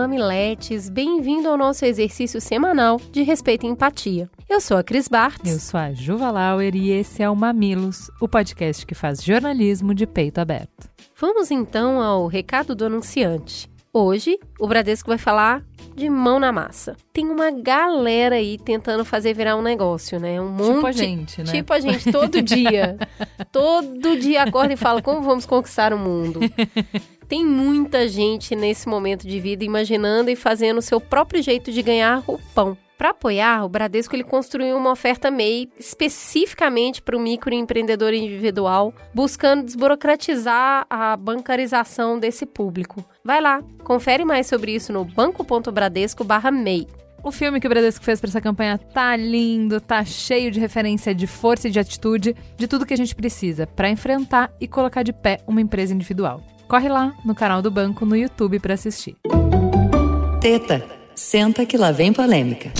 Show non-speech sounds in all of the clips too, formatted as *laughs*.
mamiletes, bem-vindo ao nosso exercício semanal de respeito e empatia. Eu sou a Cris Bartz. Eu sou a Juva Lauer e esse é o Mamilos, o podcast que faz jornalismo de peito aberto. Vamos então ao recado do anunciante. Hoje, o Bradesco vai falar de mão na massa. Tem uma galera aí tentando fazer virar um negócio, né? Um monte. Tipo a gente, né? Tipo a gente, todo dia. *laughs* todo dia acorda e fala como vamos conquistar o mundo. *laughs* Tem muita gente nesse momento de vida imaginando e fazendo o seu próprio jeito de ganhar o pão. Para apoiar, o Bradesco ele construiu uma oferta MEI especificamente para o microempreendedor individual, buscando desburocratizar a bancarização desse público. Vai lá, confere mais sobre isso no banco.bradesco/mei. O filme que o Bradesco fez para essa campanha tá lindo, tá cheio de referência de força e de atitude, de tudo que a gente precisa para enfrentar e colocar de pé uma empresa individual. Corre lá no canal do banco no YouTube para assistir. Teta Senta que lá vem polêmica.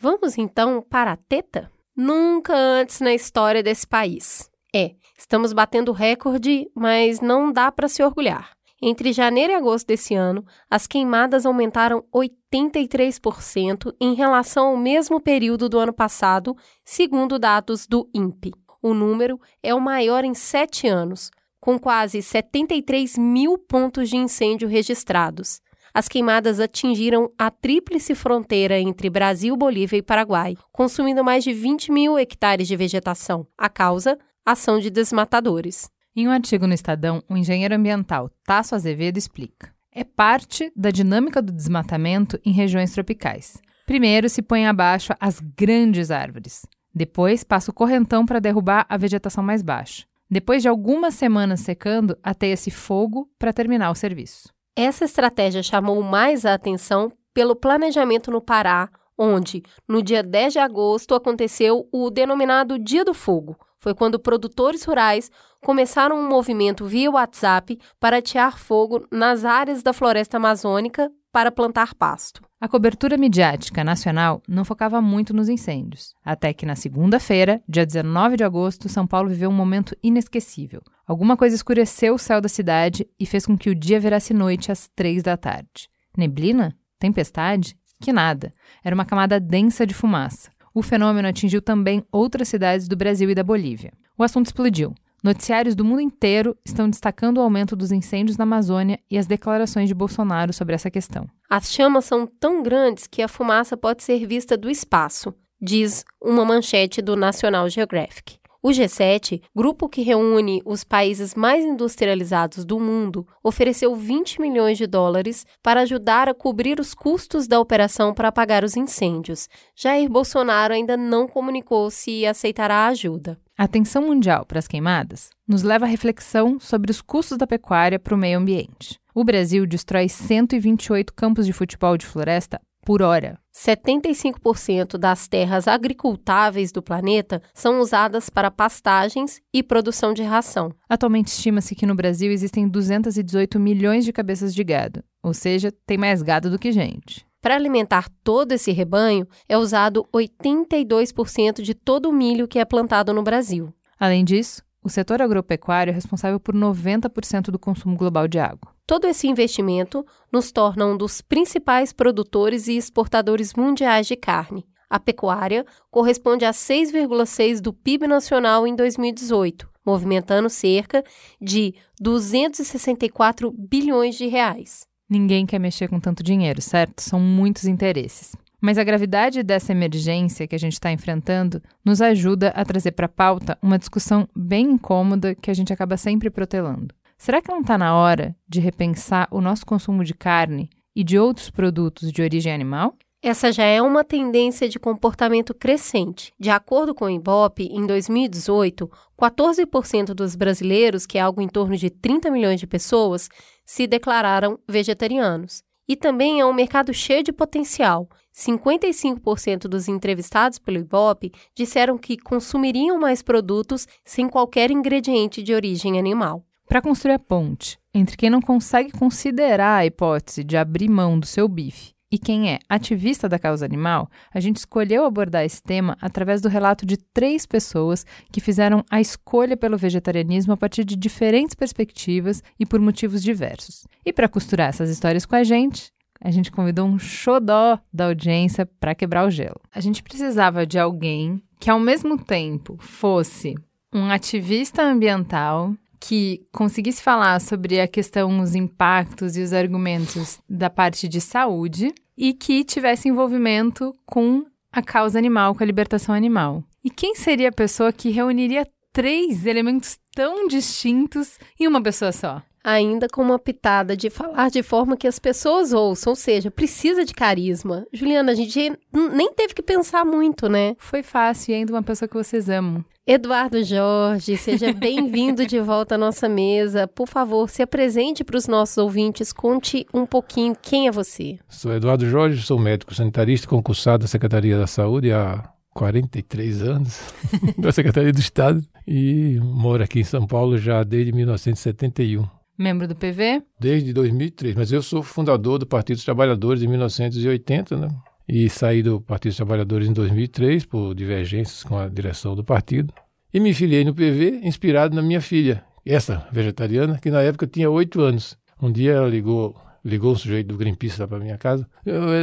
Vamos então para a teta? Nunca antes na história desse país. É, estamos batendo recorde, mas não dá para se orgulhar. Entre janeiro e agosto desse ano, as queimadas aumentaram 83% em relação ao mesmo período do ano passado, segundo dados do INPE. O número é o maior em sete anos, com quase 73 mil pontos de incêndio registrados as queimadas atingiram a tríplice fronteira entre Brasil, Bolívia e Paraguai, consumindo mais de 20 mil hectares de vegetação. A causa? Ação de desmatadores. Em um artigo no Estadão, o engenheiro ambiental Tasso Azevedo explica. É parte da dinâmica do desmatamento em regiões tropicais. Primeiro se põe abaixo as grandes árvores. Depois passa o correntão para derrubar a vegetação mais baixa. Depois de algumas semanas secando, ateia-se fogo para terminar o serviço. Essa estratégia chamou mais a atenção pelo planejamento no Pará, onde, no dia 10 de agosto, aconteceu o denominado Dia do Fogo. Foi quando produtores rurais começaram um movimento via WhatsApp para atear fogo nas áreas da floresta amazônica para plantar pasto. A cobertura midiática nacional não focava muito nos incêndios, até que na segunda-feira, dia 19 de agosto, São Paulo viveu um momento inesquecível. Alguma coisa escureceu o céu da cidade e fez com que o dia virasse noite às três da tarde. Neblina? Tempestade? Que nada. Era uma camada densa de fumaça. O fenômeno atingiu também outras cidades do Brasil e da Bolívia. O assunto explodiu. Noticiários do mundo inteiro estão destacando o aumento dos incêndios na Amazônia e as declarações de Bolsonaro sobre essa questão. As chamas são tão grandes que a fumaça pode ser vista do espaço, diz uma manchete do National Geographic. O G7, grupo que reúne os países mais industrializados do mundo, ofereceu 20 milhões de dólares para ajudar a cobrir os custos da operação para apagar os incêndios. Jair Bolsonaro ainda não comunicou se aceitará a ajuda. A atenção mundial para as queimadas nos leva à reflexão sobre os custos da pecuária para o meio ambiente. O Brasil destrói 128 campos de futebol de floresta por hora. 75% das terras agricultáveis do planeta são usadas para pastagens e produção de ração. Atualmente estima-se que no Brasil existem 218 milhões de cabeças de gado, ou seja, tem mais gado do que gente. Para alimentar todo esse rebanho, é usado 82% de todo o milho que é plantado no Brasil. Além disso, o setor agropecuário é responsável por 90% do consumo global de água. Todo esse investimento nos torna um dos principais produtores e exportadores mundiais de carne. A pecuária corresponde a 6,6% do PIB nacional em 2018, movimentando cerca de 264 bilhões de reais. Ninguém quer mexer com tanto dinheiro, certo? São muitos interesses. Mas a gravidade dessa emergência que a gente está enfrentando nos ajuda a trazer para a pauta uma discussão bem incômoda que a gente acaba sempre protelando. Será que não está na hora de repensar o nosso consumo de carne e de outros produtos de origem animal? Essa já é uma tendência de comportamento crescente. De acordo com o Ibope, em 2018, 14% dos brasileiros, que é algo em torno de 30 milhões de pessoas, se declararam vegetarianos. E também é um mercado cheio de potencial. 55% dos entrevistados pelo Ibope disseram que consumiriam mais produtos sem qualquer ingrediente de origem animal. Para construir a ponte entre quem não consegue considerar a hipótese de abrir mão do seu bife e quem é ativista da causa animal, a gente escolheu abordar esse tema através do relato de três pessoas que fizeram a escolha pelo vegetarianismo a partir de diferentes perspectivas e por motivos diversos. E para costurar essas histórias com a gente, a gente convidou um xodó da audiência para quebrar o gelo. A gente precisava de alguém que, ao mesmo tempo, fosse um ativista ambiental que conseguisse falar sobre a questão, os impactos e os argumentos da parte de saúde e que tivesse envolvimento com a causa animal, com a libertação animal. E quem seria a pessoa que reuniria três elementos tão distintos em uma pessoa só? Ainda com uma pitada de falar de forma que as pessoas ouçam, ou seja, precisa de carisma. Juliana, a gente nem teve que pensar muito, né? Foi fácil e ainda uma pessoa que vocês amam. Eduardo Jorge, seja bem-vindo de volta à nossa mesa. Por favor, se apresente para os nossos ouvintes, conte um pouquinho quem é você. Sou Eduardo Jorge, sou médico sanitarista concursado da Secretaria da Saúde há 43 anos, *laughs* da Secretaria do Estado, e moro aqui em São Paulo já desde 1971. Membro do PV? Desde 2003, mas eu sou fundador do Partido dos Trabalhadores em 1980, né? E saí do Partido dos Trabalhadores em 2003 por divergências com a direção do partido. E me filiei no PV inspirado na minha filha, essa vegetariana, que na época tinha oito anos. Um dia ela ligou, ligou um sujeito do Greenpeace lá para minha casa.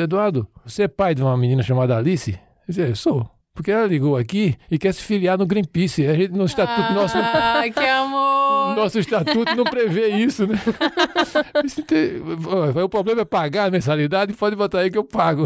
Eduardo, você é pai de uma menina chamada Alice? Eu disse, eu sou. Porque ela ligou aqui e quer se filiar no Greenpeace. A gente, no estatuto ah, nosso. que amor! Nosso estatuto não prevê isso, né? *laughs* o problema é pagar a mensalidade, pode botar aí que eu pago.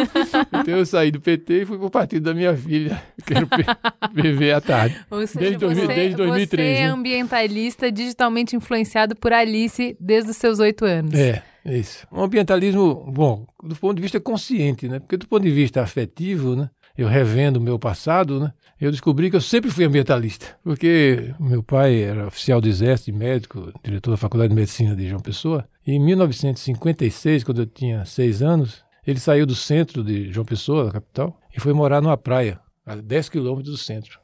*laughs* então eu saí do PT e fui para o partido da minha filha, que era o PV *laughs* à tarde. Ou seja, desde, você, desde 2003. Você é né? ambientalista digitalmente influenciado por Alice desde os seus oito anos. É. Isso. Um ambientalismo, bom, do ponto de vista consciente, né? Porque do ponto de vista afetivo, né? Eu revendo o meu passado, né, eu descobri que eu sempre fui ambientalista, porque meu pai era oficial do exército, médico, diretor da Faculdade de Medicina de João Pessoa, e em 1956, quando eu tinha seis anos, ele saiu do centro de João Pessoa, da capital, e foi morar numa praia, a 10 quilômetros do centro.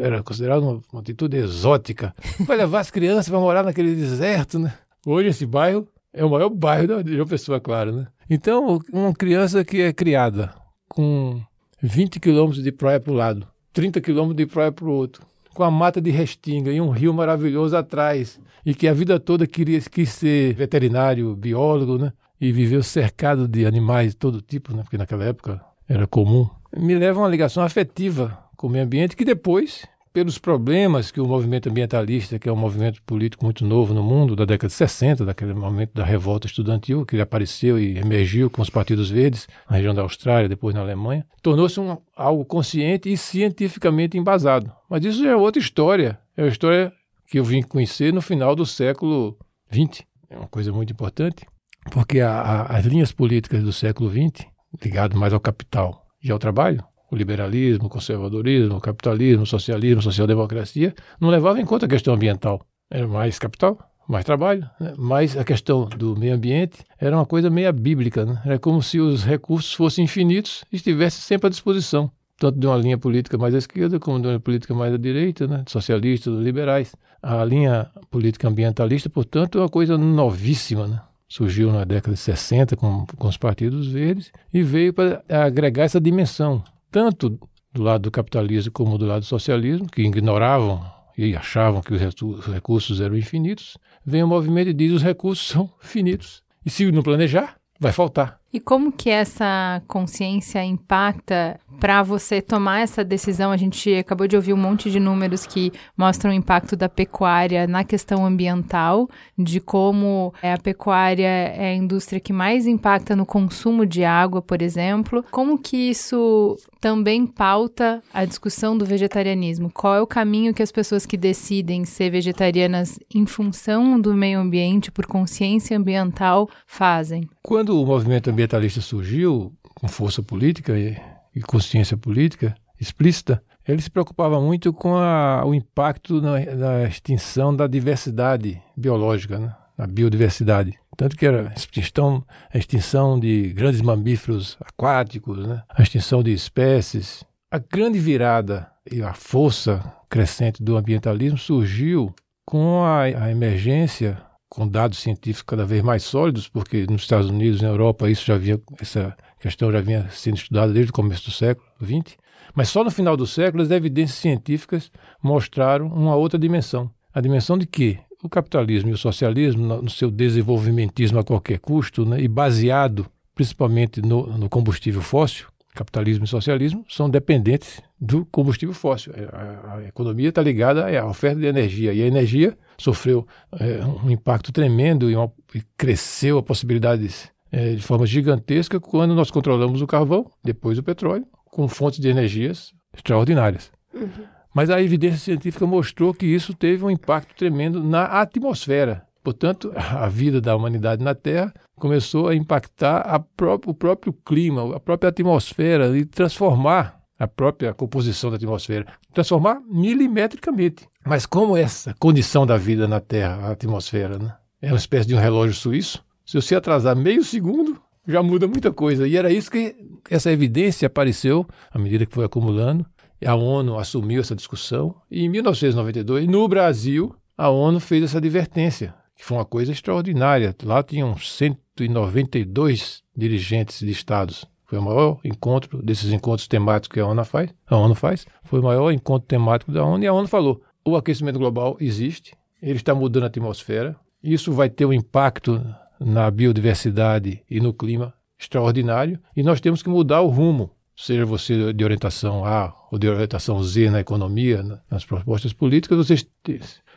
Era considerado uma, uma atitude exótica. Vai levar as crianças para morar naquele deserto, né? Hoje esse bairro é o maior bairro de João Pessoa, claro, né? Então, uma criança que é criada com 20 quilômetros de praia para o lado, 30 quilômetros de praia para o outro, com a mata de restinga e um rio maravilhoso atrás, e que a vida toda queria quis ser veterinário, biólogo, né? E viveu cercado de animais de todo tipo, né? Porque naquela época era comum. Me leva a uma ligação afetiva com o meio ambiente que depois pelos problemas que o movimento ambientalista, que é um movimento político muito novo no mundo, da década de 60, daquele momento da revolta estudantil, que ele apareceu e emergiu com os partidos verdes na região da Austrália, depois na Alemanha, tornou-se um, algo consciente e cientificamente embasado. Mas isso é outra história, é uma história que eu vim conhecer no final do século XX. É uma coisa muito importante, porque a, a, as linhas políticas do século XX, ligado mais ao capital e ao trabalho, o liberalismo, o conservadorismo, o capitalismo, o socialismo, a social-democracia, não levavam em conta a questão ambiental. Era mais capital, mais trabalho, né? mas a questão do meio ambiente era uma coisa meio bíblica. Né? Era como se os recursos fossem infinitos e estivessem sempre à disposição, tanto de uma linha política mais à esquerda como de uma política mais à direita, né? socialistas, liberais. A linha política ambientalista, portanto, é uma coisa novíssima. Né? Surgiu na década de 60 com, com os partidos verdes e veio para agregar essa dimensão tanto do lado do capitalismo como do lado do socialismo, que ignoravam e achavam que os recursos eram infinitos, vem o movimento e diz que os recursos são finitos. E se não planejar, vai faltar. E como que essa consciência impacta para você tomar essa decisão? A gente acabou de ouvir um monte de números que mostram o impacto da pecuária na questão ambiental, de como é, a pecuária é a indústria que mais impacta no consumo de água, por exemplo. Como que isso também pauta a discussão do vegetarianismo? Qual é o caminho que as pessoas que decidem ser vegetarianas em função do meio ambiente, por consciência ambiental, fazem? Quando o movimento ambiental ambientalista surgiu com força política e, e consciência política explícita, ele se preocupava muito com a, o impacto na, na, extinção da diversidade biológica, né? a biodiversidade. Tanto que era a extinção, a extinção de grandes mamíferos aquáticos, né? a extinção de espécies. A grande virada e a força crescente do ambientalismo surgiu com a, a emergência com dados científicos cada vez mais sólidos, porque nos Estados Unidos, na Europa, isso já vinha, essa questão já vinha sendo estudada desde o começo do século XX. Mas só no final do século as evidências científicas mostraram uma outra dimensão. A dimensão de que o capitalismo e o socialismo, no seu desenvolvimentismo a qualquer custo, né, e baseado principalmente no, no combustível fóssil, capitalismo e socialismo são dependentes do combustível fóssil. É, a, a economia está ligada à oferta de energia e a energia sofreu é, um impacto tremendo e, uma, e cresceu a possibilidades é, de forma gigantesca quando nós controlamos o carvão, depois o petróleo, com fontes de energias extraordinárias. Uhum. Mas a evidência científica mostrou que isso teve um impacto tremendo na atmosfera. Portanto, a vida da humanidade na Terra começou a impactar pró o próprio clima, a própria atmosfera e transformar a própria composição da atmosfera, transformar milimetricamente. Mas como essa condição da vida na Terra, a atmosfera, né? é uma espécie de um relógio suíço, se você atrasar meio segundo, já muda muita coisa. E era isso que essa evidência apareceu à medida que foi acumulando. A ONU assumiu essa discussão e em 1992, no Brasil, a ONU fez essa advertência, que foi uma coisa extraordinária. Lá tinham 192 dirigentes de estados. Foi o maior encontro desses encontros temáticos que a ONU faz. A ONU faz. Foi o maior encontro temático da ONU e a ONU falou: o aquecimento global existe, ele está mudando a atmosfera. Isso vai ter um impacto na biodiversidade e no clima extraordinário e nós temos que mudar o rumo, seja você de orientação A ou de orientação Z na economia, nas propostas políticas, vocês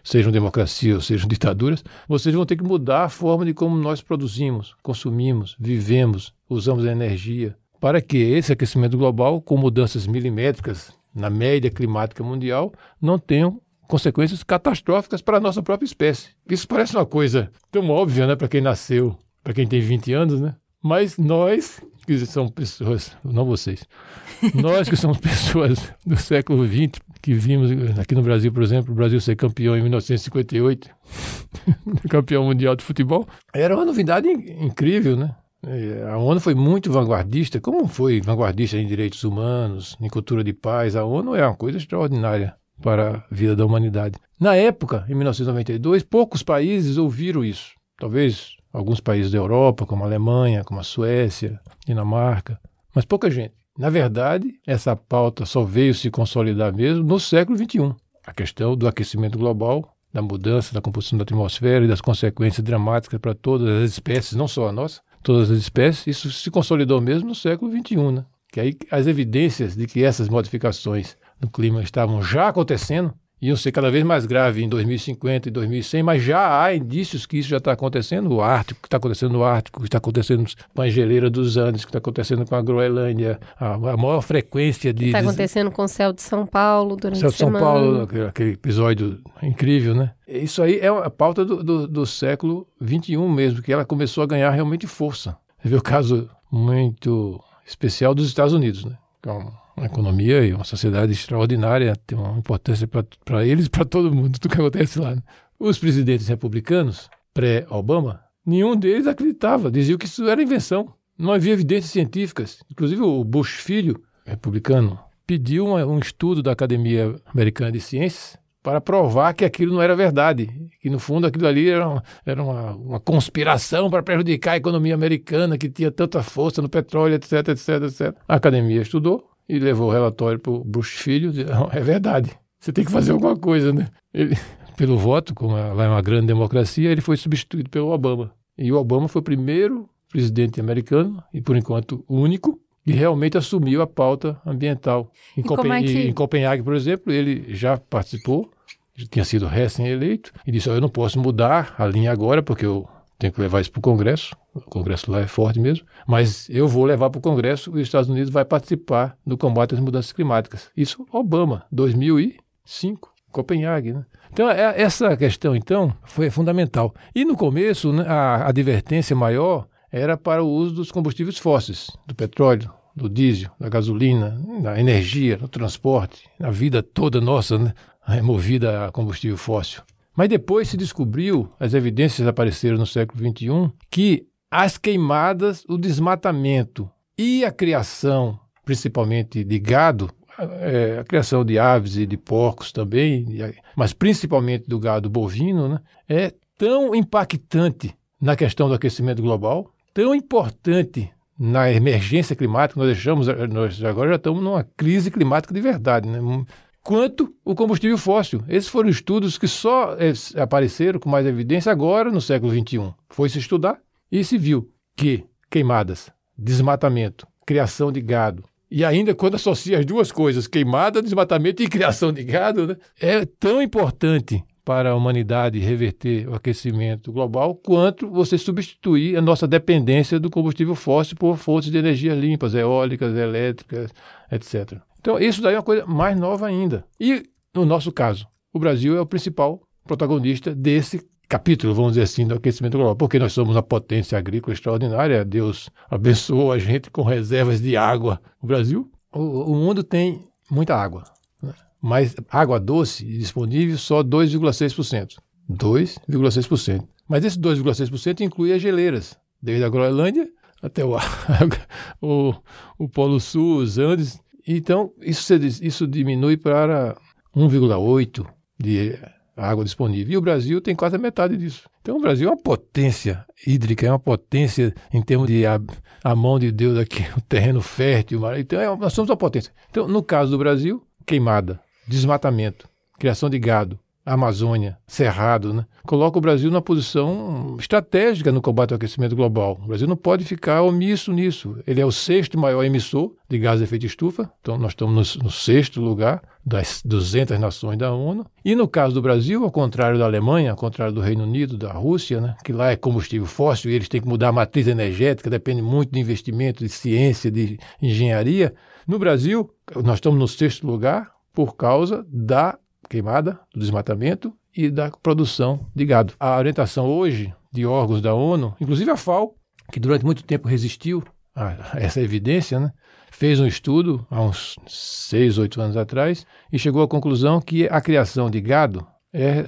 sejam democracia ou sejam ditaduras, vocês vão ter que mudar a forma de como nós produzimos, consumimos, vivemos, usamos energia, para que esse aquecimento global, com mudanças milimétricas na média climática mundial, não tenham consequências catastróficas para a nossa própria espécie. Isso parece uma coisa tão óbvia, né, para quem nasceu, para quem tem 20 anos, né? Mas nós, que somos pessoas, não vocês, *laughs* nós que somos pessoas do século XX, que vimos aqui no Brasil, por exemplo, o Brasil ser campeão em 1958, *laughs* campeão mundial de futebol, era uma novidade incrível, né? A ONU foi muito vanguardista, como foi vanguardista em direitos humanos, em cultura de paz. A ONU é uma coisa extraordinária para a vida da humanidade. Na época, em 1992, poucos países ouviram isso. Talvez alguns países da Europa, como a Alemanha, como a Suécia, Dinamarca, mas pouca gente. Na verdade, essa pauta só veio se consolidar mesmo no século XXI. A questão do aquecimento global, da mudança da composição da atmosfera e das consequências dramáticas para todas as espécies, não só a nossa, todas as espécies, isso se consolidou mesmo no século XXI. Né? Que aí as evidências de que essas modificações no clima estavam já acontecendo, iam ser cada vez mais graves em 2050 e 2100, mas já há indícios que isso já está acontecendo. O Ártico, que está acontecendo no Ártico, que está acontecendo com a geleira dos Andes, que está acontecendo com a Groenlândia, a, a maior frequência de... Está acontecendo com o céu de São Paulo durante céu de São Paulo, aquele, aquele, episódio incrível, né? Isso aí é a pauta do, do, do século XXI mesmo, que ela começou a ganhar realmente força. Você vê o caso muito especial dos Estados Unidos, né? Então, uma economia e uma sociedade extraordinária, tem uma importância para eles e para todo mundo, tudo que acontece lá. Né? Os presidentes republicanos, pré-Obama, nenhum deles acreditava, diziam que isso era invenção. Não havia evidências científicas. Inclusive o Bush filho, republicano, pediu uma, um estudo da Academia Americana de Ciências para provar que aquilo não era verdade, que no fundo aquilo ali era, uma, era uma, uma, conspiração para prejudicar a economia americana, que tinha tanta força no petróleo, etc, etc, etc. A academia estudou, e levou o relatório para o Bush Filho. É verdade, você tem que fazer alguma coisa, né? Ele, *laughs* pelo voto, como lá é uma grande democracia, ele foi substituído pelo Obama. E o Obama foi o primeiro presidente americano, e por enquanto único, que realmente assumiu a pauta ambiental. Em, Copen é que... em Copenhague, por exemplo, ele já participou, tinha sido recém-eleito, e disse: oh, Eu não posso mudar a linha agora, porque eu tenho que levar isso para o Congresso. O Congresso lá é forte mesmo. Mas eu vou levar para o Congresso e os Estados Unidos vai participar do combate às mudanças climáticas. Isso Obama, 2005, Copenhague. Né? Então, é, essa questão, então, foi fundamental. E no começo, né, a advertência maior era para o uso dos combustíveis fósseis, do petróleo, do diesel, da gasolina, da energia, do transporte, a vida toda nossa, né, movida a combustível fóssil. Mas depois se descobriu, as evidências apareceram no século XXI, que as queimadas, o desmatamento e a criação, principalmente de gado, é, a criação de aves e de porcos também, mas principalmente do gado bovino, né, é tão impactante na questão do aquecimento global, tão importante na emergência climática, nós deixamos, nós agora já estamos numa crise climática de verdade, né? Quanto o combustível fóssil. Esses foram estudos que só eh, apareceram com mais evidência agora no século XXI. Foi se estudar e se viu que queimadas, desmatamento, criação de gado, e ainda quando associa as duas coisas, queimada, desmatamento e criação de gado, né? é tão importante para a humanidade reverter o aquecimento global, quanto você substituir a nossa dependência do combustível fóssil por fontes de energia limpas, eólicas, elétricas, etc. Então, isso daí é uma coisa mais nova ainda. E, no nosso caso, o Brasil é o principal protagonista desse capítulo, vamos dizer assim, do aquecimento global, porque nós somos uma potência agrícola extraordinária. Deus abençoou a gente com reservas de água. O Brasil, o, o mundo tem muita água, né? mas água doce disponível só 2,6%. 2,6%. Mas esse 2,6% inclui as geleiras, desde a Groenlândia até o, *laughs* o, o Polo Sul, os Andes. Então, isso, isso diminui para 1,8% de água disponível. E o Brasil tem quase a metade disso. Então o Brasil é uma potência hídrica, é uma potência em termos de a, a mão de Deus aqui, *laughs* o terreno fértil. Então é, nós somos uma potência. Então, no caso do Brasil, queimada, desmatamento, criação de gado, Amazônia, Cerrado, né? coloca o Brasil numa posição estratégica no combate ao aquecimento global. O Brasil não pode ficar omisso nisso. Ele é o sexto maior emissor de gás de efeito estufa, então nós estamos no, no sexto lugar das 200 nações da ONU. E no caso do Brasil, ao contrário da Alemanha, ao contrário do Reino Unido, da Rússia, né? que lá é combustível fóssil e eles têm que mudar a matriz energética, depende muito de investimento, de ciência, de engenharia. No Brasil, nós estamos no sexto lugar por causa da queimada, do desmatamento e da produção de gado. A orientação hoje de órgãos da ONU, inclusive a FAO, que durante muito tempo resistiu a essa evidência, né? fez um estudo há uns seis, oito anos atrás e chegou à conclusão que a criação de gado é,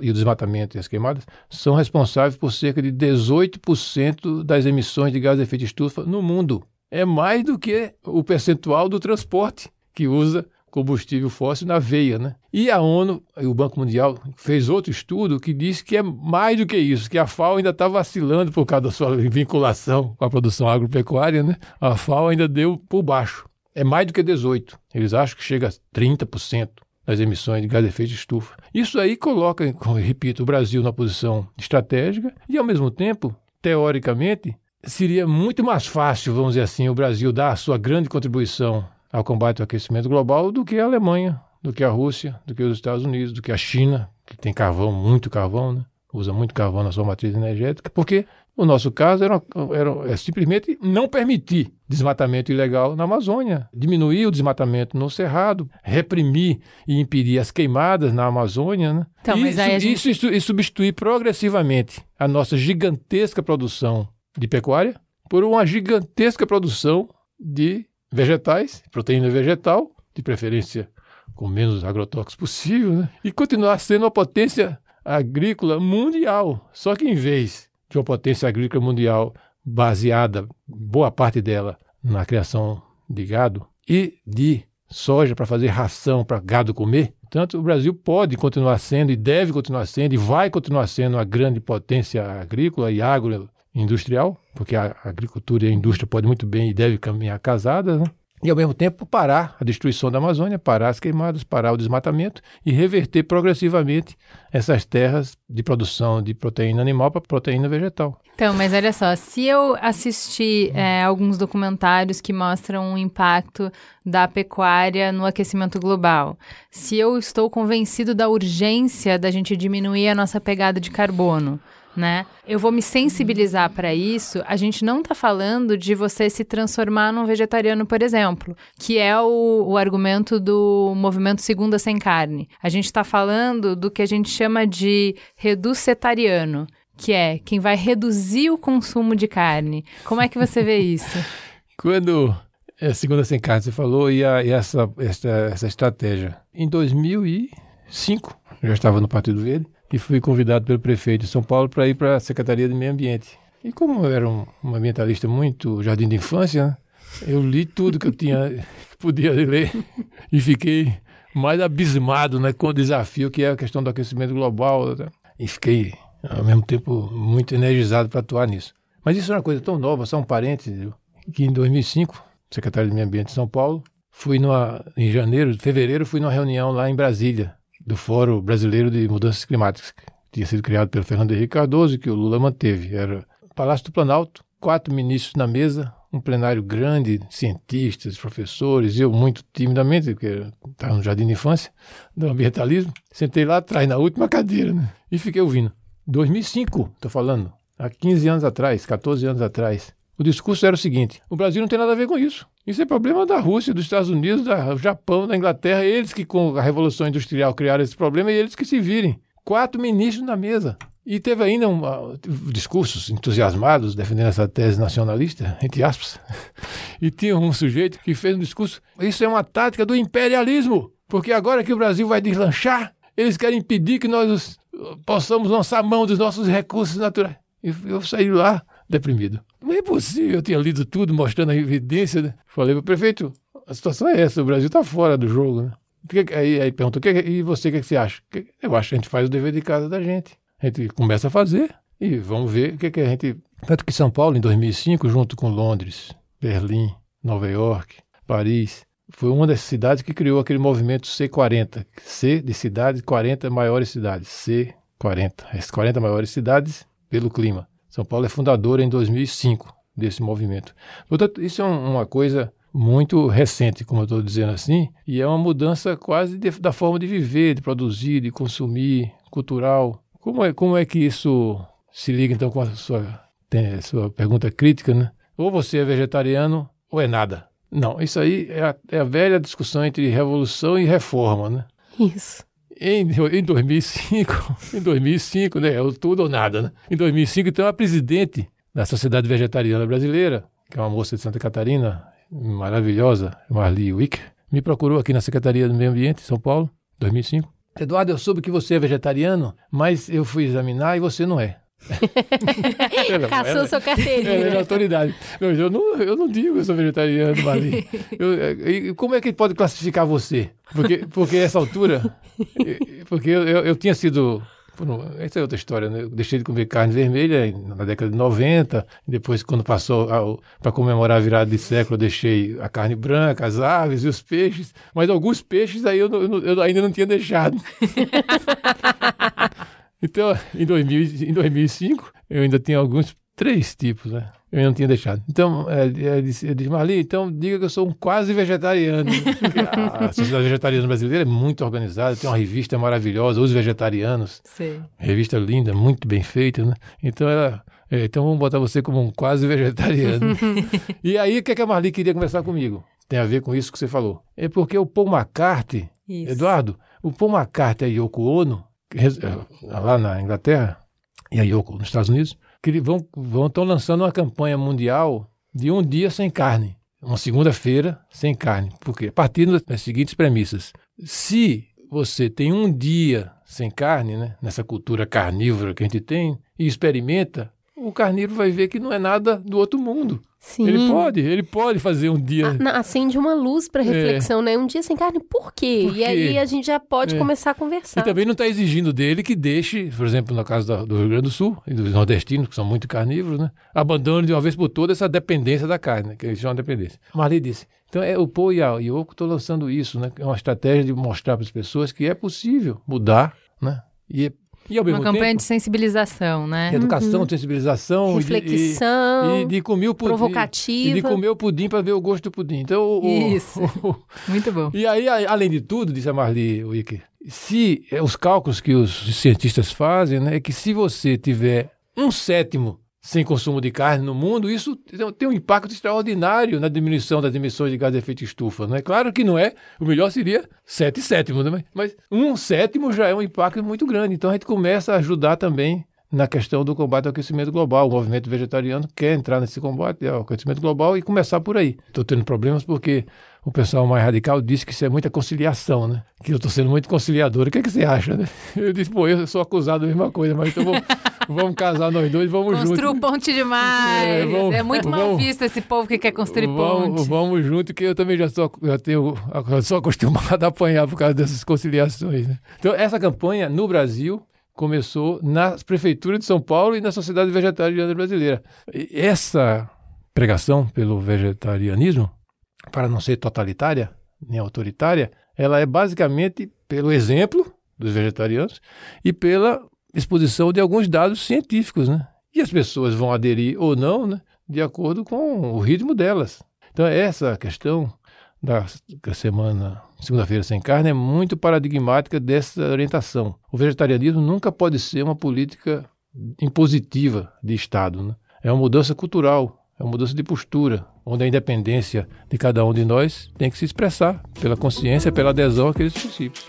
e o desmatamento e as queimadas são responsáveis por cerca de 18% das emissões de gás de efeito estufa no mundo. É mais do que o percentual do transporte que usa combustível fóssil na veia, né? E a ONU, o Banco Mundial, fez outro estudo que disse que é mais do que isso, que a FAO ainda está vacilando por causa da sua vinculação com a produção agropecuária, né? A FAO ainda deu por baixo. É mais do que 18. Eles acham que chega a 30% das emissões de gás de efeito de estufa. Isso aí coloca, repito, o Brasil na posição estratégica e, ao mesmo tempo, teoricamente, seria muito mais fácil, vamos dizer assim, o Brasil dar a sua grande contribuição ao combate ao aquecimento global do que a Alemanha, do que a Rússia, do que os Estados Unidos, do que a China, que tem carvão, muito carvão, né? usa muito carvão na sua matriz energética, porque o nosso caso era, era é simplesmente não permitir desmatamento ilegal na Amazônia, diminuir o desmatamento no Cerrado, reprimir e impedir as queimadas na Amazônia, né? Então, e, isso, e substituir progressivamente a nossa gigantesca produção de pecuária por uma gigantesca produção de vegetais, proteína vegetal, de preferência com menos agrotóxicos possível, né? e continuar sendo uma potência agrícola mundial. Só que em vez de uma potência agrícola mundial baseada, boa parte dela, na criação de gado e de soja para fazer ração para gado comer, Portanto, o Brasil pode continuar sendo e deve continuar sendo e vai continuar sendo uma grande potência agrícola e agro industrial, porque a agricultura e a indústria podem muito bem e devem caminhar casadas, né? e ao mesmo tempo parar a destruição da Amazônia, parar as queimadas, parar o desmatamento e reverter progressivamente essas terras de produção de proteína animal para proteína vegetal. Então, mas olha só, se eu assistir é, alguns documentários que mostram o impacto da pecuária no aquecimento global, se eu estou convencido da urgência da gente diminuir a nossa pegada de carbono, né? Eu vou me sensibilizar para isso. A gente não está falando de você se transformar num vegetariano, por exemplo, que é o, o argumento do movimento Segunda Sem Carne. A gente está falando do que a gente chama de reducetariano, que é quem vai reduzir o consumo de carne. Como é que você vê isso? *laughs* Quando é Segunda Sem Carne, você falou, e, a, e essa, essa, essa estratégia. Em 2005, eu já estava no Partido Verde, e fui convidado pelo prefeito de São Paulo para ir para a Secretaria de Meio Ambiente. E como eu era um, um ambientalista muito jardim de infância, né, eu li tudo que eu tinha *laughs* podia ler *laughs* e fiquei mais abismado né, com o desafio que é a questão do aquecimento global. Né, e fiquei ao mesmo tempo muito energizado para atuar nisso. Mas isso é uma coisa tão nova, só um parênteses, que em 2005, secretário de Meio Ambiente de São Paulo, fui numa, em janeiro, fevereiro, fui numa reunião lá em Brasília, do Fórum Brasileiro de Mudanças Climáticas, que tinha sido criado pelo Fernando Henrique Cardoso e que o Lula manteve. Era Palácio do Planalto, quatro ministros na mesa, um plenário grande, cientistas, professores, eu muito timidamente, porque estava no jardim de infância, do ambientalismo, sentei lá atrás, na última cadeira, né? e fiquei ouvindo. 2005, estou falando, há 15 anos atrás, 14 anos atrás. O discurso era o seguinte: o Brasil não tem nada a ver com isso. Isso é problema da Rússia, dos Estados Unidos, do Japão, da Inglaterra, eles que com a Revolução Industrial criaram esse problema e eles que se virem. Quatro ministros na mesa. E teve ainda um, uh, discursos entusiasmados defendendo essa tese nacionalista, entre aspas. *laughs* E tinha um sujeito que fez um discurso: isso é uma tática do imperialismo, porque agora que o Brasil vai deslanchar, eles querem impedir que nós possamos lançar mão dos nossos recursos naturais. E eu saí lá deprimido. Não é possível, eu tinha lido tudo, mostrando a evidência. Né? Falei para o prefeito: a situação é essa, o Brasil está fora do jogo. Né? Aí, aí perguntou: e você, o que, que você acha? Eu acho que a gente faz o dever de casa da gente. A gente começa a fazer e vamos ver o que, que a gente. Tanto que São Paulo, em 2005, junto com Londres, Berlim, Nova York, Paris, foi uma das cidades que criou aquele movimento C40. C de cidades, 40 maiores cidades. C40. As 40 maiores cidades pelo clima. São Paulo é fundadora em 2005 desse movimento. Portanto, isso é uma coisa muito recente, como eu estou dizendo assim, e é uma mudança quase de, da forma de viver, de produzir, de consumir, cultural. Como é, como é que isso se liga então com a sua, tem, sua pergunta crítica, né? Ou você é vegetariano ou é nada. Não, isso aí é a, é a velha discussão entre revolução e reforma, né? Isso. Em, em 2005, *laughs* em 2005, né? É o tudo ou nada, né? Em 2005, então, a presidente da Sociedade Vegetariana Brasileira, que é uma moça de Santa Catarina, maravilhosa, Marli Wick, me procurou aqui na Secretaria do Meio Ambiente, São Paulo, 2005. Eduardo, eu soube que você é vegetariano, mas eu fui examinar e você não é. *laughs* Caçou sua carteirinha. Ela é autoridade. Não, eu, não, eu não digo que eu sou vegetariano, *laughs* Mali. Eu, como é que ele pode classificar você? Porque, porque essa altura, porque eu, eu, eu tinha sido essa é outra história, né? Eu deixei de comer carne vermelha na década de 90, depois, quando passou para comemorar a virada de século, eu deixei a carne branca, as aves e os peixes, mas alguns peixes aí eu, eu, eu ainda não tinha deixado. *laughs* então, em, 2000, em 2005, eu ainda tinha alguns, três tipos, né? Eu não tinha deixado. Então, é, é, ele disse, Marli, então diga que eu sou um quase vegetariano. *laughs* a Sociedade Vegetariana Brasileira é muito organizada, tem uma revista maravilhosa, Os Vegetarianos. Sim. Revista linda, muito bem feita, né? Então, ela, é, então vamos botar você como um quase vegetariano. *laughs* e aí, o que, é que a Marli queria conversar comigo? Tem a ver com isso que você falou. É porque o Paul McCartney, isso. Eduardo, o Paul McCartney e Yoko Ono, lá na Inglaterra, e a Yoko nos Estados Unidos, que vão estão lançando uma campanha mundial de um dia sem carne, uma segunda-feira sem carne, porque partindo das seguintes premissas: se você tem um dia sem carne, né, nessa cultura carnívora que a gente tem, e experimenta, o carnívoro vai ver que não é nada do outro mundo. Sim. Ele pode, ele pode fazer um dia. Acende uma luz para reflexão, é. né? Um dia sem carne, por quê? Por quê? E aí a gente já pode é. começar a conversar. E também não está exigindo dele que deixe, por exemplo, no caso do Rio Grande do Sul e dos nordestinos, que são muito carnívoros, né? Abandone de uma vez por todas essa dependência da carne, que eles chamam de dependência. Marli disse. Então, é, o Po e a Yoko estão lançando isso, né? É uma estratégia de mostrar para as pessoas que é possível mudar, né? E e ao mesmo Uma campanha tempo, de sensibilização, né? De educação, uhum. sensibilização. Reflexão. E de, e de comer o pudim. Provocativa. E de comer o pudim para ver o gosto do pudim. Então, o, Isso. O, *laughs* Muito bom. E aí, além de tudo, disse a Marli Wicker, se é, os cálculos que os cientistas fazem, né, é que se você tiver um sétimo sem consumo de carne no mundo, isso tem um impacto extraordinário na diminuição das emissões de gás de efeito estufa. Não é claro que não é, o melhor seria sete sétimos, né? mas um sétimo já é um impacto muito grande. Então a gente começa a ajudar também na questão do combate ao aquecimento global. O movimento vegetariano quer entrar nesse combate ao aquecimento global e começar por aí. Estou tendo problemas porque o pessoal mais radical disse que isso é muita conciliação, né? Que eu estou sendo muito conciliador. O que, é que você acha, né? *laughs* Eu disse, pô, eu sou acusado da mesma coisa, mas então vamos, *laughs* vamos casar nós dois, vamos juntos. Construir ponte demais. É, vamos, é muito mal vamos, visto esse povo que quer construir vamos, ponte. Vamos junto, que eu também já sou, já tenho, eu sou acostumado a apanhar por causa dessas conciliações, né? Então, essa campanha no Brasil começou nas prefeituras de São Paulo e na Sociedade Vegetariana Brasileira. E essa pregação pelo vegetarianismo, para não ser totalitária nem autoritária, ela é basicamente pelo exemplo dos vegetarianos e pela exposição de alguns dados científicos, né? E as pessoas vão aderir ou não, né? De acordo com o ritmo delas. Então, essa questão da semana segunda-feira sem carne é muito paradigmática dessa orientação. O vegetarianismo nunca pode ser uma política impositiva de Estado. Né? É uma mudança cultural, é uma mudança de postura, onde a independência de cada um de nós tem que se expressar pela consciência, pela adesão àqueles princípios.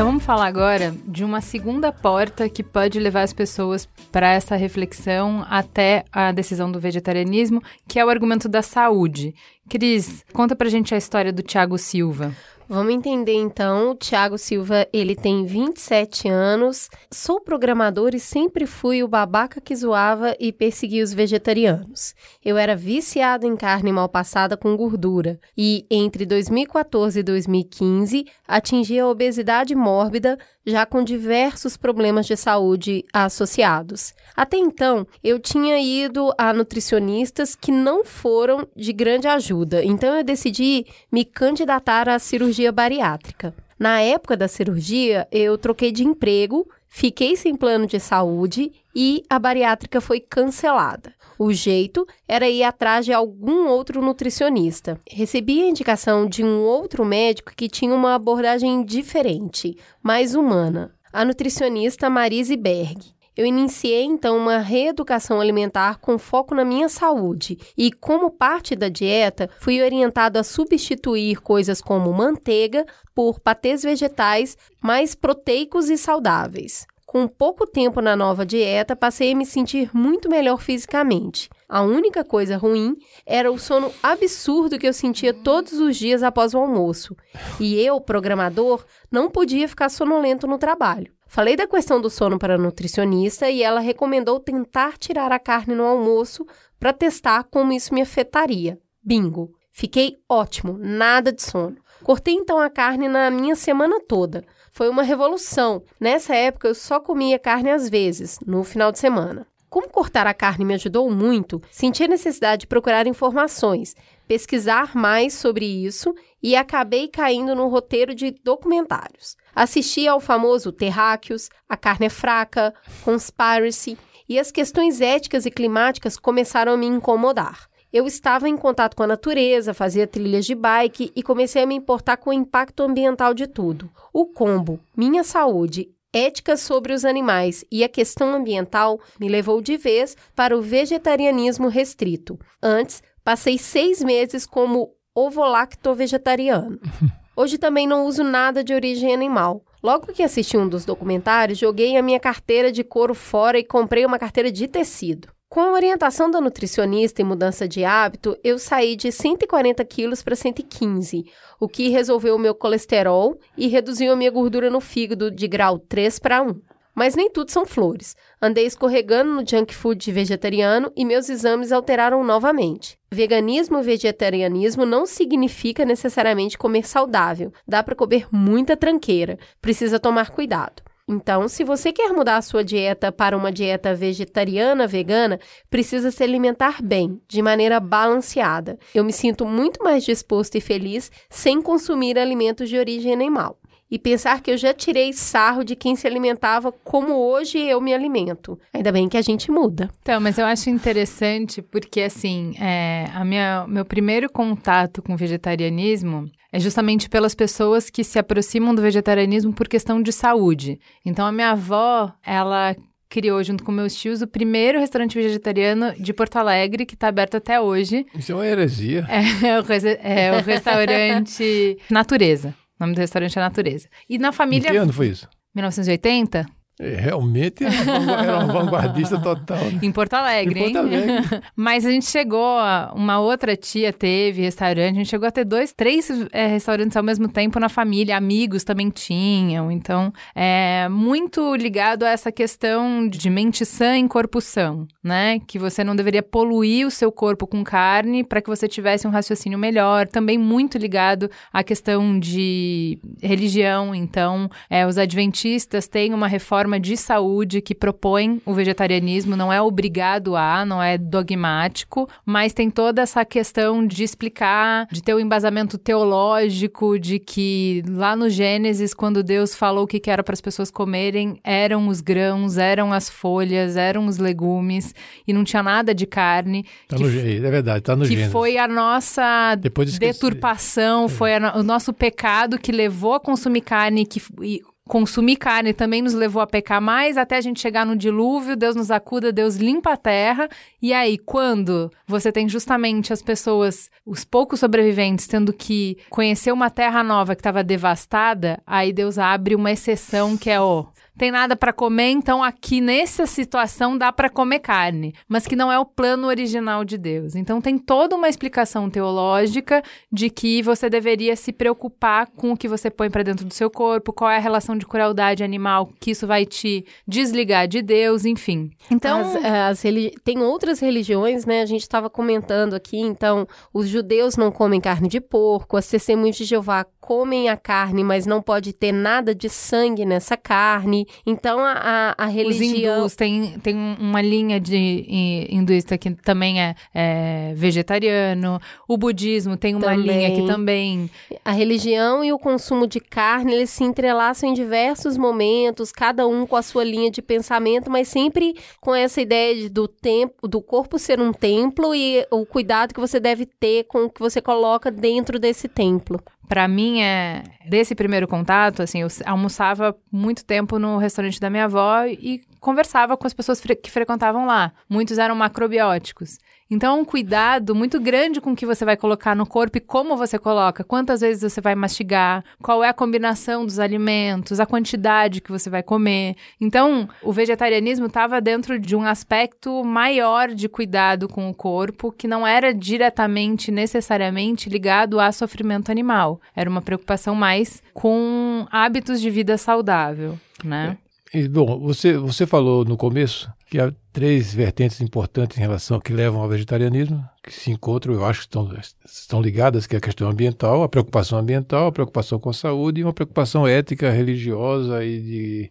Então vamos falar agora de uma segunda porta que pode levar as pessoas para essa reflexão até a decisão do vegetarianismo, que é o argumento da saúde. Cris, conta pra gente a história do Tiago Silva. Vamos entender então, o Thiago Silva, ele tem 27 anos, sou programador e sempre fui o babaca que zoava e perseguia os vegetarianos. Eu era viciado em carne mal passada com gordura e entre 2014 e 2015 atingi a obesidade mórbida, já com diversos problemas de saúde associados. Até então, eu tinha ido a nutricionistas que não foram de grande ajuda, então eu decidi me candidatar à cirurgia bariátrica. Na época da cirurgia, eu troquei de emprego, fiquei sem plano de saúde e a bariátrica foi cancelada. O jeito era ir atrás de algum outro nutricionista. Recebi a indicação de um outro médico que tinha uma abordagem diferente, mais humana. A nutricionista Marise Berg. Eu iniciei então uma reeducação alimentar com foco na minha saúde e, como parte da dieta, fui orientado a substituir coisas como manteiga por patês vegetais mais proteicos e saudáveis. Com pouco tempo na nova dieta, passei a me sentir muito melhor fisicamente. A única coisa ruim era o sono absurdo que eu sentia todos os dias após o almoço. E eu, programador, não podia ficar sonolento no trabalho. Falei da questão do sono para a nutricionista e ela recomendou tentar tirar a carne no almoço para testar como isso me afetaria. Bingo! Fiquei ótimo, nada de sono. Cortei então a carne na minha semana toda. Foi uma revolução. Nessa época eu só comia carne às vezes, no final de semana. Como cortar a carne me ajudou muito, senti a necessidade de procurar informações, pesquisar mais sobre isso e acabei caindo no roteiro de documentários. Assisti ao famoso Terráqueos, A Carne é Fraca, Conspiracy, e as questões éticas e climáticas começaram a me incomodar. Eu estava em contato com a natureza, fazia trilhas de bike e comecei a me importar com o impacto ambiental de tudo. O combo Minha Saúde, Ética sobre os Animais e a questão ambiental me levou de vez para o vegetarianismo restrito. Antes, passei seis meses como ovo-lacto-vegetariano. *laughs* Hoje também não uso nada de origem animal. Logo que assisti um dos documentários, joguei a minha carteira de couro fora e comprei uma carteira de tecido. Com a orientação da nutricionista e mudança de hábito, eu saí de 140 quilos para 115, o que resolveu o meu colesterol e reduziu a minha gordura no fígado de grau 3 para 1. Mas nem tudo são flores. Andei escorregando no junk food vegetariano e meus exames alteraram novamente. Veganismo e vegetarianismo não significa necessariamente comer saudável. Dá para comer muita tranqueira. Precisa tomar cuidado. Então, se você quer mudar a sua dieta para uma dieta vegetariana, vegana, precisa se alimentar bem, de maneira balanceada. Eu me sinto muito mais disposto e feliz sem consumir alimentos de origem animal e pensar que eu já tirei sarro de quem se alimentava como hoje eu me alimento. Ainda bem que a gente muda. Então, mas eu acho interessante porque, assim, é, a minha, meu primeiro contato com vegetarianismo é justamente pelas pessoas que se aproximam do vegetarianismo por questão de saúde. Então, a minha avó, ela criou, junto com meus tios, o primeiro restaurante vegetariano de Porto Alegre, que está aberto até hoje. Isso é uma heresia. É, é, o, é o restaurante *laughs* Natureza. O nome do restaurante é Natureza. E na família. Em que ano foi isso? 1980? Realmente era uma vanguardista total. Né? *laughs* Em Porto Alegre, Em Porto hein? Alegre. *laughs* Mas a gente chegou, a- uma outra tia teve restaurante, a gente chegou a ter dois, três é, restaurantes ao mesmo tempo na família, amigos também tinham. Então, é muito ligado a essa questão de mente sã em corpo são, né? Que você não deveria poluir o seu corpo com carne para que você tivesse um raciocínio melhor. Também muito ligado à questão de religião. Então, é, os adventistas têm uma reforma de saúde que propõe o vegetarianismo, não é obrigado a, não é dogmático, mas tem toda essa questão de explicar, de ter o embasamento teológico, de que lá no Gênesis, quando Deus falou o que que era para as pessoas comerem, eram os grãos, eram as folhas, eram os legumes, e não tinha nada de carne. Tá que no, é verdade, tá no que Gênesis. foi a nossa É. deturpação, foi a o nosso pecado que levou a consumir carne, que e consumir carne também nos levou a pecar mais, até a gente chegar no dilúvio, Deus nos acuda, Deus limpa a terra, e aí quando você tem justamente as pessoas, os poucos sobreviventes, tendo que conhecer uma terra nova que estava devastada, aí Deus abre uma exceção que é, ó, tem nada para comer, então aqui nessa situação dá para comer carne, mas que não é o plano original de Deus. Então tem toda uma explicação teológica de que você deveria se preocupar com o que você põe para dentro do seu corpo, qual é a relação de crueldade animal, que isso vai te desligar de Deus, enfim. Então, As, eh, as religi- Tem outras religiões, né? A gente estava comentando aqui, então, os judeus não comem carne de porco, as testemunhas de Jeová comem a carne, mas não pode ter nada de sangue nessa carne. Então, a, a, a os religião... hindus tem, tem uma linha de hi- hinduísta que também é, é vegetariano. O budismo tem uma Também. linha que também A religião e o consumo de carne, eles se entrelaçam em diversos momentos, cada um com a sua linha de pensamento, mas sempre com essa ideia de- do tempo, do corpo ser um templo e o cuidado que você deve ter com o que você coloca dentro desse templo. Pra mim, é desse primeiro contato, assim, eu almoçava muito tempo no restaurante da minha avó e conversava com as pessoas fre- que frequentavam lá. Muitos eram macrobióticos. Então, é um cuidado muito grande com o que você vai colocar no corpo e como você coloca, quantas vezes você vai mastigar, qual é a combinação dos alimentos, a quantidade que você vai comer. Então, o vegetarianismo estava dentro de um aspecto maior de cuidado com o corpo, que não era diretamente, necessariamente ligado a sofrimento animal. Era uma preocupação mais com hábitos de vida saudável, né? E, bom, você, você falou no começo que há três vertentes importantes em relação que levam ao vegetarianismo, que se encontram, eu acho que estão, estão ligadas, que é a questão ambiental, a preocupação ambiental, a preocupação com a saúde e uma preocupação ética, religiosa e de,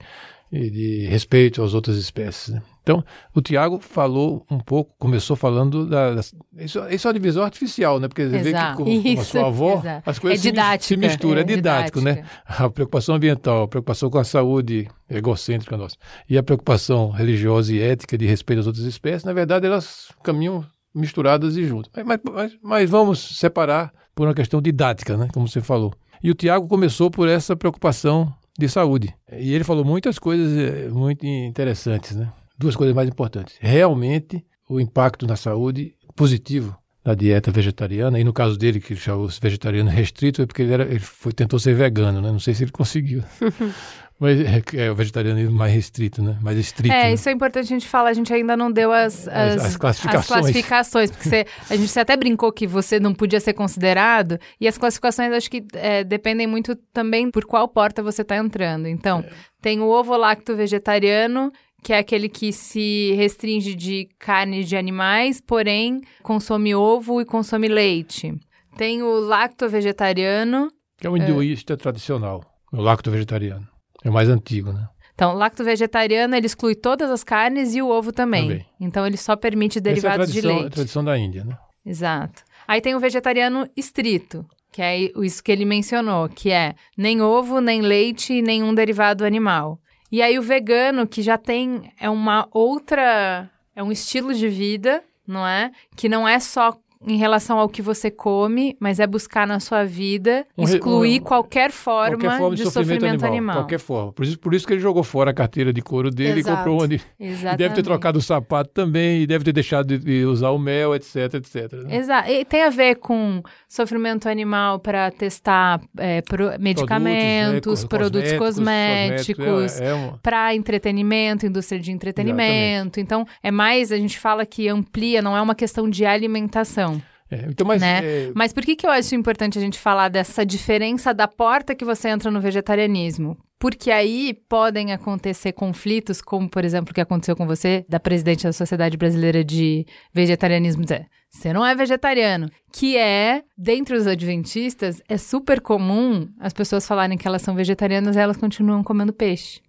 e de respeito às outras espécies. né? Então, o Tiago falou um pouco, começou falando da. das- isso, isso é uma divisão artificial, né? Porque você vê que Exato. com, com a sua avó, exato. as coisas É se se misturam, é, é didático, né? didática. A preocupação ambiental, a preocupação com a saúde egocêntrica nossa e a preocupação religiosa e ética de respeito às outras espécies, na verdade, elas caminham misturadas e juntas. Mas, mas- mas- mas vamos separar por uma questão didática, né? Como você falou. E o Tiago começou por essa preocupação de saúde. E ele falou muitas coisas eh, muito interessantes, né? Duas coisas mais importantes. Realmente, o impacto na saúde positivo da dieta vegetariana, e no caso dele, que chamou vegetariano restrito, é porque ele, era, ele foi, tentou ser vegano, né? Não sei se ele conseguiu. *laughs* Mas é, é o vegetarianismo mais restrito, né? Mais estrito. É, né? isso é importante a gente falar. A gente ainda não deu as, As- as, as classificações. as classificações, porque você- a gente até brincou que você não podia ser considerado, e as classificações acho que é, dependem muito também por qual porta você está entrando. Então, tem o ovo lacto vegetariano, que é aquele que se restringe de carne de animais, porém consome ovo e consome leite. Tem o lacto vegetariano, Que é o hinduísta tradicional, o lacto vegetariano. É o mais antigo, né? Então, lacto vegetariano, ele exclui todas as carnes e o ovo também. Também. Então, ele só permite Essa é a derivados de tradição, a leite. tradição da Índia, né? Exato. Aí tem o vegetariano estrito, que é isso que ele mencionou, que é nem ovo, nem leite e nenhum derivado animal. E aí o vegano, que já tem é uma outra, é um estilo de vida, não é? Que não é só em relação ao que você come, mas é buscar na sua vida Um excluir um- qualquer forma, Qualquer forma de, de, sofrimento, animal, Qualquer forma. Por isso, por isso que ele jogou fora a carteira de couro dele Exato. e comprou uma de. *laughs* E Exatamente. deve ter trocado o sapato também, e deve ter deixado de, de usar o mel, etc, etc. né? Exato. E tem a ver com sofrimento animal para testar é, pro- medicamentos, né, produtos, cosméticos, é, é uma- para entretenimento, indústria de entretenimento. Então, é mais, a gente fala que amplia, não é uma questão de alimentação. É. Então, mas Né? é, Mas por que, que eu acho importante a gente falar dessa diferença da porta que você entra no vegetarianismo? Porque aí podem acontecer conflitos, como, por exemplo, o que aconteceu com você, da presidente da Sociedade Brasileira de Vegetarianismo, dizer, você não é vegetariano. Que é, dentre os adventistas, é super comum as pessoas falarem que elas são vegetarianas e elas continuam comendo peixe.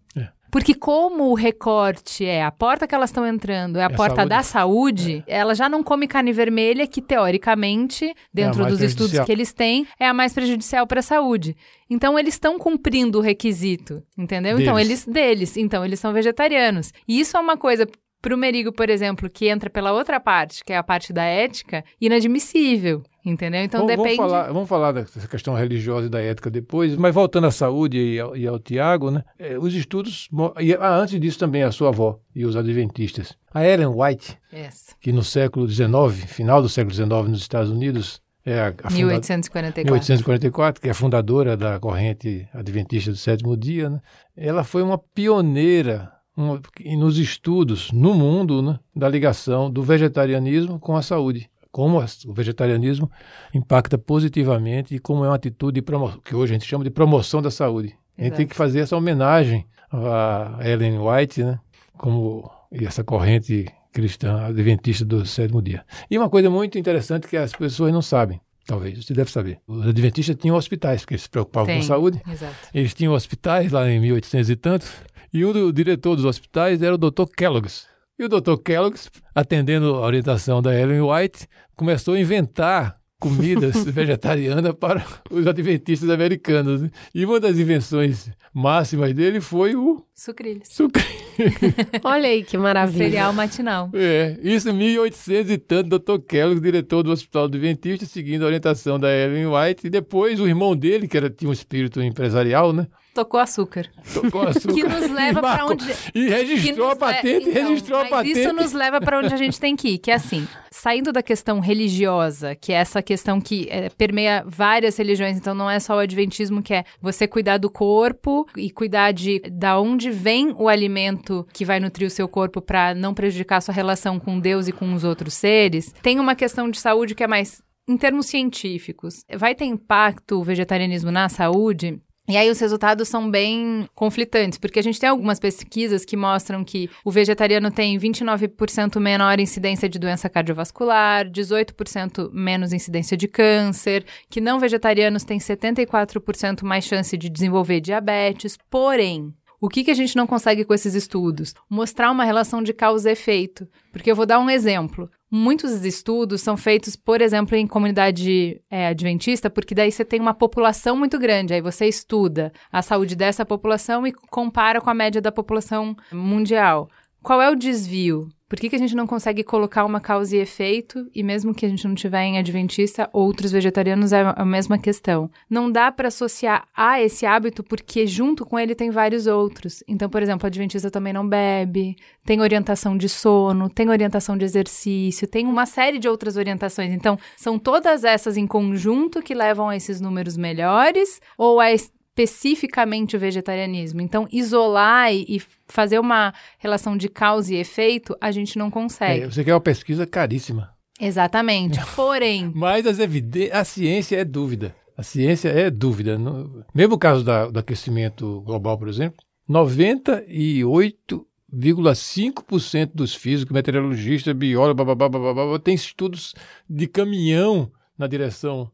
É. Porque como o recorte é a porta que elas estão entrando, é a É porta saúde. da saúde, ela já não come carne vermelha, que teoricamente, dentro mais dos estudos que eles têm, é a mais prejudicial para a saúde. Então eles estão cumprindo o requisito, entendeu? Então Deles. eles deles, então eles são vegetarianos. E isso é uma coisa Pro Merigo, por exemplo, que entra pela outra parte, que é a parte da ética, inadmissível, entendeu? Então vamos, depende. vamos falar, vamos falar dessa questão religiosa e da ética depois, mas voltando à saúde e ao, e ao Tiago, né? é, os estudos. E, ah, antes disso também a sua avó e os adventistas. A Ellen White, Yes. que no século XIX, final do século XIX nos Estados Unidos, é a, a funda- 1844. 1844, que é a fundadora da corrente adventista do sétimo dia, né? ela foi uma pioneira uma- nos estudos no mundo né, da ligação do vegetarianismo com a saúde. Como o vegetarianismo impacta positivamente e como é uma atitude que hoje a gente chama de promoção da saúde. A gente Exato. tem que fazer essa homenagem a Ellen White, né, como e essa corrente cristã adventista do sétimo dia. E uma coisa muito interessante que as pessoas não sabem, talvez, você deve saber. Os adventistas tinham hospitais, porque eles se preocupavam Tem. com saúde. Exato. Eles tinham hospitais lá em 1800 e tantos, e um do diretor dos hospitais era o Dr. Kellogg's. E o Dr. Kellogg's, atendendo a orientação da Ellen White, começou a inventar comidas *laughs* vegetarianas para os adventistas americanos. E uma das invenções máximas dele foi o Sucrilhos. sucrilho. *laughs* Olha aí que maravilha. Cereal matinal. É, isso em 1800 e tanto, Dr. Kellogg, diretor do Hospital Adventista, seguindo a orientação da Ellen White, e depois o irmão dele, que era, tinha um espírito empresarial, né? Tocou açúcar. Tocou *laughs* açúcar Que nos leva *laughs* e para onde. E registrou a patente, le- Então, registrou a patente. Isso nos leva para onde a gente tem que ir, que é assim, *laughs* saindo da questão religiosa, que é essa questão que é, permeia várias religiões, então não é só o adventismo que é você cuidar do corpo e cuidar de da onde vem o alimento que vai nutrir o seu corpo para não prejudicar a sua relação com Deus e com os outros seres. Tem uma questão de saúde que é mais em termos científicos. Vai ter impacto o vegetarianismo na saúde? E aí os resultados são bem conflitantes, porque a gente tem algumas pesquisas que mostram que o vegetariano tem 29% menor incidência de doença cardiovascular, 18% menos incidência de câncer, que não vegetarianos têm 74% mais chance de desenvolver diabetes. Porém, o que, que a gente não consegue com esses estudos? Mostrar uma relação de causa efeito. Porque eu vou dar um exemplo. Muitos estudos são feitos, por exemplo, em comunidade é, adventista, porque daí você tem uma população muito grande. Aí você estuda a saúde dessa população e compara com a média da população mundial. Qual é o desvio? Por que, que a gente não consegue colocar uma causa e efeito? E mesmo que a gente não tiver em adventista, outros vegetarianos é a mesma questão. Não dá para associar a esse hábito porque junto com ele tem vários outros. Então, por exemplo, adventista também não bebe, tem orientação de sono, tem orientação de exercício, tem uma série de outras orientações. Então, são todas essas em conjunto que levam a esses números melhores ou a especificamente o vegetarianismo. Então, isolar e e fazer uma relação de causa e efeito, a gente não consegue. É, você quer uma pesquisa caríssima. Exatamente. *laughs* Porém, Mas as evidências, a ciência é dúvida. A ciência é dúvida. No- mesmo o caso da- do aquecimento global, por exemplo, 98,5% dos físicos, meteorologistas, biólogos, bababá, tem estudos de caminhão na direção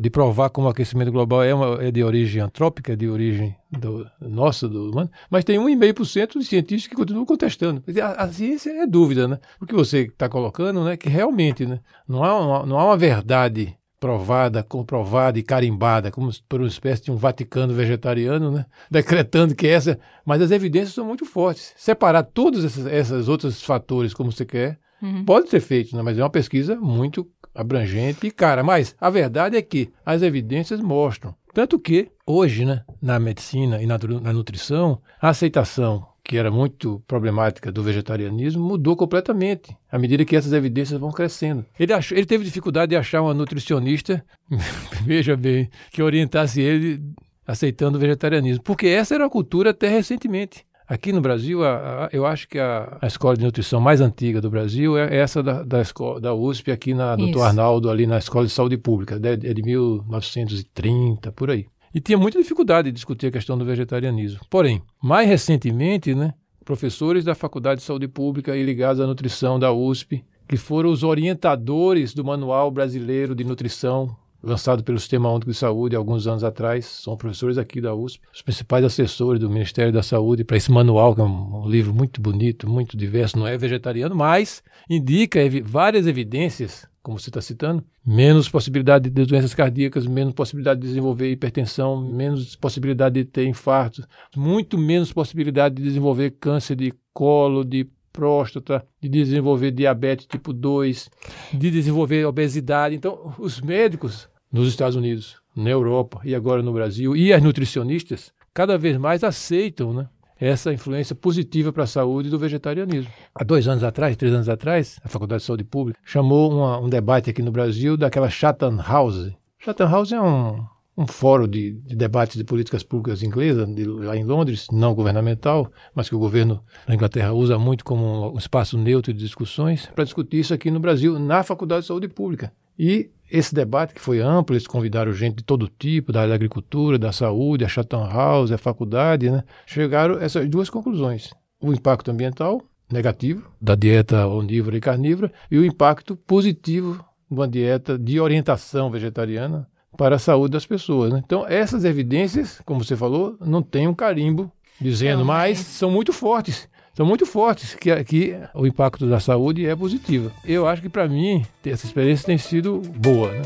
de provar como o aquecimento global é, uma- é de origem antrópica, de origem do, nossa, do humano, mas tem 1,5% de cientistas que continuam contestando. A, a ciência é dúvida, né? O que você está colocando, né? Que realmente, né? Não há uma, não há uma verdade provada, comprovada e carimbada, como por uma espécie de um Vaticano vegetariano, né? *laughs* Decretando que essa. Mas as evidências são muito fortes. Separar todos esses, esses outros fatores como você quer, Uhum. pode ser feito, né? mas é uma pesquisa muito abrangente e cara. Mas a verdade é que as evidências mostram. Tanto que, hoje, né, na medicina e na, na nutrição, a aceitação que era muito problemática do vegetarianismo, mudou completamente à medida que essas evidências vão crescendo. Ele, achou, ele teve dificuldade de achar uma nutricionista, *laughs* veja bem, que orientasse ele aceitando o vegetarianismo, porque essa era a cultura até recentemente. Aqui no Brasil, a, a, eu acho que a, a, escola de nutrição mais antiga do Brasil é essa da, da, escola, da USP, aqui na Doutor Arnaldo, ali na Escola de Saúde Pública, é de, de 1930, por aí. E tinha muita dificuldade de discutir a questão do vegetarianismo. Porém, mais recentemente, né, professores da Faculdade de Saúde Pública e ligados à nutrição da USP, que foram os orientadores do Manual Brasileiro de Nutrição lançado pelo Sistema Único de Saúde alguns anos atrás. São professores aqui da USP, os principais assessores do Ministério da Saúde para esse manual, que é um, um, livro muito bonito, muito diverso, não é vegetariano, mas indica várias evidências, como você está citando, menos possibilidade de doenças cardíacas, menos possibilidade de desenvolver hipertensão, menos possibilidade de ter infarto, muito menos possibilidade de desenvolver câncer de colo, de próstata, de desenvolver diabetes tipo 2, de desenvolver obesidade. Então, os médicos nos Estados Unidos, na Europa e agora no Brasil, e as nutricionistas, cada vez mais aceitam né, essa influência positiva para a saúde do vegetarianismo. Há dois anos atrás, três anos atrás, a Faculdade de Saúde Pública chamou uma, um debate aqui no Brasil daquela Chatham House. Chatham House é um, um fórum de, de debates de políticas públicas inglesa, de, lá em Londres, não governamental, mas que o governo da Inglaterra usa muito como um espaço neutro de discussões, para discutir isso aqui no Brasil, na Faculdade de Saúde Pública. E esse debate que foi amplo, eles convidaram gente de todo tipo, da área da agricultura, da saúde, a Chatham House, a faculdade, né? chegaram a essas duas conclusões. O impacto ambiental negativo da dieta onívora e carnívora e o impacto positivo de uma dieta de orientação vegetariana para a saúde das pessoas. Né? Então, essas evidências, como você falou, não tem um carimbo dizendo, não, mas são muito fortes são muito fortes, que aqui o impacto da saúde é positivo. Eu acho que para mim essa experiência tem sido boa. Né?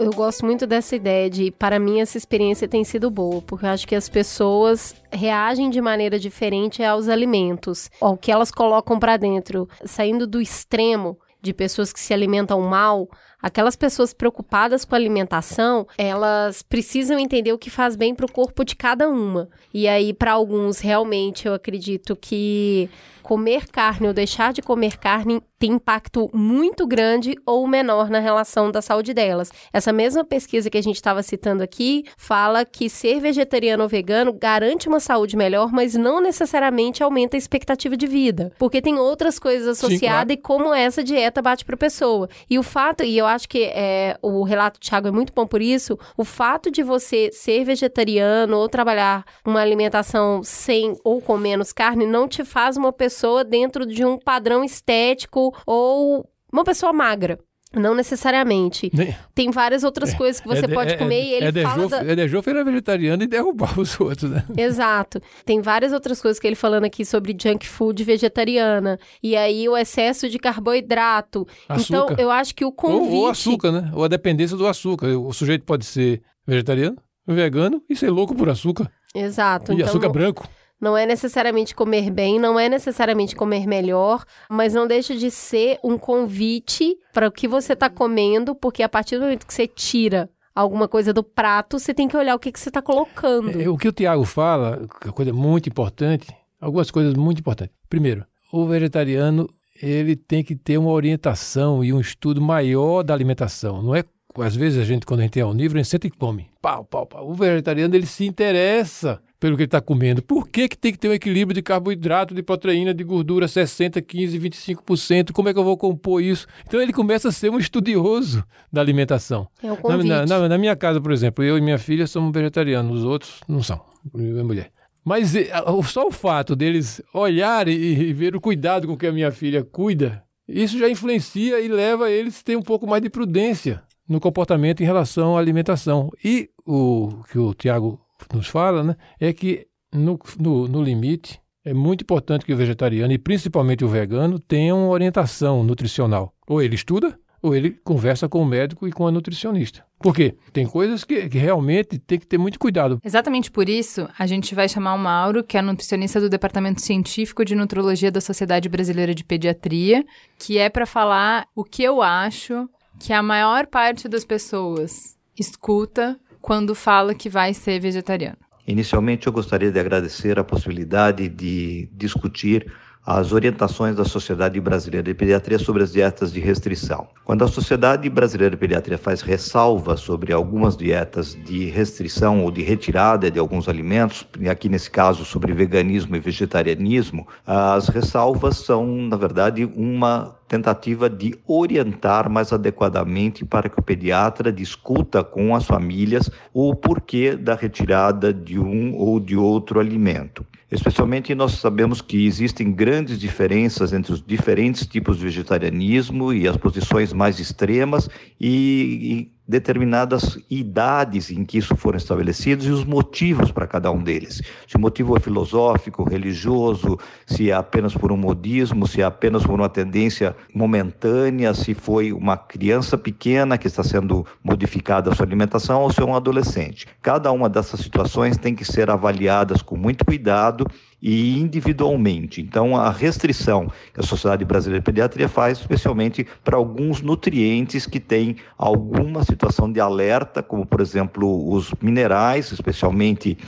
eu gosto muito dessa ideia de, para mim, essa experiência tem sido boa, porque eu acho que as pessoas reagem de maneira diferente aos alimentos, ao que elas colocam para dentro, saindo do extremo de pessoas que se alimentam mal, aquelas pessoas preocupadas com a alimentação, elas precisam entender o que faz bem para o corpo de cada uma. E aí, para alguns, realmente, eu acredito que comer carne ou deixar de comer carne tem impacto muito grande ou menor na relação da saúde delas. Essa mesma pesquisa que a gente estava citando aqui fala que ser vegetariano ou vegano garante uma saúde melhor, mas não necessariamente aumenta a expectativa de vida, porque tem outras coisas associadas Sim, claro. e como essa dieta bate para a pessoa. E o fato, e eu acho que é, o relato do Thiago é muito bom por isso, o fato de você ser vegetariano ou trabalhar uma alimentação sem ou com menos carne não te faz uma pessoa dentro de um padrão estético ou uma pessoa magra. Não necessariamente. Tem várias outras é, coisas que você é de, pode é, comer e ele fala... Da... Edejof era vegetariano e derrubava os *laughs* outros, né? Exato. Tem várias outras coisas que ele falando aqui sobre junk food vegetariana. E aí o excesso de carboidrato. Açúcar. Então, eu acho que o convite... Ou, ou açúcar, né? Ou a dependência do açúcar. O sujeito pode ser vegetariano, vegano e ser louco por açúcar. Exato. E então, açúcar branco. Não é necessariamente comer bem, não é necessariamente comer melhor, mas não deixa de ser um convite para o que você está comendo, porque a partir do momento que você tira alguma coisa do prato, você tem que olhar o que, que você está colocando. É, o que o Tiago fala, é coisa muito importante, algumas coisas muito importantes. Primeiro, o vegetariano ele tem que ter uma orientação e um estudo maior da alimentação. Não é às vezes a gente quando a gente é onívoro, a gente senta e come. Pau, pau, pau. O vegetariano ele se interessa pelo que ele está comendo. Por que, que tem que ter um equilíbrio de carboidrato, de proteína, de gordura 60, 15, 25%? Como é que eu vou compor isso? Então ele começa a ser um estudioso da alimentação. É um na, na, na, minha casa, por exemplo, eu e minha filha somos vegetarianos, os outros não são, minha mulher. Mas só o fato deles olharem e ver o cuidado com que a minha filha cuida, isso já influencia e leva eles a ter um pouco mais de prudência no comportamento em relação à alimentação. E o que o Tiago nos fala, né, é que no, no, no limite é muito importante que o vegetariano e principalmente o vegano tenham orientação nutricional. Ou ele estuda, ou ele conversa com o médico e com a nutricionista. Por quê? Tem coisas que, que, realmente tem que ter muito cuidado. Exatamente por isso, a gente vai chamar o Mauro, que é nutricionista do Departamento Científico de Nutrologia da Sociedade Brasileira de Pediatria, que é para falar o que eu acho que a maior parte das pessoas escuta quando fala que vai ser vegetariano. Inicialmente, eu gostaria de agradecer a possibilidade de discutir as orientações da Sociedade Brasileira de Pediatria sobre as dietas de restrição. Quando a Sociedade Brasileira de Pediatria faz ressalva sobre algumas dietas de restrição ou de retirada de alguns alimentos, aqui nesse caso sobre veganismo e vegetarianismo, as ressalvas são, na verdade, uma tentativa de orientar mais adequadamente para que o pediatra discuta com as famílias o porquê da retirada de um ou de outro alimento. Especialmente nós sabemos que existem grandes diferenças entre os diferentes tipos de vegetarianismo e as posições mais extremas e, e determinadas idades em que isso foram estabelecidos e os motivos para cada um deles. Se o motivo é filosófico, religioso, se é apenas por um modismo, se é apenas por uma tendência momentânea, se foi uma criança pequena que está sendo modificada a sua alimentação ou se é um adolescente. Cada uma dessas situações tem que ser avaliadas com muito cuidado e individualmente. Então, a restrição que a Sociedade Brasileira de Pediatria faz, especialmente para alguns nutrientes que têm alguma situação de alerta, como, por exemplo, os minerais, especialmente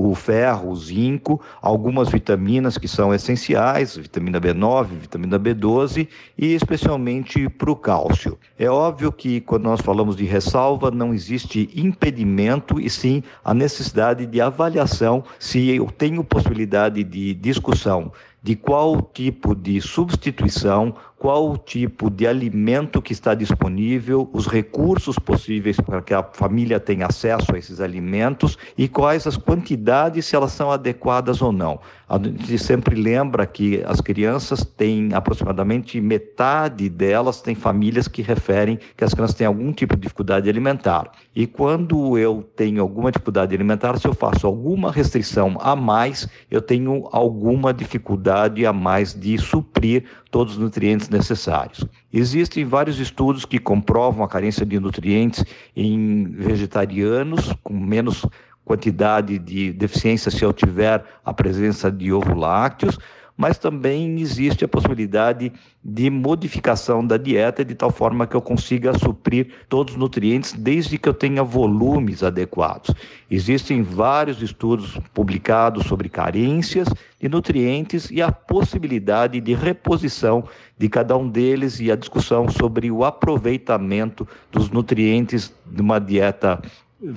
o ferro, o zinco, algumas vitaminas que são essenciais, vitamina B9, vitamina B12 e especialmente para o cálcio. É óbvio que quando nós falamos de ressalva, não existe impedimento e sim a necessidade de avaliação se eu tenho possibilidade de discussão de qual tipo de substituição, qual o tipo de alimento que está disponível, os recursos possíveis para que a família tenha acesso a esses alimentos e quais as quantidades, se elas são adequadas ou não. A gente sempre lembra que as crianças têm aproximadamente metade delas têm famílias que referem que as crianças têm algum tipo de dificuldade alimentar. E quando eu tenho alguma dificuldade alimentar, se eu faço alguma restrição a mais, eu tenho alguma dificuldade a mais de suprir todos os nutrientes necessários. Existem vários estudos que comprovam a carência de nutrientes em vegetarianos com menos quantidade de deficiência se eu tiver a presença de ovulácteos, mas também existe a possibilidade de modificação da dieta de tal forma que eu consiga suprir todos os nutrientes desde que eu tenha volumes adequados. Existem vários estudos publicados sobre carências de nutrientes e a possibilidade de reposição de cada um deles e a discussão sobre o aproveitamento dos nutrientes de uma dieta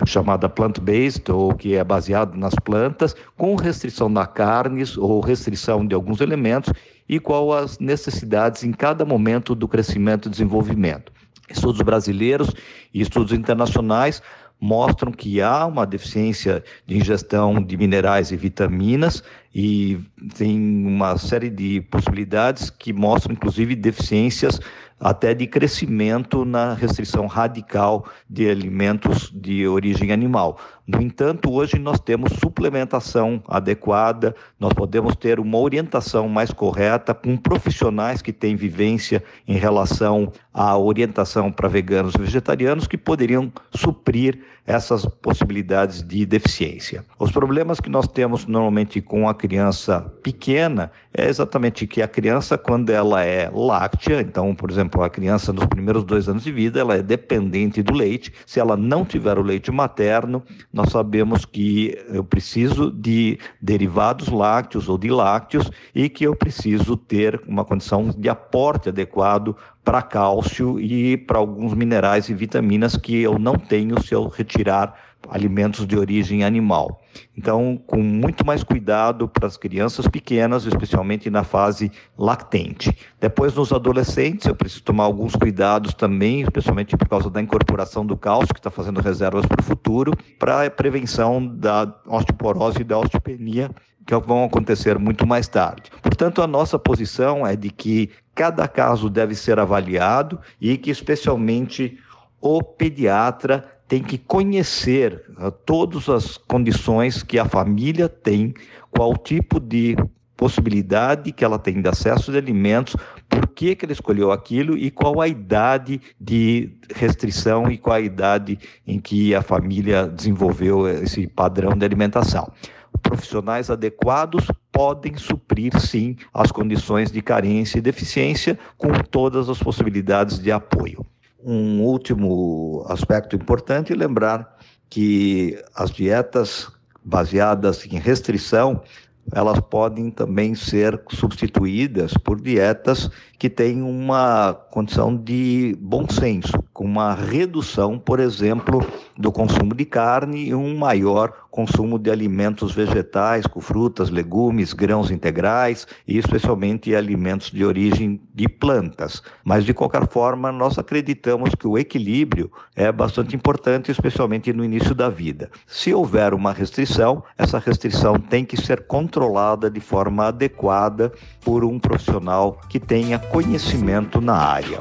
chamada plant-based, ou que é baseado nas plantas, com restrição da carnes ou restrição de alguns elementos e qual as necessidades em cada momento do crescimento e desenvolvimento. Estudos brasileiros e estudos internacionais mostram que há uma deficiência de ingestão de minerais e vitaminas e tem uma série de possibilidades que mostram inclusive deficiências até de crescimento na restrição radical de alimentos de origem animal. No entanto, hoje nós temos suplementação adequada, nós podemos ter uma orientação mais correta com profissionais que têm vivência em relação à orientação para veganos e vegetarianos que poderiam suprir essas possibilidades de deficiência. Os problemas que nós temos normalmente com a criança pequena é exatamente que a criança, quando ela é láctea, então, por exemplo, a criança nos primeiros dois anos de vida, ela é dependente do leite. Se ela não tiver o leite materno, nós sabemos que eu preciso de derivados lácteos ou de lácteos e que eu preciso ter uma condição de aporte adequado para cálcio e para alguns minerais e vitaminas que eu não tenho se eu retirar alimentos de origem animal. Então, com muito mais cuidado para as crianças pequenas, especialmente na fase lactente. Depois, nos adolescentes, eu preciso tomar alguns cuidados também, especialmente por causa da incorporação do cálcio, que está fazendo reservas para o futuro, para a prevenção da osteoporose e da osteopenia, que vão acontecer muito mais tarde. Portanto, a nossa posição é de que cada caso deve ser avaliado e que, especialmente, o pediatra tem que conhecer uh, todas as condições que a família tem, qual tipo de possibilidade que ela tem de acesso de alimentos por que, que ele escolheu aquilo e qual a idade de restrição e qual a idade em que a família desenvolveu esse padrão de alimentação profissionais adequados podem suprir, sim, as condições de carência e deficiência com todas as possibilidades de apoio. Um último aspecto importante é lembrar que as dietas baseadas em restrição elas podem também ser substituídas por dietas que têm uma condição de bom senso, com uma redução, por exemplo, do consumo de carne e um maior consumo de alimentos vegetais, com frutas, legumes, grãos integrais e especialmente alimentos de origem de plantas. Mas de qualquer forma, nós acreditamos que o equilíbrio é bastante importante, especialmente no início da vida. Se houver uma restrição, essa restrição tem que ser controlada de forma adequada por um profissional que tenha conhecimento na área.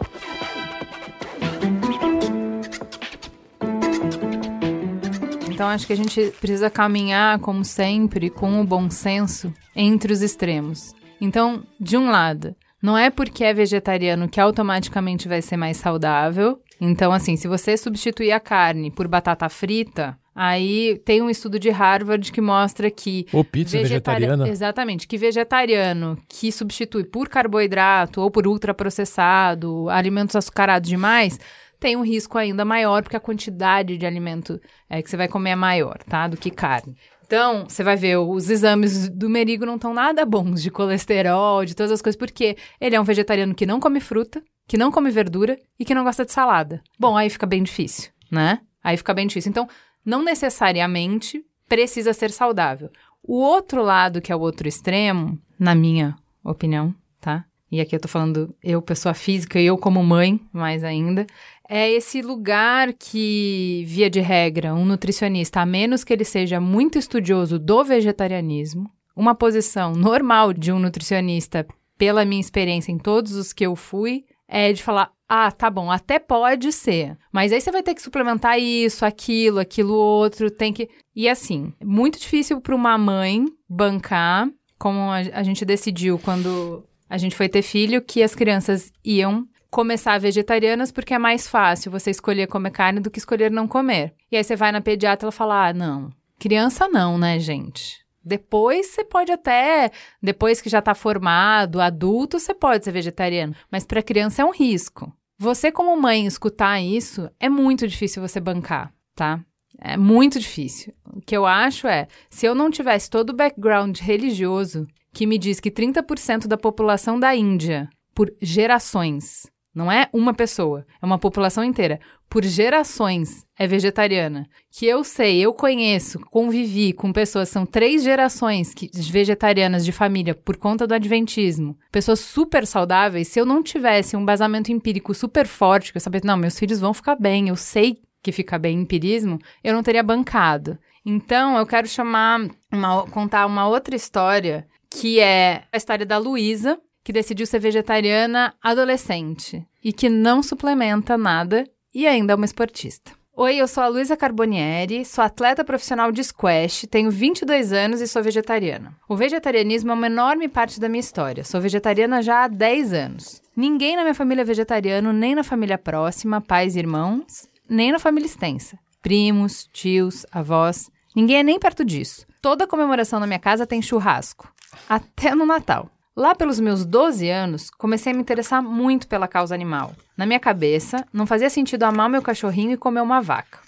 Então acho que a gente precisa caminhar, como sempre, com o bom senso entre os extremos. Então, de um lado, não é porque é vegetariano que automaticamente vai ser mais saudável. Então, assim, se você substituir a carne por batata frita, Aí tem um estudo de Harvard que mostra que. Ou pizza vegetari vegetariana. Exatamente. Que vegetariano que substitui por carboidrato ou por ultraprocessado, alimentos açucarados demais, tem um risco ainda maior, porque a quantidade de alimento é, que você vai comer é maior, tá? Do que carne. Então, você vai ver, os exames do Merigo não estão nada bons de colesterol, de todas as coisas, porque ele é um vegetariano que não come fruta, que não come verdura e que não gosta de salada. Bom, aí fica bem difícil, né? Aí fica bem difícil. Então, não necessariamente precisa ser saudável. O outro lado, que é o outro extremo, na minha opinião, tá? E aqui eu tô falando eu, pessoa física, eu como mãe, mais ainda, é esse lugar que, via de regra, um nutricionista, a menos que ele seja muito estudioso do vegetarianismo, uma posição normal de um nutricionista, pela minha experiência em todos os que eu fui, é de falar: ah, tá bom, até pode ser. Mas aí você vai ter que suplementar isso, aquilo, aquilo outro, tem que. E assim, muito difícil para uma mãe bancar, como a gente decidiu quando a gente foi ter filho, que as crianças iam começar vegetarianas porque é mais fácil você escolher comer carne do que escolher não comer. E aí você vai na pediatra e ela fala: ah, não, criança não, né, gente? Depois você pode até, depois que já está formado, adulto, você pode ser vegetariano, mas para criança é um risco. Você como mãe escutar isso é muito difícil você bancar, tá? É muito difícil. O que eu acho é, se eu não tivesse todo o background religioso que me diz que 30% da população da Índia, por gerações, não é uma pessoa, é uma população inteira. Por gerações é vegetariana. Que eu sei, eu conheço, convivi com pessoas, são três gerações que, vegetarianas de família por conta do adventismo. Pessoas super saudáveis. Se eu não tivesse um basamento empírico super forte, que eu sabia, não, meus filhos vão ficar bem, eu sei que fica bem empirismo, eu não teria bancado. Então, eu quero chamar, uma, contar uma outra história, que é a história da Luísa, que decidiu ser vegetariana adolescente e que não suplementa nada e ainda é uma esportista. Oi, eu sou a Luísa Carbonieri, sou atleta profissional de squash, tenho 22 anos e sou vegetariana. O vegetarianismo é uma enorme parte da minha história. Sou vegetariana já há 10 anos. Ninguém na minha família é vegetariano, nem na família próxima, pais e irmãos, nem na família extensa. Primos, tios, avós, ninguém é nem perto disso. Toda comemoração na minha casa tem churrasco, até no Natal. Lá pelos meus 12 anos, comecei a me interessar muito pela causa animal. Na minha cabeça, não fazia sentido amar meu cachorrinho e comer uma vaca.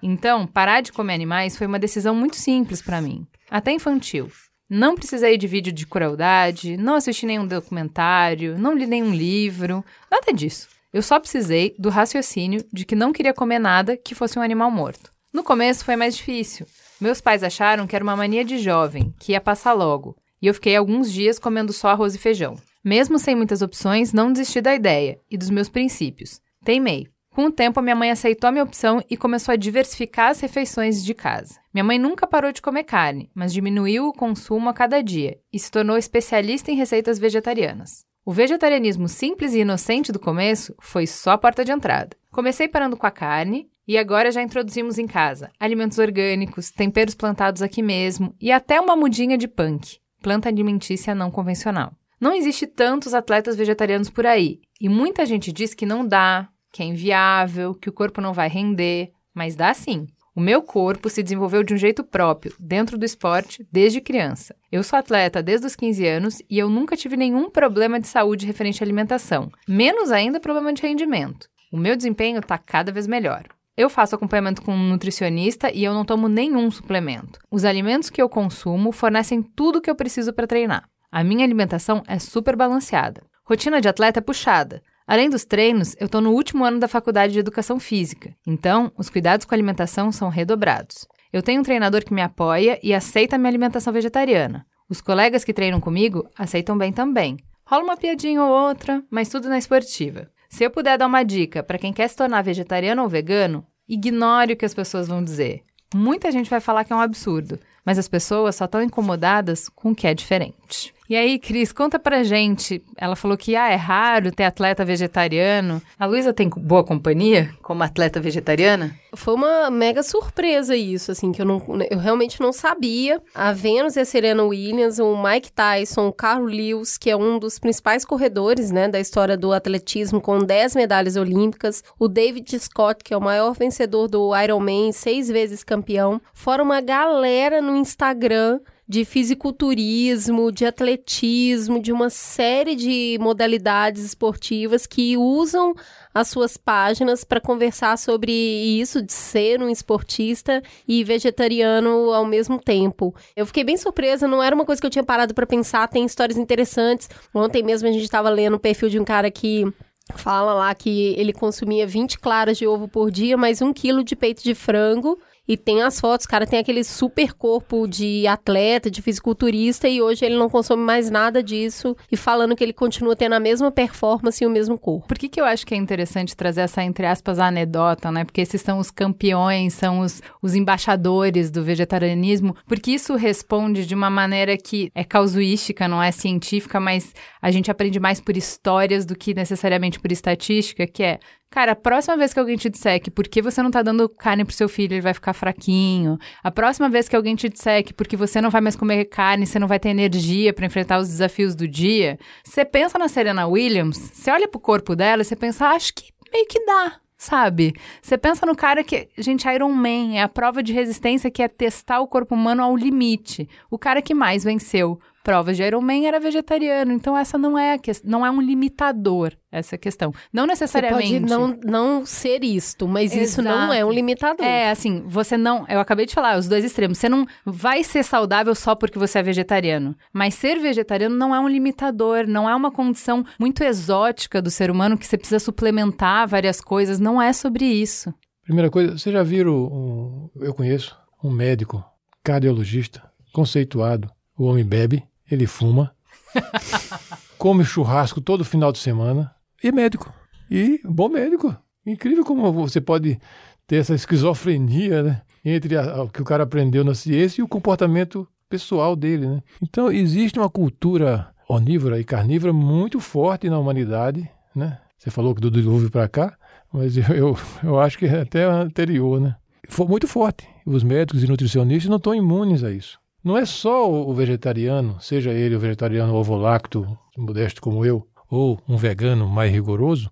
Então, parar de comer animais foi uma decisão muito simples para mim, até infantil. Não precisei de vídeo de crueldade, não assisti nenhum documentário, não li nenhum livro, nada disso. Eu só precisei do raciocínio de que não queria comer nada que fosse um animal morto. No começo foi mais difícil. Meus pais acharam que era uma mania de jovem, que ia passar logo e eu fiquei alguns dias comendo só arroz e feijão. Mesmo sem muitas opções, não desisti da ideia e dos meus princípios. Teimei. Com o tempo, a minha mãe aceitou a minha opção e começou a diversificar as refeições de casa. Minha mãe nunca parou de comer carne, mas diminuiu o consumo a cada dia e se tornou especialista em receitas vegetarianas. O vegetarianismo simples e inocente do começo foi só a porta de entrada. Comecei parando com a carne e agora já introduzimos em casa alimentos orgânicos, temperos plantados aqui mesmo e até uma mudinha de punk planta alimentícia não convencional. Não existe tantos atletas vegetarianos por aí, e muita gente diz que não dá, que é inviável, que o corpo não vai render, mas dá sim. O meu corpo se desenvolveu de um jeito próprio, dentro do esporte, desde criança. Eu sou atleta desde os 15 anos e eu nunca tive nenhum problema de saúde referente à alimentação, menos ainda problema de rendimento. O meu desempenho está cada vez melhor. Eu faço acompanhamento com um nutricionista e eu não tomo nenhum suplemento. Os alimentos que eu consumo fornecem tudo o que eu preciso para treinar. A minha alimentação é super balanceada. Rotina de atleta é puxada. Além dos treinos, eu estou no último ano da faculdade de educação física, então os cuidados com a alimentação são redobrados. Eu tenho um treinador que me apoia e aceita a minha alimentação vegetariana. Os colegas que treinam comigo aceitam bem também. Rola uma piadinha ou outra, mas tudo na esportiva. Se eu puder dar uma dica para quem quer se tornar vegetariano ou vegano, ignore o que as pessoas vão dizer. Muita gente vai falar que é um absurdo, mas as pessoas só estão incomodadas com o que é diferente. E aí, Cris, conta pra gente. Ela falou que ah, é raro ter atleta vegetariano. A Luísa tem boa companhia como atleta vegetariana? Foi uma mega surpresa isso, assim, que eu, não, eu realmente não sabia. A Venus e a Serena Williams, o Mike Tyson, o Carl Lewis, que é um dos principais corredores, né, da história do atletismo, com 10 medalhas olímpicas. O David Scott, que é o maior vencedor do Ironman, seis vezes campeão. Fora uma galera no Instagram de fisiculturismo, de atletismo, de uma série de modalidades esportivas que usam as suas páginas para conversar sobre isso, de ser um esportista e vegetariano ao mesmo tempo. Eu fiquei bem surpresa, não era uma coisa que eu tinha parado para pensar, tem histórias interessantes. Ontem mesmo a gente estava lendo o perfil de um cara que fala lá que ele consumia 20 claras de ovo por dia, mais um quilo de peito de frango e tem as fotos, o cara tem aquele super corpo de atleta, de fisiculturista, e hoje ele não consome mais nada disso. E falando que ele continua tendo a mesma performance e o mesmo corpo. Por que, que eu acho que é interessante trazer essa, entre aspas, anedota, né? Porque esses são os campeões, são os, os embaixadores do vegetarianismo, porque isso responde de uma maneira que é causuística, não é científica, mas a gente aprende mais por histórias do que necessariamente por estatística, que é Cara, a próxima vez que alguém te disser que porque você não tá dando carne pro seu filho, ele vai ficar fraquinho. A próxima vez que alguém te disser que porque você não vai mais comer carne, você não vai ter energia para enfrentar os desafios do dia, você pensa na Serena Williams, você olha pro corpo dela e você pensa, ah, acho que meio que dá sabe? Você pensa no cara que, gente, Iron Man é a prova de resistência que é testar o corpo humano ao limite. O cara que mais venceu provas de Ironman era vegetariano. Então, essa não é, que, não é um limitador, essa questão. Não necessariamente. Você pode não, não ser isto, mas Exato. isso não é um limitador. É, assim, você não. Eu acabei de falar, os dois extremos. Você não vai ser saudável só porque você é vegetariano. Mas ser vegetariano não é um limitador, não é uma condição muito exótica do ser humano que você precisa suplementar várias coisas. Não é sobre isso. Primeira coisa, você já viram, um, eu conheço um médico, cardiologista, conceituado. O homem bebe, ele fuma, *laughs* come churrasco todo final de semana e é médico. E bom médico. Incrível como você pode ter essa esquizofrenia, né? Entre a, o que o cara aprendeu na ciência e o comportamento pessoal dele, né? Então, existe uma cultura onívora e carnívora muito forte na humanidade, né? Você falou que do dilúvio para cá, mas eu, eu, eu acho que é até anterior, né? Foi muito forte. Os médicos e nutricionistas não estão imunes a isso. Não é só o vegetariano, seja ele o vegetariano ovo-lacto, modesto como eu, ou um vegano mais rigoroso,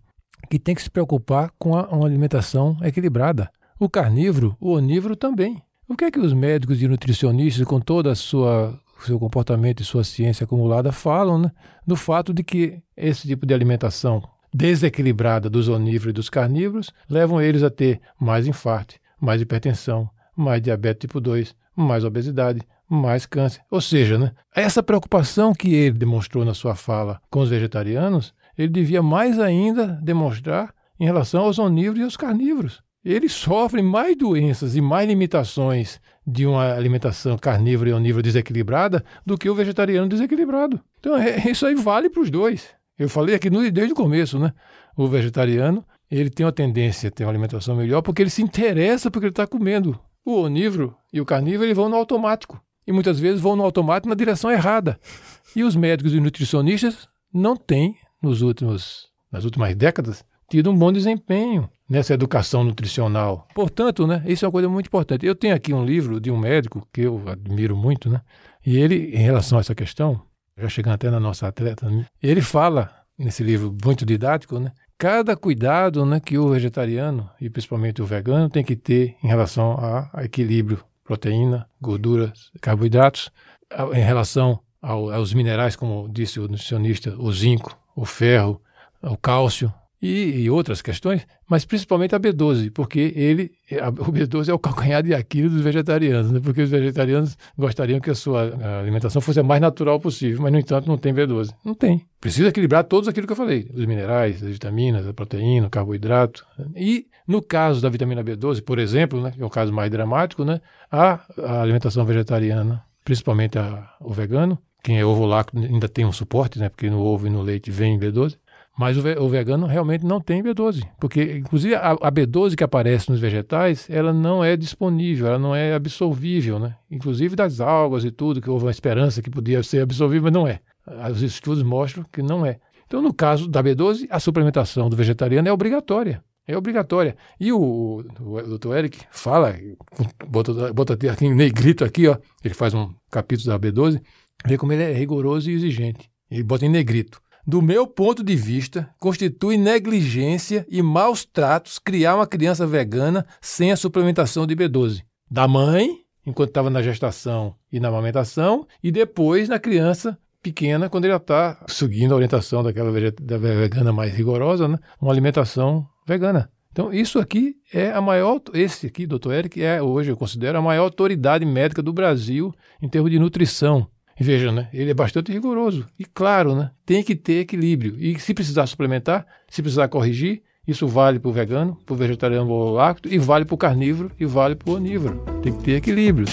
que tem que se preocupar com a, uma alimentação equilibrada. O carnívoro, o onívoro também. O que é que os médicos e nutricionistas, com toda a sua seu comportamento e sua ciência acumulada, falam né, do fato de que esse tipo de alimentação desequilibrada dos onívoros e dos carnívoros levam eles a ter mais infarto, mais hipertensão, mais diabetes tipo 2, mais obesidade, mais câncer. Ou seja, né, essa preocupação que ele demonstrou na sua fala com os vegetarianos, ele devia mais ainda demonstrar em relação aos onívoros e aos carnívoros. Eles sofrem mais doenças e mais limitações de uma alimentação carnívora e onívora desequilibrada do que o vegetariano desequilibrado. Então, é, isso aí vale para os dois. Eu falei aqui no, desde o começo, né? O vegetariano, ele tem uma tendência a ter uma alimentação melhor porque ele se interessa porque ele está comendo. O onívoro e o carnívoro eles vão no automático e muitas vezes vão no automático na direção errada. E os médicos e nutricionistas não têm, nos últimos, nas últimas décadas, tido um bom desempenho nessa educação nutricional. Portanto, né, isso é uma coisa muito importante. Eu tenho aqui um livro de um médico que eu admiro muito, né? E ele, em relação a essa questão, já chegando até na nossa atleta, né? ele fala nesse livro muito didático, né? Cada cuidado né, que o vegetariano e principalmente o vegano tem que ter em relação a, equilíbrio proteína, gorduras, carboidratos, em relação ao, aos minerais, como disse o nutricionista, o zinco, o ferro, o cálcio, e, e, outras questões, mas principalmente a B12, porque ele, a, o B12 é o calcanhar de Aquiles dos vegetarianos, né? porque os vegetarianos gostariam que a sua a alimentação fosse a mais natural possível, mas no entanto não tem B12. Não tem. Precisa equilibrar todos aquilo que eu falei, os minerais, as vitaminas, a proteína, o carboidrato. E no caso da vitamina B12, por exemplo, né, que é o caso mais dramático, né, a, a alimentação vegetariana, principalmente a, o vegano, quem é ovo lácteo ainda tem um suporte, né, porque no ovo e no leite vem B12, mas o, ve o, vegano realmente não tem B12, porque inclusive a, a, B12 que aparece nos vegetais, ela não é disponível, ela não é absorvível, né? Inclusive das algas e tudo, que houve uma esperança que podia ser absorvível, mas não é. Os estudos mostram que não é. Então, no caso da B12, a suplementação do vegetariano é obrigatória. É obrigatória. E o, o, o Dr. Eric fala, bota, bota aqui em negrito aqui, ó, ele faz um capítulo da B12, vê como ele é rigoroso e exigente. Ele bota em negrito do meu ponto de vista, constitui negligência e maus tratos criar uma criança vegana sem a suplementação de B12. Da mãe, enquanto estava na gestação e na amamentação, e depois na criança pequena, quando ele está seguindo a orientação daquela da vegana mais rigorosa, né? uma alimentação vegana. Então, isso aqui é a maior. Esse aqui, doutor Eric, é hoje, eu considero, a maior autoridade médica do Brasil em termos de nutrição. Veja, né? Ele é bastante rigoroso. E claro, né? Tem que ter equilíbrio. E se precisar suplementar, se precisar corrigir, isso vale para o vegano, para o vegetariano ou lácteo, e vale para o carnívoro e vale para o onívoro. Tem que ter equilíbrio.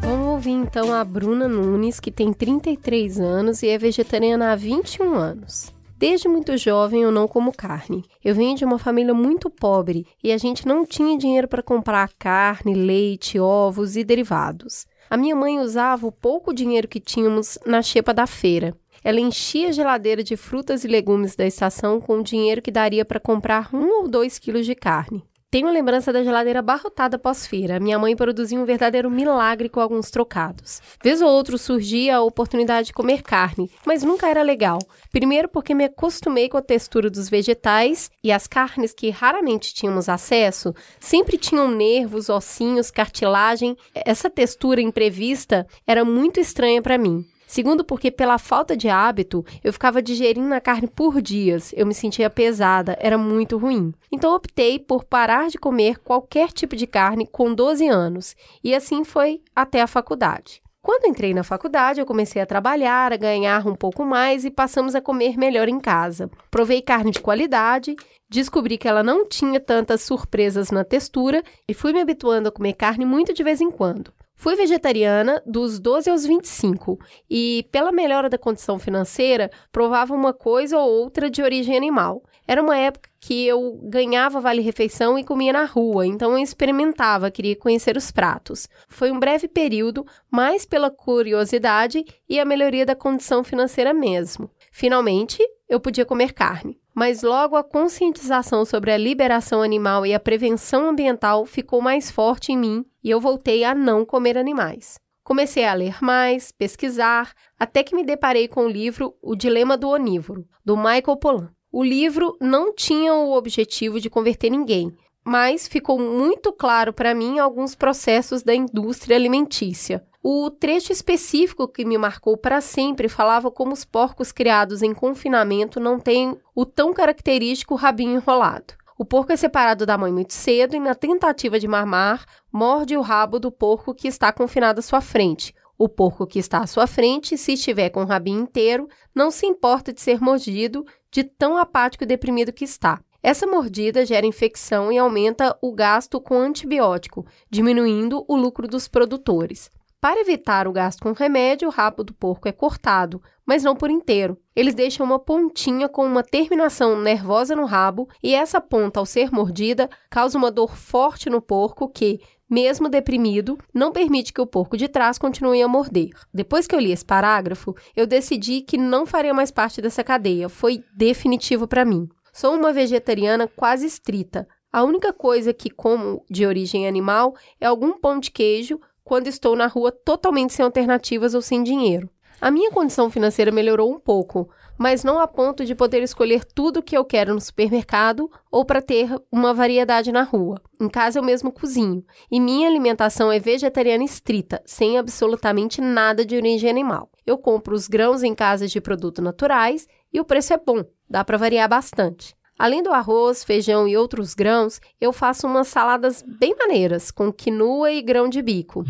Vamos ouvir então a Bruna Nunes, que tem 33 anos e é vegetariana há 21 anos. Desde muito jovem eu não como carne. Eu venho de uma família muito pobre e a gente não tinha dinheiro para comprar carne, leite, ovos e derivados. A minha mãe usava o pouco dinheiro que tínhamos na xepa da feira. Ela enchia a geladeira de frutas e legumes da estação com o dinheiro que daria para comprar um ou dois quilos de carne. Tenho lembrança da geladeira abarrotada pós-feira. Minha mãe produzia um verdadeiro milagre com alguns trocados. Vez ou outro surgia a oportunidade de comer carne, mas nunca era legal. Primeiro porque me acostumei com a textura dos vegetais e as carnes que raramente tínhamos acesso sempre tinham nervos, ossinhos, cartilagem. Essa textura imprevista era muito estranha para mim. Segundo, porque pela falta de hábito, eu ficava digerindo a carne por dias, eu me sentia pesada, era muito ruim. Então optei por parar de comer qualquer tipo de carne com 12 anos, e assim foi até a faculdade. Quando entrei na faculdade, eu comecei a trabalhar, a ganhar um pouco mais e passamos a comer melhor em casa. Provei carne de qualidade, descobri que ela não tinha tantas surpresas na textura e fui me habituando a comer carne muito de vez em quando. Fui vegetariana dos 12 aos 25 e, pela melhora da condição financeira, provava uma coisa ou outra de origem animal. Era uma época que eu ganhava vale-refeição e comia na rua, então eu experimentava, queria conhecer os pratos. Foi um breve período, mais pela curiosidade e a melhoria da condição financeira mesmo. Finalmente, eu podia comer carne. Mas logo a conscientização sobre a liberação animal e a prevenção ambiental ficou mais forte em mim e eu voltei a não comer animais. Comecei a ler mais, pesquisar, até que me deparei com o livro O Dilema do Onívoro, do Michael Pollan. O livro não tinha o objetivo de converter ninguém, mas ficou muito claro para mim alguns processos da indústria alimentícia. O trecho específico que me marcou para sempre falava como os porcos criados em confinamento não têm o tão característico rabinho enrolado. O porco é separado da mãe muito cedo e, na tentativa de mamar, morde o rabo do porco que está confinado à sua frente. O porco que está à sua frente, se estiver com o rabinho inteiro, não se importa de ser mordido, de tão apático e deprimido que está. Essa mordida gera infecção e aumenta o gasto com antibiótico, diminuindo o lucro dos produtores. Para evitar o gasto com remédio, o rabo do porco é cortado, mas não por inteiro. Eles deixam uma pontinha com uma terminação nervosa no rabo, e essa ponta, ao ser mordida, causa uma dor forte no porco que, mesmo deprimido, não permite que o porco de trás continue a morder. Depois que eu li esse parágrafo, eu decidi que não faria mais parte dessa cadeia. Foi definitivo para mim. Sou uma vegetariana quase estrita, A única coisa que como de origem animal é algum pão de queijo quando estou na rua totalmente sem alternativas ou sem dinheiro. A minha condição financeira melhorou um pouco, mas não a ponto de poder escolher tudo o que eu quero no supermercado ou para ter uma variedade na rua. Em casa eu mesmo cozinho, e minha alimentação é vegetariana estrita, sem absolutamente nada de origem animal. Eu compro os grãos em casas de produtos naturais e o preço é bom, dá para variar bastante. Além do arroz, feijão e outros grãos, eu faço umas saladas bem maneiras, com quinoa e grão de bico.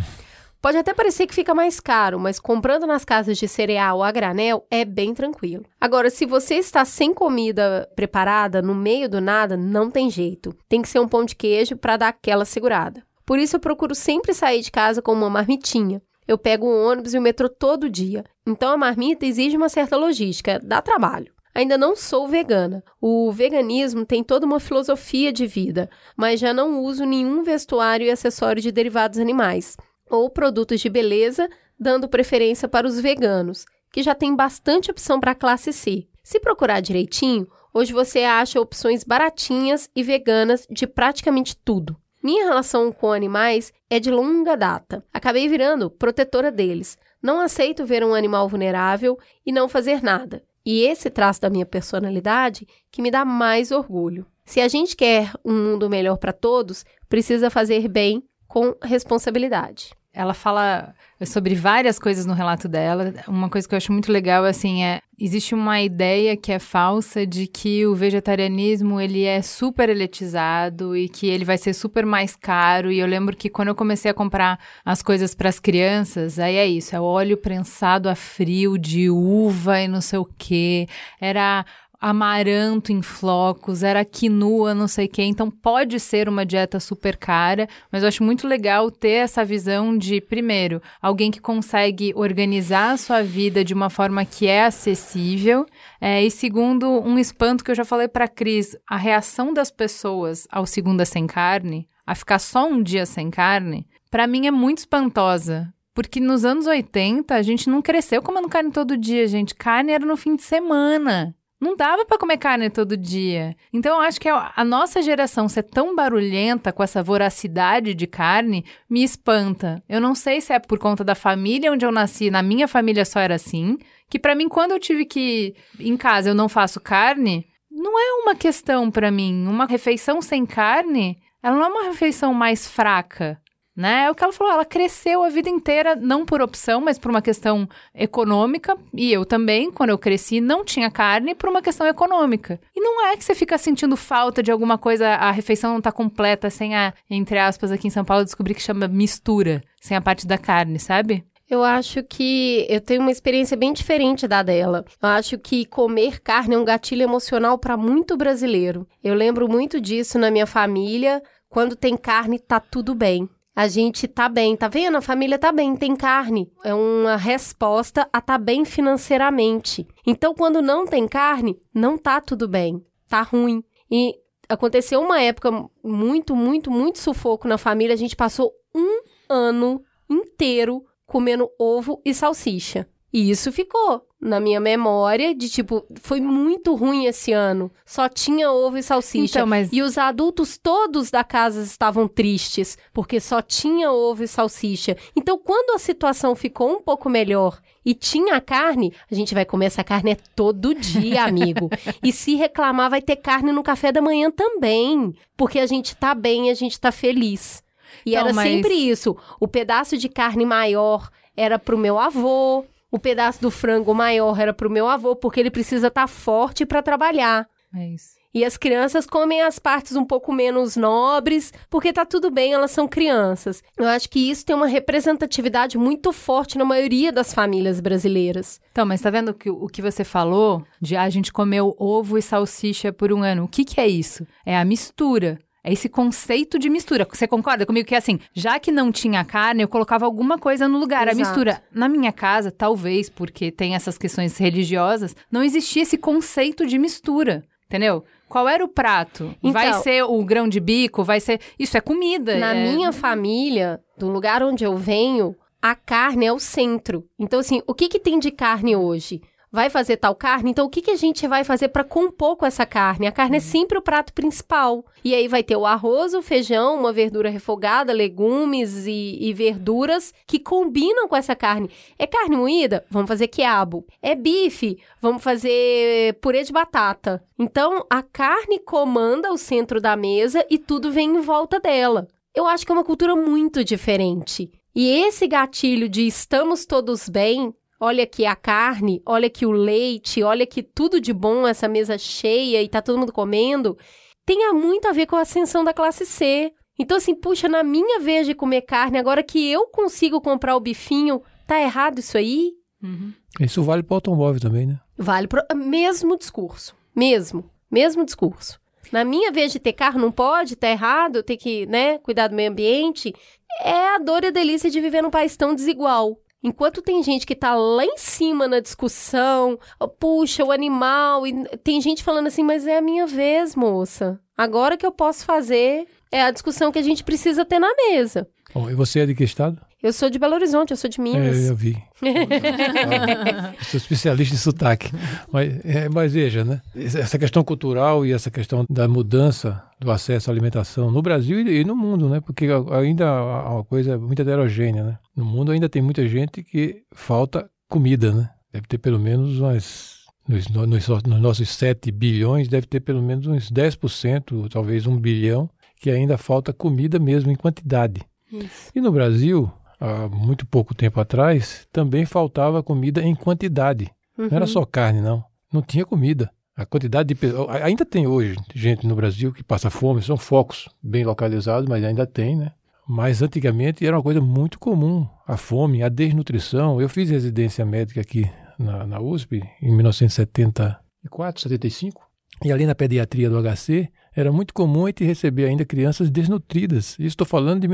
Pode até parecer que fica mais caro, mas comprando nas casas de cereal a granel é bem tranquilo. Agora, se você está sem comida preparada no meio do nada, não tem jeito. Tem que ser um pão de queijo para dar aquela segurada. Por isso eu procuro sempre sair de casa com uma marmitinha. Eu pego o ônibus e o metrô todo dia. Então a marmita exige uma certa logística, dá trabalho. Ainda não sou vegana. O veganismo tem toda uma filosofia de vida, mas já não uso nenhum vestuário e acessório de derivados animais ou produtos de beleza, dando preferência para os veganos, que já tem bastante opção para a classe C. Se procurar direitinho, hoje você acha opções baratinhas e veganas de praticamente tudo. Minha relação com animais é de longa data. Acabei virando protetora deles. Não aceito ver um animal vulnerável e não fazer nada. E esse traço da minha personalidade que me dá mais orgulho. Se a gente quer um mundo melhor para todos, precisa fazer bem com responsabilidade ela fala sobre várias coisas no relato dela. Uma coisa que eu acho muito legal, assim, é existe uma ideia que é falsa de que o vegetarianismo ele é super elitizado e que ele vai ser super mais caro. E eu lembro que quando eu comecei a comprar as coisas para as crianças, aí é isso, é óleo prensado a frio de uva e não sei o que. Era amaranto em flocos, era quinua, não sei o quê. Então pode ser uma dieta super cara, mas eu acho muito legal ter essa visão de, primeiro, alguém que consegue organizar a sua vida de uma forma que é acessível. É, e segundo, um espanto que eu já falei para Cris, a reação das pessoas ao segunda sem carne, a ficar só um dia sem carne, para mim é muito espantosa. Porque nos anos 80 a gente não cresceu comendo carne todo dia, gente. Carne era no fim de semana. Não dava para comer carne todo dia. Então eu acho que a nossa geração ser tão barulhenta com essa voracidade de carne me espanta. Eu não sei se é por conta da família onde eu nasci, na minha família só era assim, que para mim quando eu tive que em casa eu não faço carne, não é uma questão para mim. Uma refeição sem carne, ela não é uma refeição mais fraca né? É o que ela falou, ela cresceu a vida inteira, não por opção, mas por uma questão econômica. E eu também, quando eu cresci, não tinha carne por uma questão econômica. E não é que você fica sentindo falta de alguma coisa, a refeição não tá completa sem a, entre aspas, aqui em São Paulo, descobri que chama mistura, sem a parte da carne, sabe? Eu acho que eu tenho uma experiência bem diferente da dela. Eu acho que comer carne é um gatilho emocional para muito brasileiro. Eu lembro muito disso na minha família. Quando tem carne, tá tudo bem a gente tá bem, tá vendo? A família tá bem, tem carne. É uma resposta a tá bem financeiramente. Então, quando não tem carne, não tá tudo bem, tá ruim. E aconteceu uma época muito, muito, muito sufoco na família. A gente passou um ano inteiro comendo ovo e salsicha. E isso ficou na minha memória de tipo, foi muito ruim esse ano. Só tinha ovo e salsicha. Então, mas... E os adultos todos da casa estavam tristes, porque só tinha ovo e salsicha. Então, quando a situação ficou um pouco melhor e tinha carne, a gente vai comer essa carne é todo dia, *laughs* amigo. e se reclamar, vai ter carne no café da manhã também. Porque a gente tá bem, a gente tá feliz. E era mas... sempre isso. O pedaço de carne maior era pro meu avô, o pedaço do frango maior era pro meu avô, porque ele precisa estar tá forte para trabalhar. É isso. E as crianças comem as partes um pouco menos nobres, porque tá tudo bem, elas são crianças. Eu acho que isso tem uma representatividade muito forte na maioria das famílias brasileiras. Então, mas tá vendo que o que você falou de ah, a gente comeu ovo e salsicha por um ano? O que que é isso? É a mistura. É esse conceito de mistura. Você concorda comigo que assim, já que não tinha carne, eu colocava alguma coisa no lugar. Exato. A mistura. Na minha casa, talvez, porque tem essas questões religiosas, não existia esse conceito de mistura. Entendeu? Qual era o prato? Então, vai ser o grão de bico? Vai ser. Isso é comida. Na é... minha família, do lugar onde eu venho, a carne é o centro. Então, assim, o que, que tem de carne hoje? Vai fazer tal carne, então o que, que a gente vai fazer para compor com essa carne? A carne é sempre o prato principal. E aí vai ter o arroz, o feijão, uma verdura refogada, legumes e, e verduras que combinam com essa carne. É carne moída? Vamos fazer quiabo. É bife? Vamos fazer purê de batata. Então a carne comanda o centro da mesa e tudo vem em volta dela. Eu acho que é uma cultura muito diferente. E esse gatilho de estamos todos bem, olha aqui a carne, olha aqui o leite, olha que tudo de bom essa mesa cheia e tá todo mundo comendo, tem muito a ver com a ascensão da classe C. Então, assim, puxa, na minha vez de comer carne, agora que eu consigo comprar o bifinho, tá errado isso aí? Uhum. Isso vale para o automóvel também, né? Vale pro mesmo discurso. Mesmo. Mesmo discurso. Na minha vez de ter carro, não pode, tá errado, tenho que, né, cuidar do meio ambiente. É a dor e a delícia de viver num país tão desigual. Enquanto tem gente que tá lá em cima na discussão, puxa, o animal, e tem gente falando assim, mas é a minha vez, moça. Agora que eu posso fazer é a discussão que a gente precisa ter na mesa. Bom, e você é de que estado? Eu sou de Belo Horizonte, eu sou de Minas. É, eu vi. Eu *laughs* sou especialista em sotaque. Mas, é, mas veja, né? Essa questão cultural e essa questão da mudança do acesso à alimentação no Brasil e no mundo, né? Porque ainda é uma coisa muito heterogênea, né? No mundo ainda tem muita gente que falta comida, né? Deve ter pelo menos umas nos, nos, nos, nossos 7 bilhões, deve ter pelo menos uns 10%, talvez um bilhão, que ainda falta comida mesmo em quantidade. Isso. E no Brasil, há muito pouco tempo atrás, também faltava comida em quantidade. Uhum. Não era só carne, não. Não tinha comida. A quantidade de ainda tem hoje gente no Brasil que passa fome, são focos bem localizados, mas ainda tem, né? Mas antigamente era uma coisa muito comum, a fome, a desnutrição. Eu fiz residência médica aqui na, na USP em 1974, 75. E ali na pediatria do HC, era muito comum a gente receber ainda crianças desnutridas. Isso estou falando de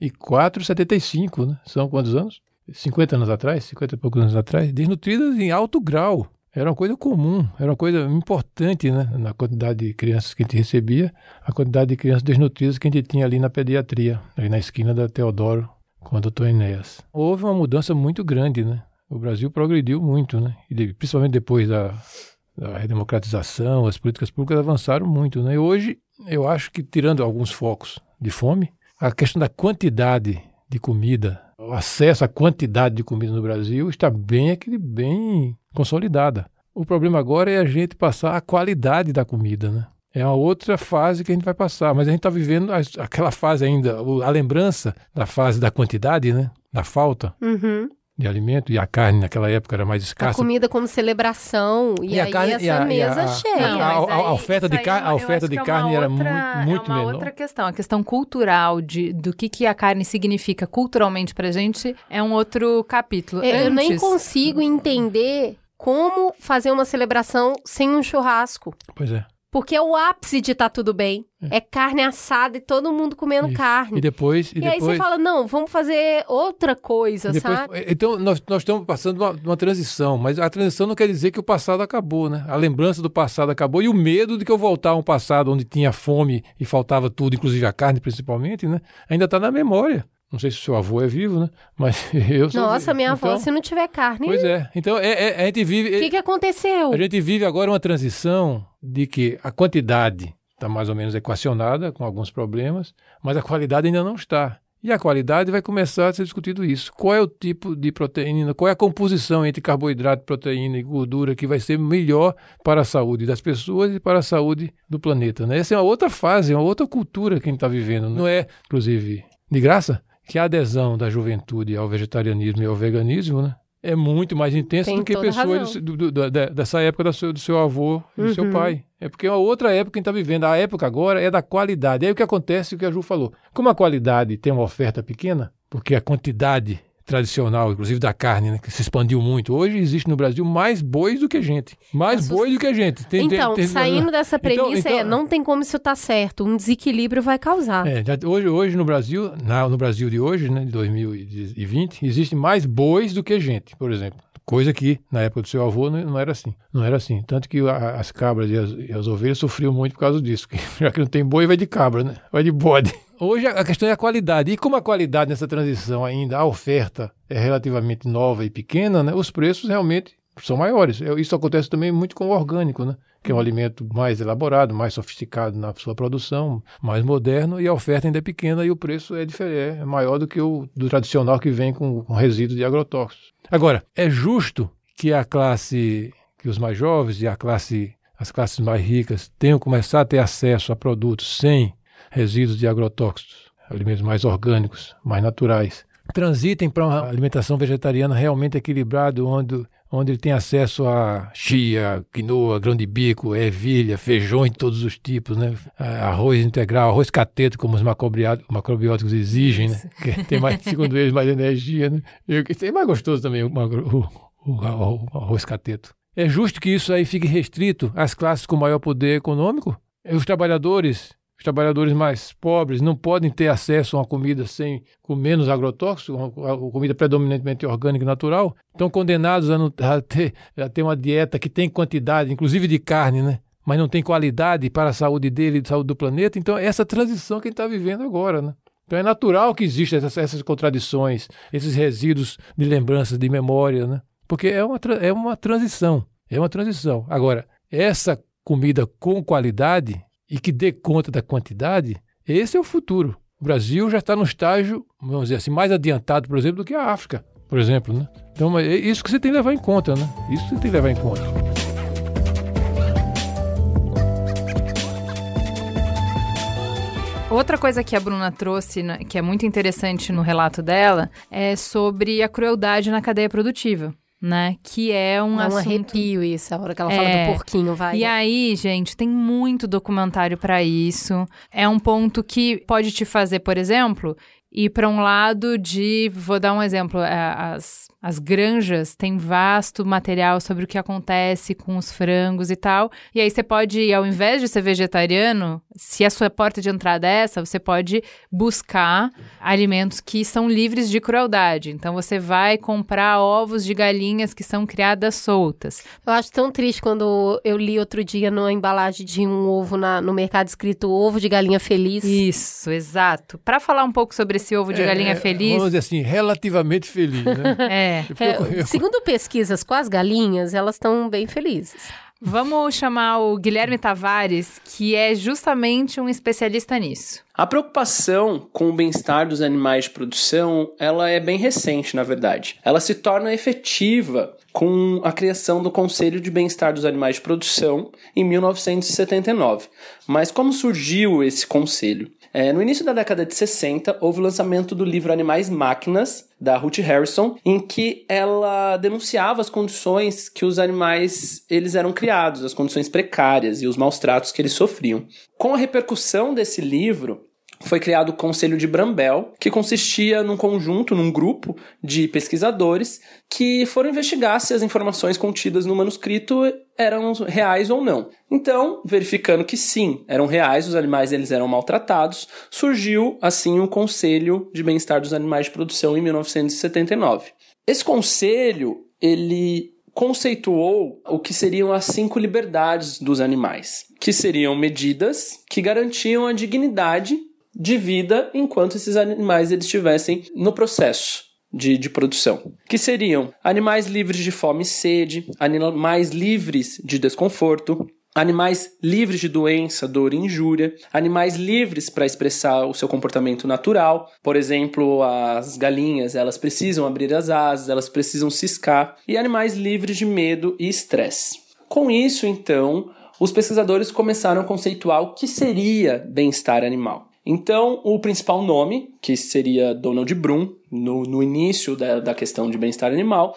1974, 75, né? São quantos anos? 50 anos atrás, 50 e poucos anos atrás, desnutridas em alto grau. Era uma coisa comum, era uma coisa importante, né? Na quantidade de crianças que a gente recebia, a quantidade de crianças desnutridas que a gente tinha ali na pediatria, ali na esquina da Teodoro com a doutora Enéas. Houve uma mudança muito grande, né? O Brasil progrediu muito, né? E principalmente depois da, da redemocratização, as políticas públicas avançaram muito, né? E hoje, eu acho que, tirando alguns focos de fome, a questão da quantidade de comida, o acesso à quantidade de comida no Brasil está bem, bem consolidada. O problema agora é a gente passar a qualidade da comida, né? É uma outra fase que a gente vai passar, mas a gente está vivendo aquela fase ainda, a lembrança da fase da quantidade, né? Da falta. Uhum de alimento e a carne naquela época era mais escassa. A comida como celebração e, E a aí carne- essa e a- e mesa a- cheia. Não, a- a- oferta de isso aí ca- é a oferta de é carne uma era outra- muito- muito é uma menor. outra questão, a questão cultural de, do que, que a carne significa culturalmente pra gente é um outro capítulo. Eu, eu nem Antes- consigo entender como fazer uma celebração sem um churrasco. Pois é. Porque é o ápice de tá tudo bem. É, carne assada e todo mundo comendo Isso. carne. E depois. E, E, aí depois, você fala, não, vamos fazer outra coisa, depois- sabe? Então, nós, nós estamos passando uma, uma transição, mas a transição não quer dizer que o passado acabou, né? A lembrança do passado acabou e o medo de que eu voltar a um passado onde tinha fome e faltava tudo, inclusive a carne principalmente, né? Ainda está na memória. Não sei se o seu avô é vivo, né? Mas *laughs* eu sou Nossa, minha então, avó, se não tiver carne, Pois o é. Então, é, é- a gente vive. que, que aconteceu? A gente vive agora uma transição de que a quantidade está mais ou menos equacionada, com alguns problemas, mas a qualidade ainda não está. E a qualidade vai começar a ser discutido isso. Qual é o tipo de proteína, qual é a composição entre carboidrato, proteína e gordura que vai ser melhor para a saúde das pessoas e para a saúde do planeta. Né? Essa é uma outra fase, é uma outra cultura que a gente está vivendo. Não é, inclusive, de graça que a adesão da juventude ao vegetarianismo e ao veganismo né, é muito mais intensa Tem do que pessoas do- do- da- dessa época do seu, do seu avô e do seu Uhum. pai. É porque é uma outra época que a gente está vivendo. A época agora é da qualidade. Aí o que acontece, o que a Ju falou. Como a qualidade tem uma oferta pequena, porque a quantidade tradicional, inclusive da carne, né, que se expandiu muito. Hoje existe no Brasil mais bois do que gente. Mais Assusta- bois do que gente. Tem- tem- Então, tem- saindo dessa Então- premissa, então- é, não tem como isso tá certo. Um desequilíbrio vai causar. É, hoje, hoje no Brasil, na- no Brasil de hoje, né, de 2020, existe mais bois do que gente, por exemplo. Coisa que na época do seu avô não, não era assim. Não era assim. Tanto que a- as cabras e as, e as ovelhas sofriam muito por causa disso. porque *laughs* Já que não tem boi, vai de cabra, né? Vai de bode. Hoje a questão é a qualidade. E como a qualidade nessa transição ainda, a oferta é relativamente nova e pequena, né? Os preços realmente são maiores. Isso acontece também muito com o orgânico, né? que é um alimento mais elaborado, mais sofisticado na sua produção, mais moderno, e a oferta ainda é pequena e o preço é, diferente, é maior do que o do tradicional que vem com, com resíduos de agrotóxicos. Agora, é justo que a classe, que os mais jovens e a classe, as classes mais ricas tenham começado a ter acesso a produtos sem resíduos de agrotóxicos, alimentos mais orgânicos, mais naturais. Transitem para uma alimentação vegetariana realmente equilibrada, onde onde ele tem acesso a chia, quinoa, grão de bico, ervilha, feijões de todos os tipos, né? arroz integral, arroz cateto, como os macrobióticos exigem, né? que tem mais, *laughs* segundo eles, mais energia. Né? E é mais gostoso também o, o, o, o arroz cateto. É justo que isso aí fique restrito às classes com maior poder econômico? Os trabalhadores trabalhadores mais pobres não podem ter acesso a uma comida sem, com menos agrotóxicos, uma, uma comida predominantemente orgânica e natural, estão condenados a, não, a, ter, a ter uma dieta que tem quantidade, inclusive de carne, né? mas não tem qualidade para a saúde dele e a saúde do planeta. Então, é essa transição que a gente está vivendo agora. Né? Então, é natural que existam essas, essas, contradições, esses resíduos de lembranças, de memória, né? porque é uma, é uma transição. É uma transição. Agora, essa comida com qualidade e que dê conta da quantidade, esse é o futuro. O Brasil já está no estágio, vamos dizer assim, mais adiantado, por exemplo, do que a África, por exemplo. Né? Então, é isso que você tem que levar em conta, né? Isso que você tem que levar em conta. Outra coisa que a Bruna trouxe, né, que é muito interessante no relato dela, é sobre a crueldade na cadeia produtiva né? Que é um Dá assunto... um arrepio isso, a hora que ela é. fala do é. porquinho, vai. E aí, gente, tem muito documentário para isso. É um ponto que pode te fazer, por exemplo, ir para um lado de, vou dar um exemplo, é, as as granjas têm vasto material sobre o que acontece com os frangos e tal. E aí você pode, ao invés de ser vegetariano, se a sua porta de entrada é essa, você pode buscar alimentos que são livres de crueldade. Então você vai comprar ovos de galinhas que são criadas soltas. Eu acho tão triste quando eu li outro dia na embalagem de um ovo na, no mercado escrito ovo de galinha feliz. Isso, exato. Para falar um pouco sobre esse ovo de é, galinha feliz. Vamos dizer assim, relativamente feliz, né? *laughs* é. É. é segundo pesquisas com as galinhas, elas estão bem felizes. Vamos chamar o Guilherme Tavares, que é justamente um especialista nisso. A preocupação com o bem-estar dos animais de produção, ela é bem recente, na verdade. Ela se torna efetiva com a criação do Conselho de Bem-Estar dos Animais de Produção em 1979. Mas como surgiu esse conselho? É, no início da década de 60, houve o lançamento do livro Animais Máquinas, da Ruth Harrison, em que ela denunciava as condições que os animais eles eram criados, as condições precárias e os maus tratos que eles sofriam. Com a repercussão desse livro, foi criado o Conselho de Brambel, que consistia num conjunto, num grupo de pesquisadores que foram investigar se as informações contidas no manuscrito eram reais ou não. Então, verificando que sim, eram reais, os animais eles eram maltratados, surgiu assim o Conselho de Bem-Estar dos Animais de Produção em 1979. Esse conselho, ele conceituou o que seriam as cinco liberdades dos animais, que seriam medidas que garantiam a dignidade de vida enquanto esses animais eles estivessem no processo de, de produção, que seriam animais livres de fome e sede, animais livres de desconforto, animais livres de doença, dor e injúria, animais livres para expressar o seu comportamento natural. Por exemplo, as galinhas, elas precisam abrir as asas, elas precisam ciscar, e animais livres de medo e estresse. Com isso, então, os pesquisadores começaram a conceituar o que seria bem-estar animal. Então, o principal nome, que seria Donald Brum, no, no início da, da questão de bem-estar animal,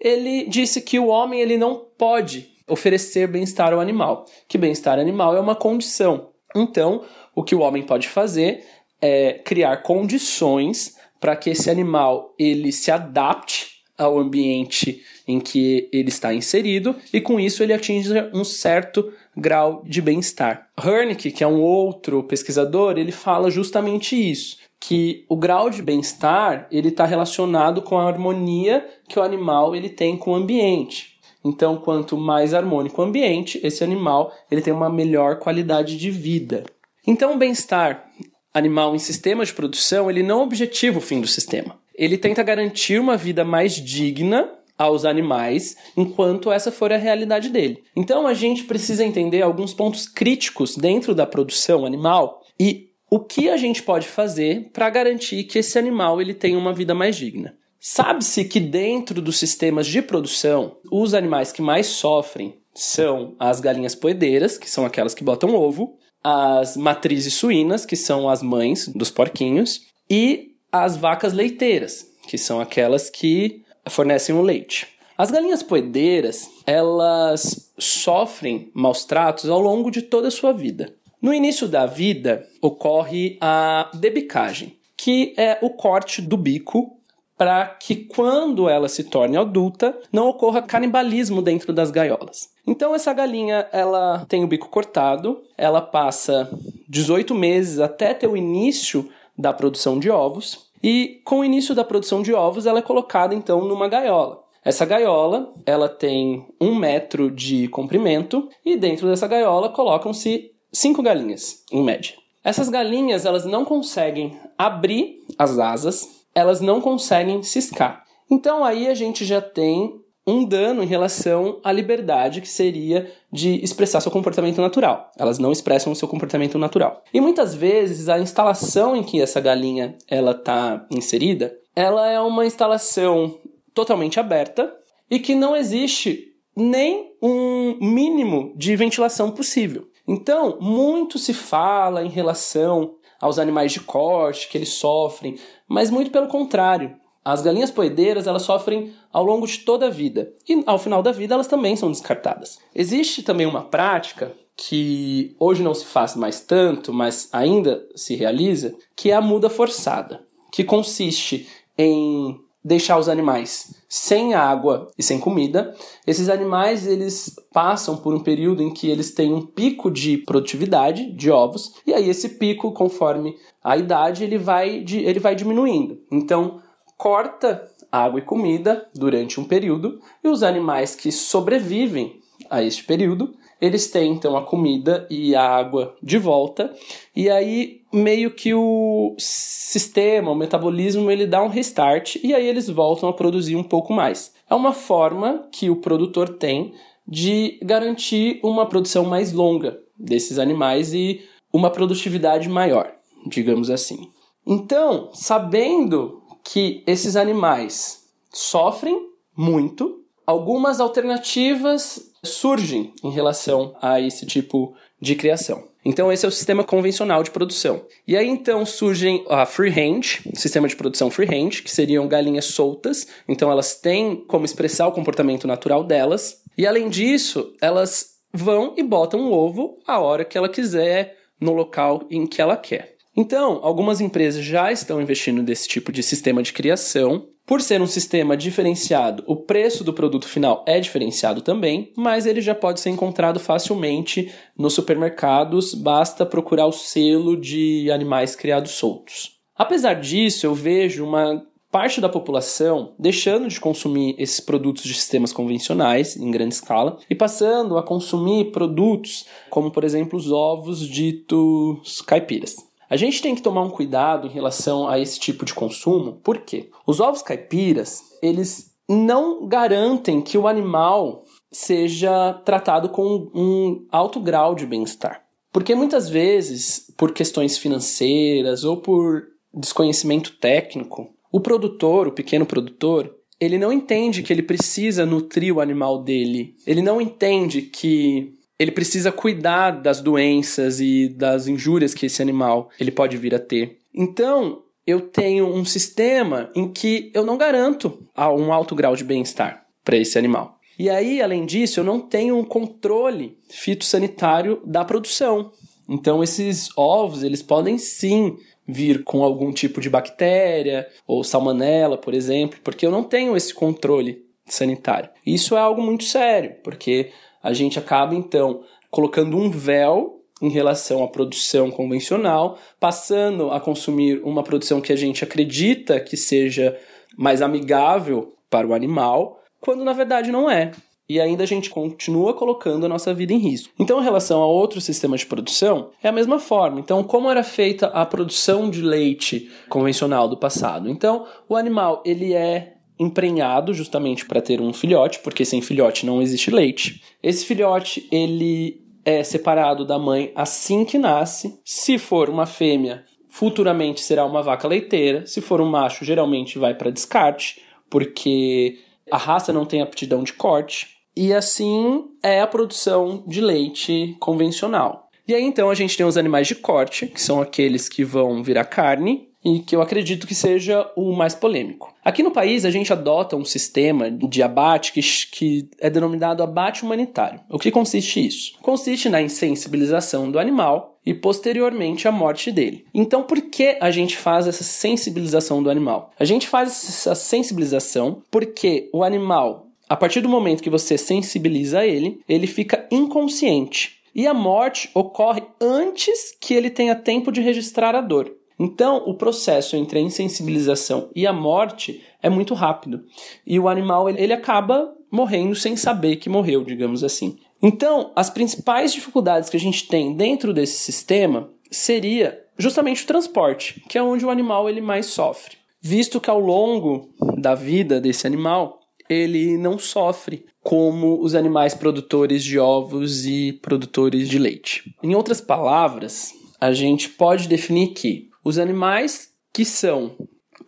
ele disse que o homem ele não pode oferecer bem-estar ao animal, que bem-estar animal é uma condição. Então, o que o homem pode fazer é criar condições para que esse animal ele se adapte ao ambiente em que ele está inserido e com isso ele atinja um certo grau de bem-estar. Hernick, que é um outro pesquisador, ele fala justamente isso, que o grau de bem-estar ele está relacionado com a harmonia que o animal ele tem com o ambiente. Então, quanto mais harmônico o ambiente, esse animal ele tem uma melhor qualidade de vida. Então, o bem-estar animal em sistemas de produção ele não objetiva o fim do sistema. Ele tenta garantir uma vida mais digna aos animais enquanto essa for a realidade dele. Então a gente precisa entender alguns pontos críticos dentro da produção animal e o que a gente pode fazer para garantir que esse animal ele tenha uma vida mais digna. Sabe-se que dentro dos sistemas de produção, os animais que mais sofrem são as galinhas poedeiras, que são aquelas que botam ovo, as matrizes suínas, que são as mães dos porquinhos, e as vacas leiteiras, que são aquelas que fornecem o leite. As galinhas poedeiras, elas sofrem maus tratos ao longo de toda a sua vida. No início da vida, ocorre a debicagem, que é o corte do bico para que quando ela se torne adulta, não ocorra canibalismo dentro das gaiolas. Então essa galinha, ela tem o bico cortado, ela passa 18 meses até ter o início da produção de ovos, e com o início da produção de ovos, ela é colocada então numa gaiola. Essa gaiola, ela tem um metro de comprimento e dentro dessa gaiola colocam-se cinco galinhas, em média. Essas galinhas, elas não conseguem abrir as asas, elas não conseguem ciscar. Então aí a gente já tem um dano em relação à liberdade que seria de expressar seu comportamento natural. Elas não expressam o seu comportamento natural. E muitas vezes a instalação em que essa galinha ela está inserida, ela é uma instalação totalmente aberta e que não existe nem um mínimo de ventilação possível. Então, muito se fala em relação aos animais de corte que eles sofrem, mas muito pelo contrário. As galinhas poedeiras elas sofrem ao longo de toda a vida e ao final da vida elas também são descartadas. Existe também uma prática que hoje não se faz mais tanto, mas ainda se realiza, que é a muda forçada, que consiste em deixar os animais sem água e sem comida. Esses animais eles passam por um período em que eles têm um pico de produtividade de ovos e aí esse pico, conforme a idade, ele vai, ele vai diminuindo. Então corta água e comida durante um período e os animais que sobrevivem a este período eles têm então a comida e a água de volta e aí meio que o sistema, o metabolismo, ele dá um restart e aí eles voltam a produzir um pouco mais. É uma forma que o produtor tem de garantir uma produção mais longa desses animais e uma produtividade maior, digamos assim. Então, sabendo que esses animais sofrem muito, algumas alternativas surgem em relação a esse tipo de criação. Então esse é o sistema convencional de produção. E aí então surgem a freehand, sistema de produção freehand, que seriam galinhas soltas, então elas têm como expressar o comportamento natural delas. E além disso, elas vão e botam um ovo a hora que ela quiser, no local em que ela quer. Então, algumas empresas já estão investindo nesse tipo de sistema de criação. Por ser um sistema diferenciado, o preço do produto final é diferenciado também, mas ele já pode ser encontrado facilmente nos supermercados, basta procurar o selo de animais criados soltos. Apesar disso, eu vejo uma parte da população deixando de consumir esses produtos de sistemas convencionais em grande escala e passando a consumir produtos como, por exemplo, os ovos ditos caipiras. A gente tem que tomar um cuidado em relação a esse tipo de consumo, porque os ovos caipiras, eles não garantem que o animal seja tratado com um alto grau de bem-estar. Porque muitas vezes, por questões financeiras ou por desconhecimento técnico, o produtor, o pequeno produtor, ele não entende que ele precisa nutrir o animal dele. Ele não entende que ele precisa cuidar das doenças e das injúrias que esse animal ele pode vir a ter. Então, eu tenho um sistema em que eu não garanto um alto grau de bem-estar para esse animal. E aí, além disso, eu não tenho um controle fitossanitário da produção. Então, esses ovos, eles podem sim vir com algum tipo de bactéria ou salmonela, por exemplo, porque eu não tenho esse controle sanitário. Isso é algo muito sério, porque a gente acaba então colocando um véu em relação à produção convencional, passando a consumir uma produção que a gente acredita que seja mais amigável para o animal, quando na verdade não é. E ainda a gente continua colocando a nossa vida em risco. Então, em relação a outros sistemas de produção, é a mesma forma. Então, como era feita a produção de leite convencional do passado? Então, o animal ele é emprenhado justamente para ter um filhote, porque sem filhote não existe leite. Esse filhote, ele é separado da mãe assim que nasce. Se for uma fêmea, futuramente será uma vaca leiteira. Se for um macho, geralmente vai para descarte, porque a raça não tem aptidão de corte. E assim é a produção de leite convencional. E aí então a gente tem os animais de corte, que são aqueles que vão virar carne, e que eu acredito que seja o mais polêmico. Aqui no país, a gente adota um sistema de abate que, que é denominado abate humanitário. O que consiste isso? Consiste na insensibilização do animal e posteriormente a morte dele. Então, por que a gente faz essa sensibilização do animal? A gente faz essa sensibilização porque o animal, a partir do momento que você sensibiliza ele, ele fica inconsciente. E a morte ocorre antes que ele tenha tempo de registrar a dor. Então, o processo entre a insensibilização e a morte é muito rápido. E o animal ele acaba morrendo sem saber que morreu, digamos assim. Então, as principais dificuldades que a gente tem dentro desse sistema seria justamente o transporte, que é onde o animal ele mais sofre. Visto que ao longo da vida desse animal, ele não sofre como os animais produtores de ovos e produtores de leite. Em outras palavras, a gente pode definir que os animais que são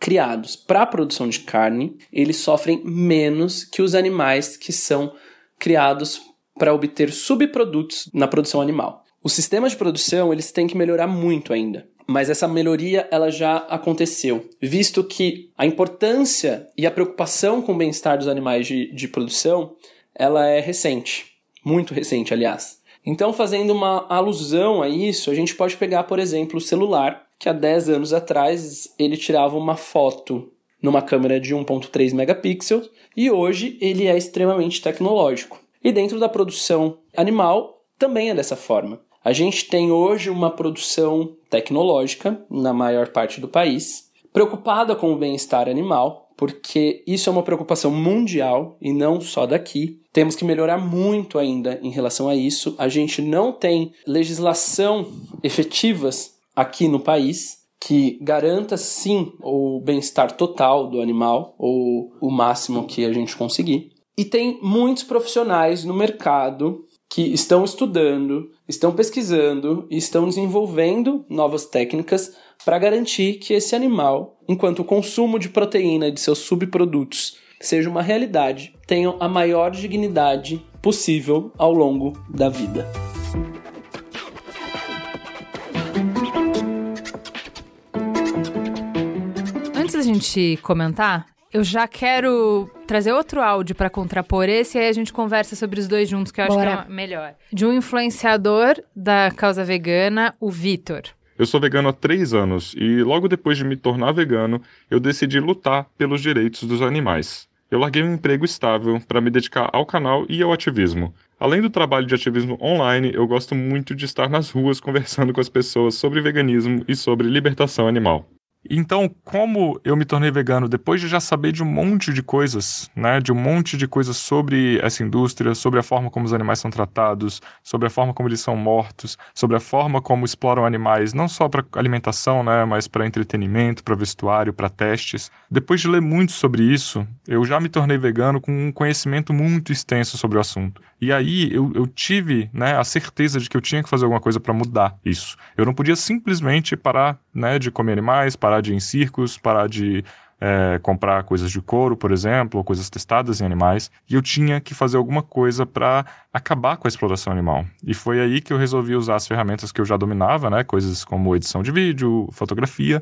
criados para a produção de carne, eles sofrem menos que os animais que são criados para obter subprodutos na produção animal. Os sistemas de produção, eles têm que melhorar muito ainda. Mas essa melhoria ela já aconteceu, visto que a importância e a preocupação com o bem-estar dos animais de, de produção, ela é recente, muito recente, aliás. Então, fazendo uma alusão a isso, a gente pode pegar, por exemplo, o celular, que há 10 anos atrás ele tirava uma foto numa câmera de 1.3 megapixels e hoje ele é extremamente tecnológico. E dentro da produção animal também é dessa forma. A gente tem hoje uma produção tecnológica na maior parte do país, preocupada com o bem-estar animal, porque isso é uma preocupação mundial e não só daqui. Temos que melhorar muito ainda em relação a isso. A gente não tem legislação efetivas aqui no país que garanta sim o bem-estar total do animal ou o máximo que a gente conseguir. E tem muitos profissionais no mercado que estão estudando, estão pesquisando e estão desenvolvendo novas técnicas para garantir que esse animal, enquanto o consumo de proteína de seus subprodutos seja uma realidade, tenha a maior dignidade possível ao longo da vida. Gente comentar, eu já quero trazer outro áudio para contrapor esse e aí a gente conversa sobre os dois juntos, que eu acho Bora. que é melhor. De um influenciador da causa vegana, o Vitor. Eu sou vegano há três anos e logo depois de me tornar vegano, eu decidi lutar pelos direitos dos animais. Eu larguei um emprego estável para me dedicar ao canal e ao ativismo. Além do trabalho de ativismo online, eu gosto muito de estar nas ruas conversando com as pessoas sobre veganismo e sobre libertação animal. Então, como eu me tornei vegano depois de já saber de um monte de coisas, né, de um monte de coisas sobre essa indústria, sobre a forma como os animais são tratados, sobre a forma como eles são mortos, sobre a forma como exploram animais, não só para alimentação, né, mas para entretenimento, para vestuário, para testes. Depois de ler muito sobre isso, eu já me tornei vegano com um conhecimento muito extenso sobre o assunto. E aí eu, eu tive, né, a certeza de que eu tinha que fazer alguma coisa para mudar isso. Eu não podia simplesmente parar, né, de comer animais, parar de ir em circos, parar de é, comprar coisas de couro, por exemplo, ou coisas testadas em animais, e eu tinha que fazer alguma coisa para acabar com a exploração animal. E foi aí que eu resolvi usar as ferramentas que eu já dominava, né, coisas como edição de vídeo, fotografia,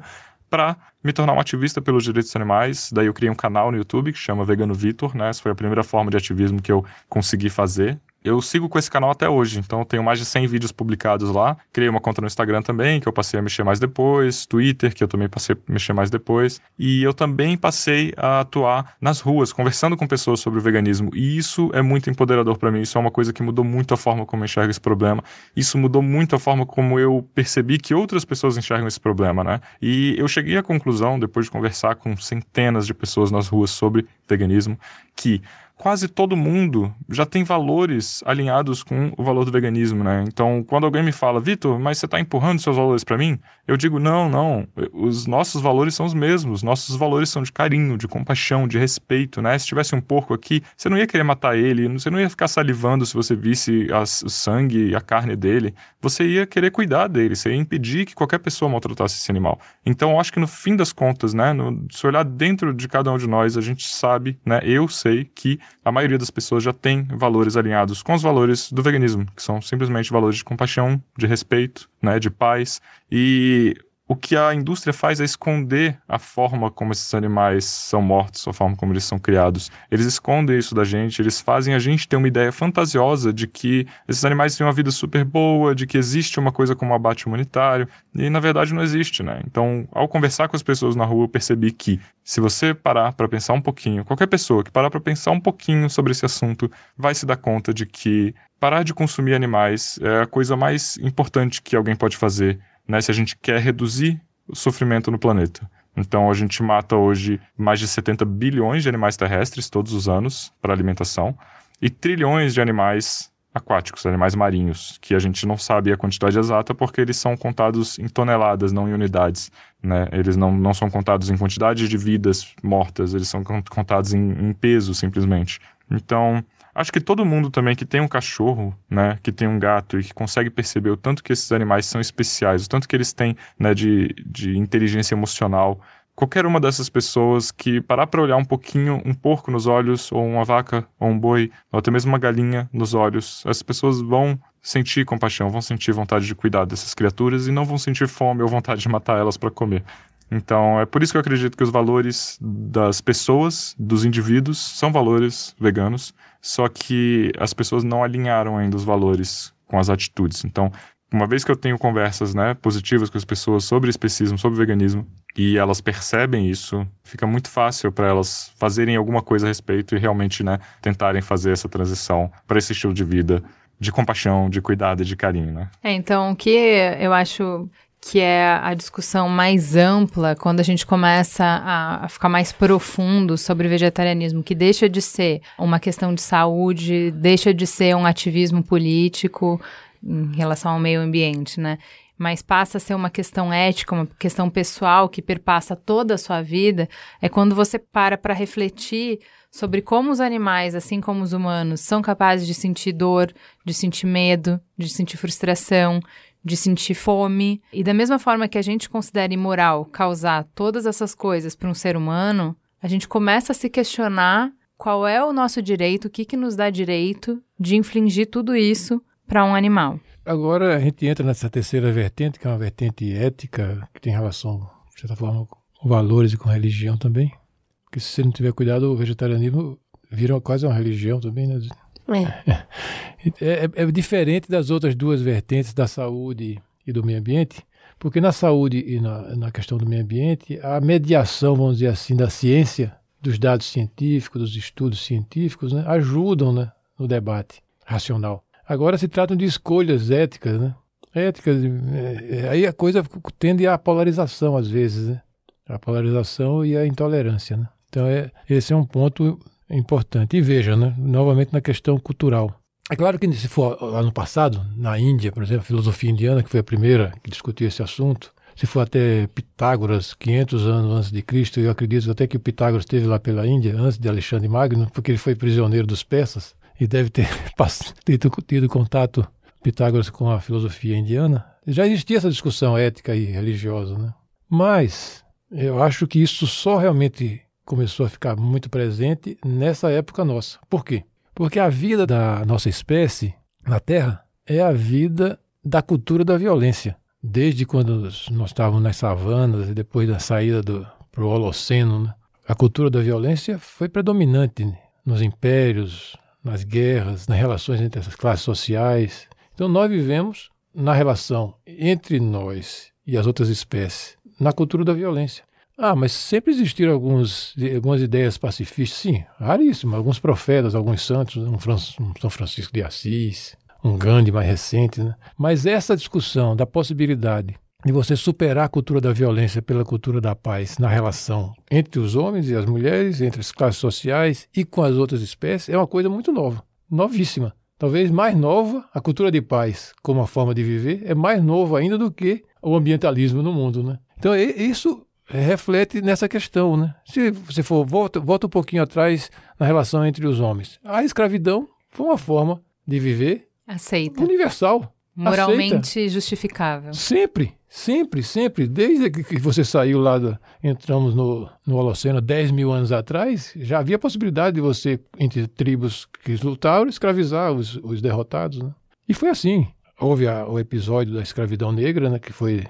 para me tornar um ativista pelos direitos dos animais. Daí eu criei um canal no YouTube que chama Vegano Vitor, né? Essa foi a primeira forma de ativismo que eu consegui fazer. Eu sigo com esse canal até hoje, então tenho mais de 100 vídeos publicados lá. Criei uma conta no Instagram também, que eu passei a mexer mais depois, Twitter, que eu também passei a mexer mais depois. E eu também passei a atuar nas ruas, conversando com pessoas sobre o veganismo. E isso é muito empoderador para mim, isso é uma coisa que mudou muito a forma como eu enxergo esse problema. Isso mudou muito a forma como eu percebi que outras pessoas enxergam esse problema, né? E eu cheguei à conclusão, depois de conversar com centenas de pessoas nas ruas sobre veganismo, que quase todo mundo já tem valores alinhados com o valor do veganismo, né? Então, quando alguém me fala, Vitor, mas você está empurrando seus valores para mim? Eu digo, não, não. Os nossos valores são os mesmos. Nossos valores são de carinho, de compaixão, de respeito, né? Se tivesse um porco aqui, você não ia querer matar ele, você não ia ficar salivando se você visse as, o sangue e a carne dele. Você ia querer cuidar dele, você ia impedir que qualquer pessoa maltratasse esse animal. Então, eu acho que no fim das contas, né, no, se olhar dentro de cada um de nós, a gente sabe, né, eu sei que a maioria das pessoas já tem valores alinhados com os valores do veganismo, que são simplesmente valores de compaixão, de respeito, né, de paz. E o que a indústria faz é esconder a forma como esses animais são mortos, a forma como eles são criados. Eles escondem isso da gente, eles fazem a gente ter uma ideia fantasiosa de que esses animais têm uma vida super boa, de que existe uma coisa como abate humanitário, e na verdade não existe, né? Então, ao conversar com as pessoas na rua, eu percebi que se você parar para pensar um pouquinho, qualquer pessoa que parar para pensar um pouquinho sobre esse assunto, vai se dar conta de que parar de consumir animais é a coisa mais importante que alguém pode fazer né, se a gente quer reduzir o sofrimento no planeta. Então a gente mata hoje mais de 70 bilhões de animais terrestres todos os anos para alimentação e trilhões de animais aquáticos, animais marinhos, que a gente não sabe a quantidade exata porque eles são contados em toneladas, não em unidades. Né? Eles não, não são contados em quantidade de vidas mortas, eles são contados em, em peso, simplesmente. Então, Acho que todo mundo também que tem um cachorro, né, que tem um gato e que consegue perceber o tanto que esses animais são especiais, o tanto que eles têm, né, de, de inteligência emocional. Qualquer uma dessas pessoas que parar para olhar um pouquinho um porco nos olhos, ou uma vaca, ou um boi, ou até mesmo uma galinha nos olhos, as pessoas vão sentir compaixão, vão sentir vontade de cuidar dessas criaturas e não vão sentir fome ou vontade de matar elas para comer. Então, é por isso que eu acredito que os valores das pessoas, dos indivíduos, são valores veganos, só que as pessoas não alinharam ainda os valores com as atitudes. Então, uma vez que eu tenho conversas né, positivas com as pessoas sobre especismo, sobre veganismo, e elas percebem isso, fica muito fácil para elas fazerem alguma coisa a respeito e realmente né, tentarem fazer essa transição para esse estilo de vida de compaixão, de cuidado e de carinho, né? É, então, o que eu acho que é a discussão mais ampla, quando a gente começa a, a, ficar mais profundo sobre vegetarianismo, que deixa de ser uma questão de saúde, deixa de ser um ativismo político em relação ao meio ambiente, né? Mas passa a ser uma questão ética, uma questão pessoal que perpassa toda a sua vida, é quando você para para refletir sobre como os animais, assim como os humanos, são capazes de sentir dor, de sentir medo, de sentir frustração, de sentir fome. E da mesma forma que a gente considera imoral causar todas essas coisas para um ser humano, a gente começa a se questionar qual é o nosso direito, o que, que nos dá direito de infligir tudo isso para um animal. Agora a gente entra nessa terceira vertente, que é uma vertente ética, que tem relação, de certa forma, com valores e com religião também. Porque se você não tiver cuidado, o vegetarianismo vira quase uma religião também, né? É. É, é, é diferente das outras duas vertentes da saúde e do meio ambiente, porque na saúde e na, na questão do meio ambiente, a mediação, vamos dizer assim, da ciência, dos dados científicos, dos estudos científicos, né, ajudam né, no debate racional. Agora se tratam de escolhas éticas, né? Éticas, é, é, aí a coisa tende à polarização às vezes, né? A polarização e a intolerância, né? Então é, esse é um ponto importante. E veja, né, novamente na questão cultural. É claro que se for lá no passado, na Índia, por exemplo, a filosofia indiana, que foi a primeira que discutiu esse assunto, se for até Pitágoras, 500 anos antes de Cristo, eu acredito até que o Pitágoras esteve lá pela Índia, antes de Alexandre Magno, porque ele foi prisioneiro dos persas e deve ter *laughs* tido, tido contato Pitágoras com a filosofia indiana. Já existia essa discussão ética e religiosa, né? Mas eu acho que isso só realmente começou a ficar muito presente nessa época nossa. Por quê? Porque a vida da nossa espécie na Terra é a vida da cultura da violência. Desde quando nós estávamos nas savanas depois da saída para o Holoceno, né? a cultura da violência foi predominante nos impérios, nas guerras, nas relações entre essas classes sociais. Então nós vivemos na relação entre nós e as outras espécies na cultura da violência. Ah, mas sempre existiram alguns, algumas ideias pacifistas, sim, raríssimas. Alguns profetas, alguns santos, um, um São Francisco de Assis, um Gandhi mais recente. Né? Mas essa discussão da possibilidade de você superar a cultura da violência pela cultura da paz na relação entre os homens e as mulheres, entre as classes sociais e com as outras espécies, é uma coisa muito nova, novíssima. Talvez mais nova, a cultura de paz como uma forma de viver é mais nova ainda do que o ambientalismo no mundo, né? Então isso reflete nessa questão, né? Se você for volta, volta um pouquinho atrás na relação entre os homens, a escravidão foi uma forma de viver aceita, universal, moralmente aceita. justificável. Sempre, sempre, sempre. Desde que você saiu lá, do, entramos no, no Holoceno 10 mil anos atrás, já havia possibilidade de você, entre tribos que lutaram, escravizar os, os derrotados. Né? E foi assim. Houve a, o episódio da escravidão negra, né, que foi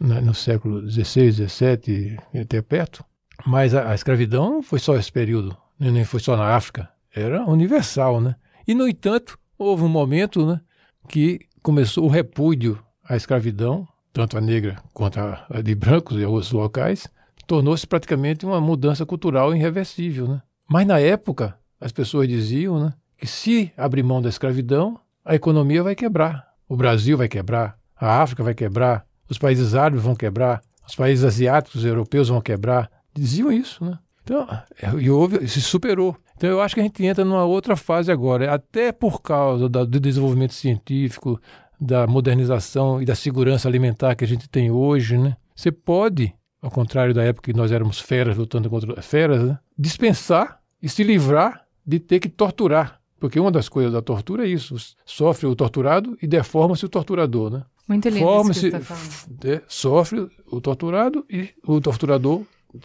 no século XVI, XVII, até perto. Mas a, a escravidão não foi só esse período, nem foi só na África. Era universal, né? E, no entanto, houve um momento né, que começou o repúdio à escravidão, tanto a negra quanto a, a de brancos e outros locais, tornou-se praticamente uma mudança cultural irreversível. Né? Mas na época, as pessoas diziam né, que se abrir mão da escravidão, a economia vai quebrar. O Brasil vai quebrar, a África vai quebrar, os países árabes vão quebrar, os países asiáticos, europeus vão quebrar. Diziam isso, né? Então, e houve, se superou. Então eu acho que a gente entra numa outra fase agora, até por causa da, do desenvolvimento científico, da modernização e da segurança alimentar que a gente tem hoje, né? Você pode, ao contrário da época que nós éramos feras lutando contra feras, né? dispensar e se livrar de ter que torturar. Porque uma das coisas da tortura é isso: sofre o torturado e deforma-se o torturador, né? Muito lindo Forma isso que você tá Sofre o torturado e o torturador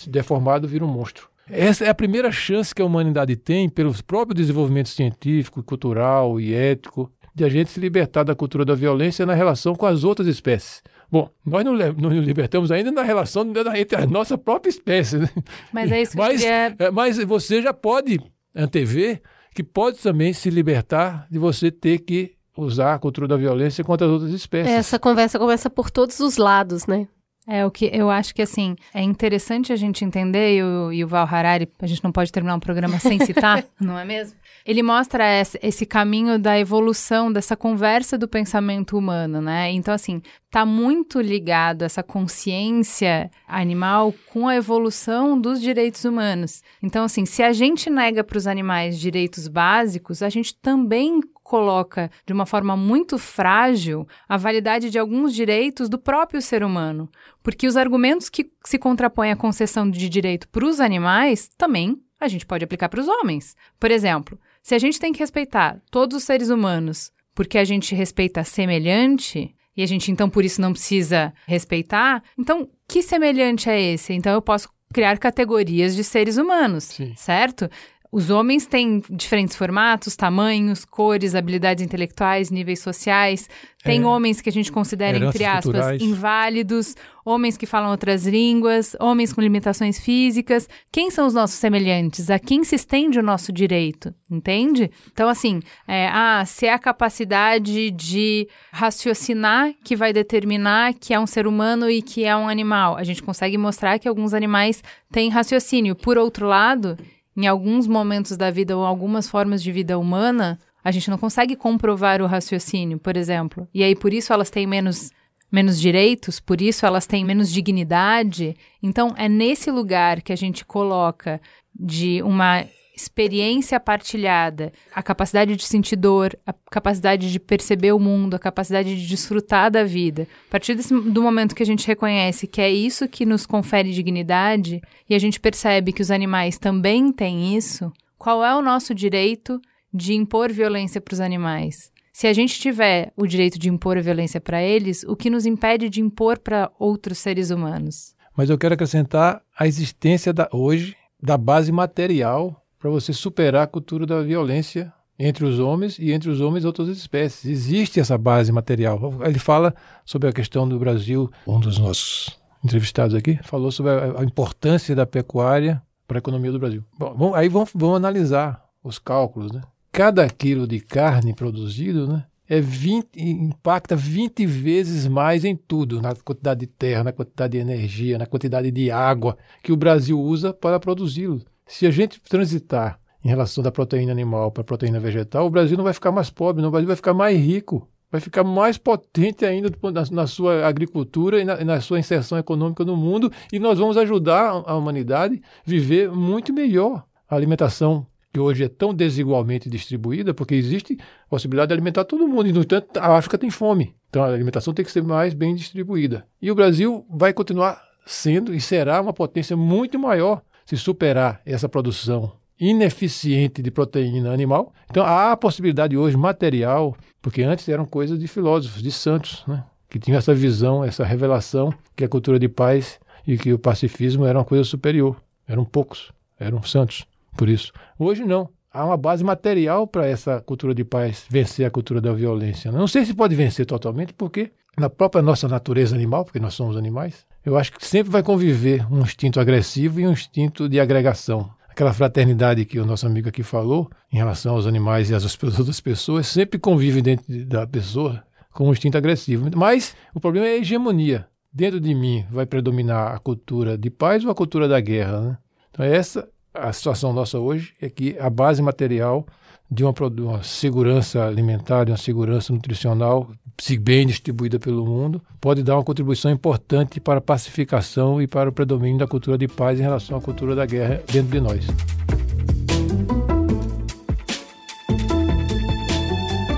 deformado vira um monstro. Essa é a primeira chance que a humanidade tem, pelo próprio desenvolvimento científico, cultural e ético, de a gente se libertar da cultura da violência na relação com as outras espécies. Bom, nós não, não nos libertamos ainda na relação entre a nossa própria espécie. Né? Mas é isso que mas, queria... É, mas você já pode antever que pode também se libertar de você ter que usar a cultura da violência contra as outras espécies. Essa conversa começa por todos os lados, né? É, o que eu acho que, assim, é interessante a gente entender, e o, e o Val Harari, a gente não pode terminar um programa sem citar, *laughs* não é mesmo? Ele mostra esse, esse, caminho da evolução, dessa conversa do pensamento humano, né? Então, assim, tá muito ligado essa consciência animal com a evolução dos direitos humanos. Então, assim, se a gente nega para os animais direitos básicos, a gente também coloca de uma forma muito frágil a validade de alguns direitos do próprio ser humano. Porque os argumentos que se contrapõem à concessão de direito para os animais também a gente pode aplicar para os homens. Por exemplo, se a gente tem que respeitar todos os seres humanos porque a gente respeita semelhante, e a gente então por isso não precisa respeitar, então que semelhante é esse? Então eu posso criar categorias de seres humanos, Sim. certo? Os homens têm diferentes formatos, tamanhos, cores, habilidades intelectuais, níveis sociais. Tem é, homens que a gente considera, entre aspas, culturais. inválidos, homens que falam outras línguas, homens com limitações físicas. Quem são os nossos semelhantes? A quem se estende o nosso direito? Entende? Então, assim, é, ah, se é a capacidade de raciocinar que vai determinar que é um ser humano e que é um animal. A gente consegue mostrar que alguns animais têm raciocínio. Por outro lado, em alguns momentos da vida ou algumas formas de vida humana, a gente não consegue comprovar o raciocínio, por exemplo. E aí por isso elas têm menos menos direitos, por isso elas têm menos dignidade. Então é nesse lugar que a gente coloca de uma experiência partilhada, a capacidade de sentir dor, a capacidade de perceber o mundo, a capacidade de desfrutar da vida. A partir desse, do momento que a gente reconhece que é isso que nos confere dignidade e a gente percebe que os animais também têm isso, qual é o nosso direito de impor violência para os animais? Se a gente tiver o direito de impor a violência para eles, o que nos impede de impor para outros seres humanos? Mas eu quero acrescentar a existência da, hoje da base material para você superar a cultura da violência entre os homens e entre os homens e outras espécies. Existe essa base material. Ele fala sobre a questão do Brasil, um dos nossos entrevistados aqui falou sobre a, importância da pecuária para a economia do Brasil. Bom, aí vamos, vamos analisar os cálculos. Né? Cada quilo de carne produzido né, é 20, impacta 20 vezes mais em tudo, na quantidade de terra, na quantidade de energia, na quantidade de água que o Brasil usa para produzi-lo. Se a gente transitar em relação da proteína animal para a proteína vegetal, o Brasil não vai ficar mais pobre, não, o Brasil vai ficar mais rico. vai ficar mais potente ainda na, sua agricultura e na, na, sua inserção econômica no mundo, e nós vamos ajudar a humanidade a viver muito melhor. A alimentação que hoje é tão desigualmente distribuída, porque existe possibilidade de alimentar todo mundo, e, no entanto, a África tem fome. Então, a alimentação tem que ser mais bem distribuída. E o Brasil vai continuar sendo e será uma potência muito maior se superar essa produção ineficiente de proteína animal. Então há a possibilidade hoje material, porque antes eram coisas de filósofos, de santos, né? que tinham essa visão, essa revelação que a cultura de paz e que o pacifismo era uma coisa superior. Eram poucos, eram santos, por isso. Hoje não. Há uma base material para essa cultura de paz vencer a cultura da violência. Não sei se pode vencer totalmente, porque na própria nossa natureza animal, porque nós somos animais, eu acho que sempre vai conviver um instinto agressivo e um instinto de agregação aquela fraternidade que o nosso amigo aqui falou em relação aos animais e às outras *laughs* pessoas, sempre convive dentro da pessoa com um instinto agressivo. Mas o problema é a hegemonia. Dentro de mim vai predominar a cultura de paz ou a cultura da guerra. Né? Então, essa a situação nossa hoje é que a base material de uma, uma segurança alimentar, de uma segurança nutricional se bem distribuída pelo mundo, pode dar uma contribuição importante para a pacificação e para o predomínio da cultura de paz em relação à cultura da guerra dentro de nós.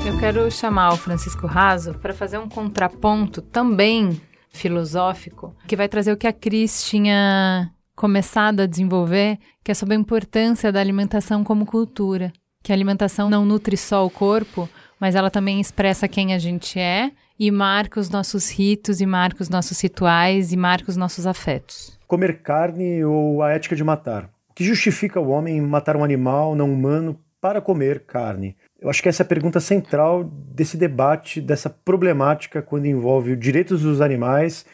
Eu quero chamar o Francisco Raso para fazer um contraponto também filosófico, que vai trazer o que a Cris tinha começado a desenvolver, que é sobre a importância da alimentação como cultura. Que a alimentação não nutre só o corpo, mas ela também expressa quem a gente é e marca os nossos ritos, e marca os nossos rituais, e marca os nossos afetos. Comer carne ou a ética de matar? O que justifica o homem matar um animal não humano para comer carne? Eu acho que essa é a pergunta central desse debate, dessa problemática quando envolve os direitos dos animais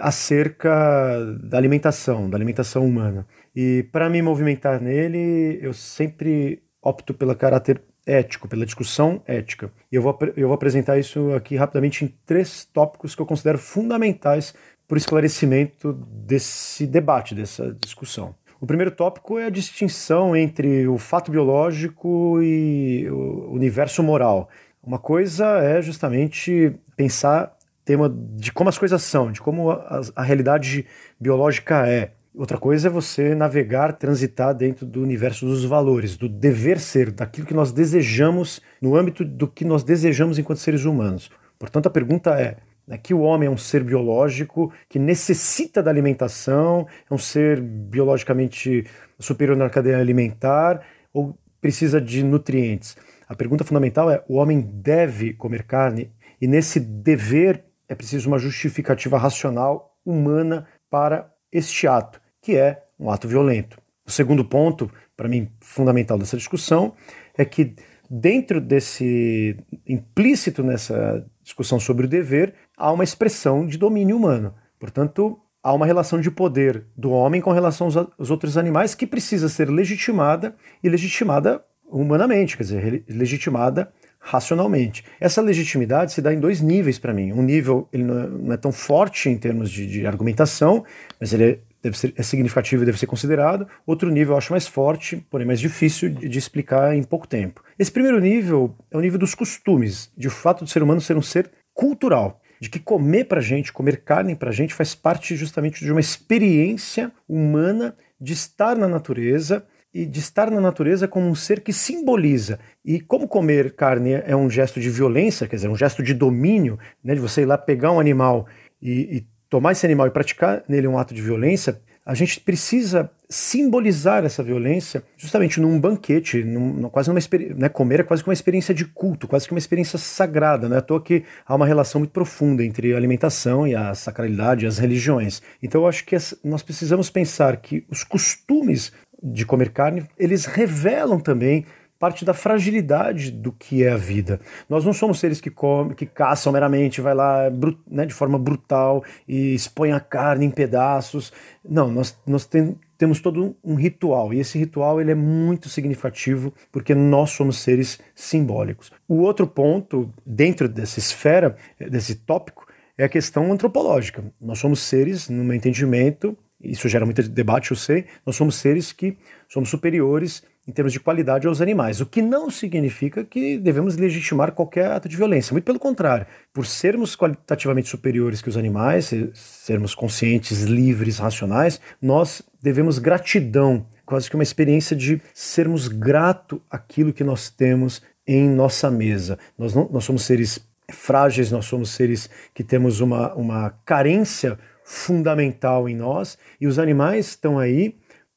acerca da alimentação, da alimentação humana. E para me movimentar nele, eu sempre opto pelo caráter ético, pela discussão ética. E eu vou, eu vou apresentar isso aqui rapidamente em três tópicos que eu considero fundamentais para o esclarecimento desse debate, dessa discussão. O primeiro tópico é a distinção entre o fato biológico e o universo moral. Uma coisa é justamente pensar tema de como as coisas são, de como a, a realidade biológica é. Outra coisa é você navegar, transitar dentro do universo dos valores, do dever ser, daquilo que nós desejamos, no âmbito do que nós desejamos enquanto seres humanos. Portanto, a pergunta é: né, que o homem é um ser biológico que necessita da alimentação, é um ser biologicamente superior na cadeia alimentar ou precisa de nutrientes? A pergunta fundamental é: o homem deve comer carne? E nesse dever é preciso uma justificativa racional humana para este ato que é um ato violento. O segundo ponto, para mim, fundamental dessa discussão, é que dentro desse implícito nessa discussão sobre o dever, há uma expressão de domínio humano. Portanto, há uma relação de poder do homem com relação aos outros animais que precisa ser legitimada e legitimada humanamente, quer dizer, legitimada racionalmente. Essa legitimidade se dá em dois níveis para mim. Um nível ele não é, tão forte em termos de, de argumentação, mas ele é deve ser, é significativo e deve ser considerado. Outro nível eu acho mais forte, porém mais difícil de, de explicar em pouco tempo. Esse primeiro nível é o nível dos costumes, de o fato do ser humano ser um ser cultural de que comer para gente, comer carne para gente faz parte justamente de uma experiência humana de estar na natureza e de estar na natureza como um ser que simboliza. E como comer carne é um gesto de violência, quer dizer, um gesto de domínio, né, de você ir lá pegar um animal e, e tomar esse animal e praticar nele um ato de violência, a gente precisa simbolizar essa violência justamente num banquete, num, quase numa né, comer é quase que uma experiência de culto, quase que uma experiência sagrada, não é à toa que há uma relação muito profunda entre a alimentação e a sacralidade e as religiões. Então eu acho que nós precisamos pensar que os costumes de comer carne, eles revelam também parte da fragilidade do que é a vida. Nós não somos seres que comem, que caçam meramente, vai lá né, de forma brutal e expõe a carne em pedaços. Não, nós, nós tem, temos todo um ritual e esse ritual ele é muito significativo porque nós somos seres simbólicos. O outro ponto dentro dessa esfera, desse tópico, é a questão antropológica. Nós somos seres, no meu entendimento, isso gera muito debate, eu sei, nós somos seres que somos superiores em termos de qualidade aos animais, o que não significa que devemos legitimar qualquer ato de violência, muito pelo contrário, por sermos qualitativamente superiores que os animais, sermos conscientes, livres, racionais, nós devemos gratidão, quase que uma experiência de sermos grato àquilo que nós temos em nossa mesa. Nós, não, nós somos seres frágeis, nós somos seres que temos uma, uma carência fundamental em nós, e os animais estão aí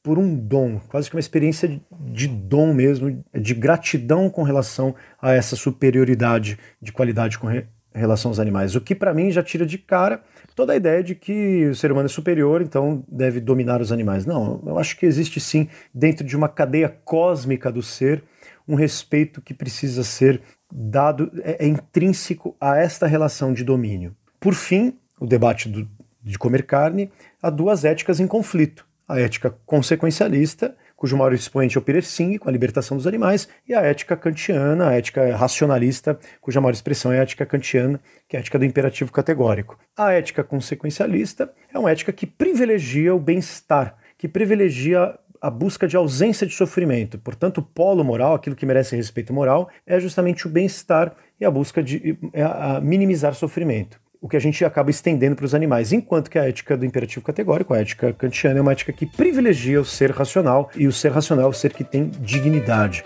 por um dom, quase que uma experiência de dom mesmo, de gratidão com relação a essa superioridade de qualidade com re relação aos animais. O que para mim já tira de cara toda a ideia de que o ser humano é superior, então deve dominar os animais. Não, eu acho que existe sim, dentro de uma cadeia cósmica do ser, um respeito que precisa ser dado, é, é intrínseco a esta relação de domínio. Por fim, o debate do, de comer carne, há duas éticas em conflito a ética consequencialista, cujo maior expoente é o Peter Singh, com a libertação dos animais, e a ética kantiana, a ética racionalista, cuja maior expressão é a ética kantiana, que é a ética do imperativo categórico. A ética consequencialista é uma ética que privilegia o bem-estar, que privilegia a busca de ausência de sofrimento. Portanto, o polo moral, aquilo que merece respeito moral, é justamente o bem-estar e a busca de é a minimizar sofrimento o que a gente acaba estendendo para os animais, enquanto que a ética do imperativo categórico, a ética kantiana, é uma ética que privilegia o ser racional, e o ser racional é o ser que tem dignidade.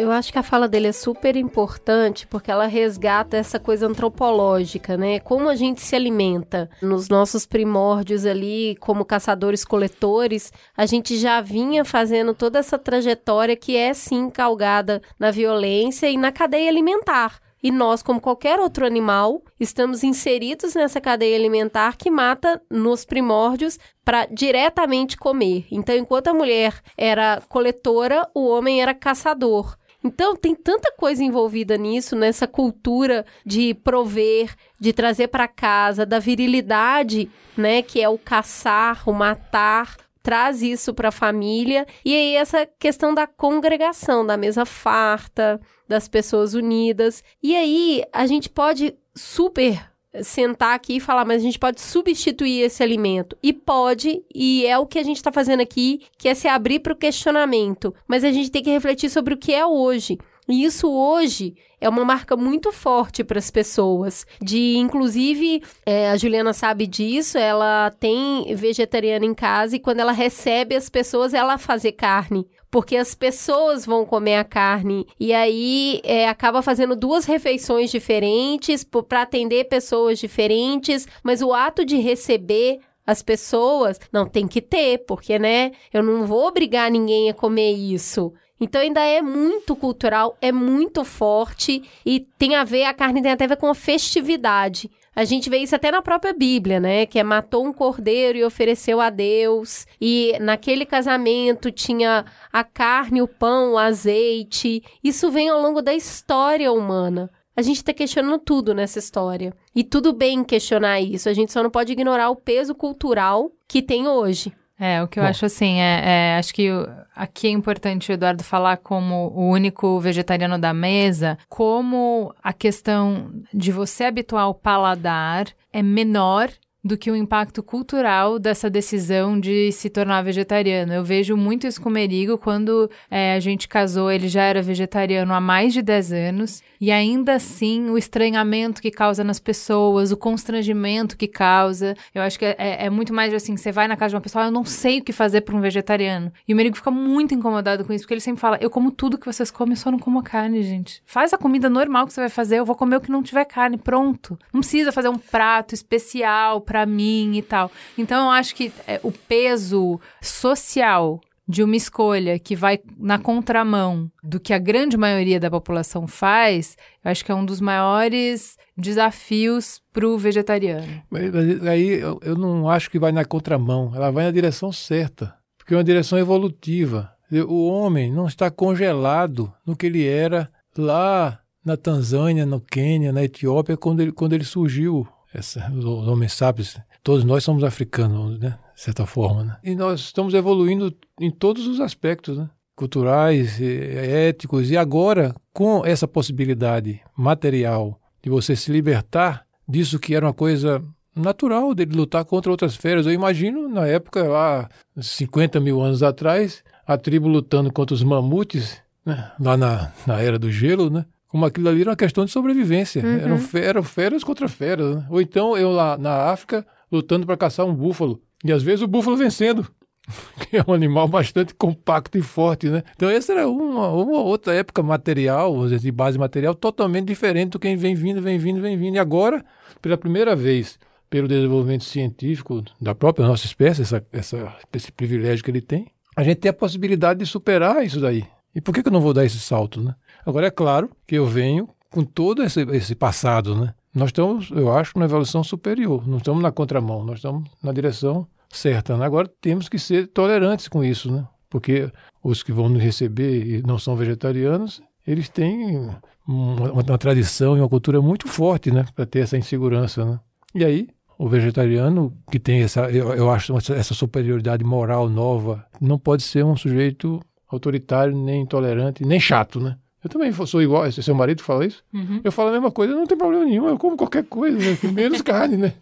Eu acho que a fala dele é super importante porque ela resgata essa coisa antropológica, né? Como a gente se alimenta. Nos nossos primórdios ali, como caçadores-coletores, a gente já vinha fazendo toda essa trajetória que é sim calgada na violência e na cadeia alimentar. E nós, como qualquer outro animal, estamos inseridos nessa cadeia alimentar que mata nos primórdios para diretamente comer. Então, enquanto a mulher era coletora, o homem era caçador. Então, tem tanta coisa envolvida nisso, nessa cultura de prover, de trazer para casa, da virilidade, né, que é o caçar, o matar, traz isso para a família. E aí essa questão da congregação, da mesa farta, das pessoas unidas. E aí a gente pode super sentar aqui e falar, mas a gente pode substituir esse alimento. E pode, e é o que a gente está fazendo aqui, que é se abrir para o questionamento. Mas a gente tem que refletir sobre o que é hoje. E isso hoje é uma marca muito forte para as pessoas. De, inclusive, é, a Juliana sabe disso, ela tem vegetariana em casa e quando ela recebe as pessoas, ela fazer carne porque as pessoas vão comer a carne e aí é, acaba fazendo duas refeições diferentes para atender pessoas diferentes, mas o ato de receber as pessoas não tem que ter, porque né, eu não vou obrigar ninguém a comer isso. Então ainda é muito cultural, é muito forte e tem a ver, a carne tem até a ver com a festividade. A gente vê isso até na própria Bíblia, né? Que é matou um cordeiro e ofereceu a Deus. E naquele casamento tinha a carne, o pão, o azeite. Isso vem ao longo da história humana. A gente está questionando tudo nessa história. E tudo bem questionar isso. A gente só não pode ignorar o peso cultural que tem hoje. É, o que eu Bom. acho assim, é, é, acho que aqui é importante o Eduardo falar como o único vegetariano da mesa, como a questão de você habituar o paladar é menor do que o impacto cultural dessa decisão de se tornar vegetariano. Eu vejo muito isso com o Merigo quando é, a gente casou, ele já era vegetariano há mais de 10 anos, e ainda assim o estranhamento que causa nas pessoas, o constrangimento que causa. Eu acho que é, é, é muito mais assim: você vai na casa de uma pessoa, eu não sei o que fazer para um vegetariano. E o Merigo fica muito incomodado com isso, porque ele sempre fala: eu como tudo que vocês comem, só não como carne, gente. Faz a comida normal que você vai fazer, eu vou comer o que não tiver carne, pronto. Não precisa fazer um prato especial para mim e tal. Então eu acho que é, o peso social de uma escolha que vai na contramão do que a grande maioria da população faz, eu acho que é um dos maiores desafios para o vegetariano. Mas, aí eu, eu não acho que vai na contramão, ela vai na direção certa, porque é uma direção evolutiva. O homem não está congelado no que ele era lá na Tanzânia, no Quênia, na Etiópia, quando ele, quando ele surgiu essa, os homens sábios, todos nós somos africanos, né? De certa forma, né? E nós estamos evoluindo em todos os aspectos, né? Culturais, éticos, e agora, com essa possibilidade material de você se libertar disso que era uma coisa natural dele lutar contra outras feras. Eu imagino, na época, lá, 50 mil anos atrás, a tribo lutando contra os mamutes, né? lá na, na era do gelo, né? Como aquilo ali era uma questão de sobrevivência. Uhum. Eram, eram feras contra feras. Né? Ou então eu lá na África lutando para caçar um búfalo. E às vezes o búfalo vencendo. *laughs* Que é um animal bastante compacto e forte, né? Então, essa era uma, uma outra época material, de base material, totalmente diferente do que vem vindo, vem vindo, vem vindo. E agora, pela primeira vez, pelo desenvolvimento científico da própria nossa espécie, essa, essa, esse privilégio que ele tem, a gente tem a possibilidade de superar isso daí. E por que, eu não vou dar esse salto, né? Agora, é claro que eu venho com todo esse, esse passado, né? Nós estamos, eu acho, numa evolução superior. Não estamos na contramão, nós estamos na direção certa. Né? Agora temos que ser tolerantes com isso, né? Porque os que vão nos receber e não são vegetarianos, eles têm uma, uma tradição e uma cultura muito forte, né? Para ter essa insegurança, né? E aí, o vegetariano que tem essa, eu, eu acho, essa superioridade moral nova, não pode ser um sujeito autoritário, nem intolerante, nem chato, né? Eu também sou igual, seu marido fala isso? Uhum. Eu falo a mesma coisa, não tem problema nenhum, eu como qualquer coisa, né? menos carne, né?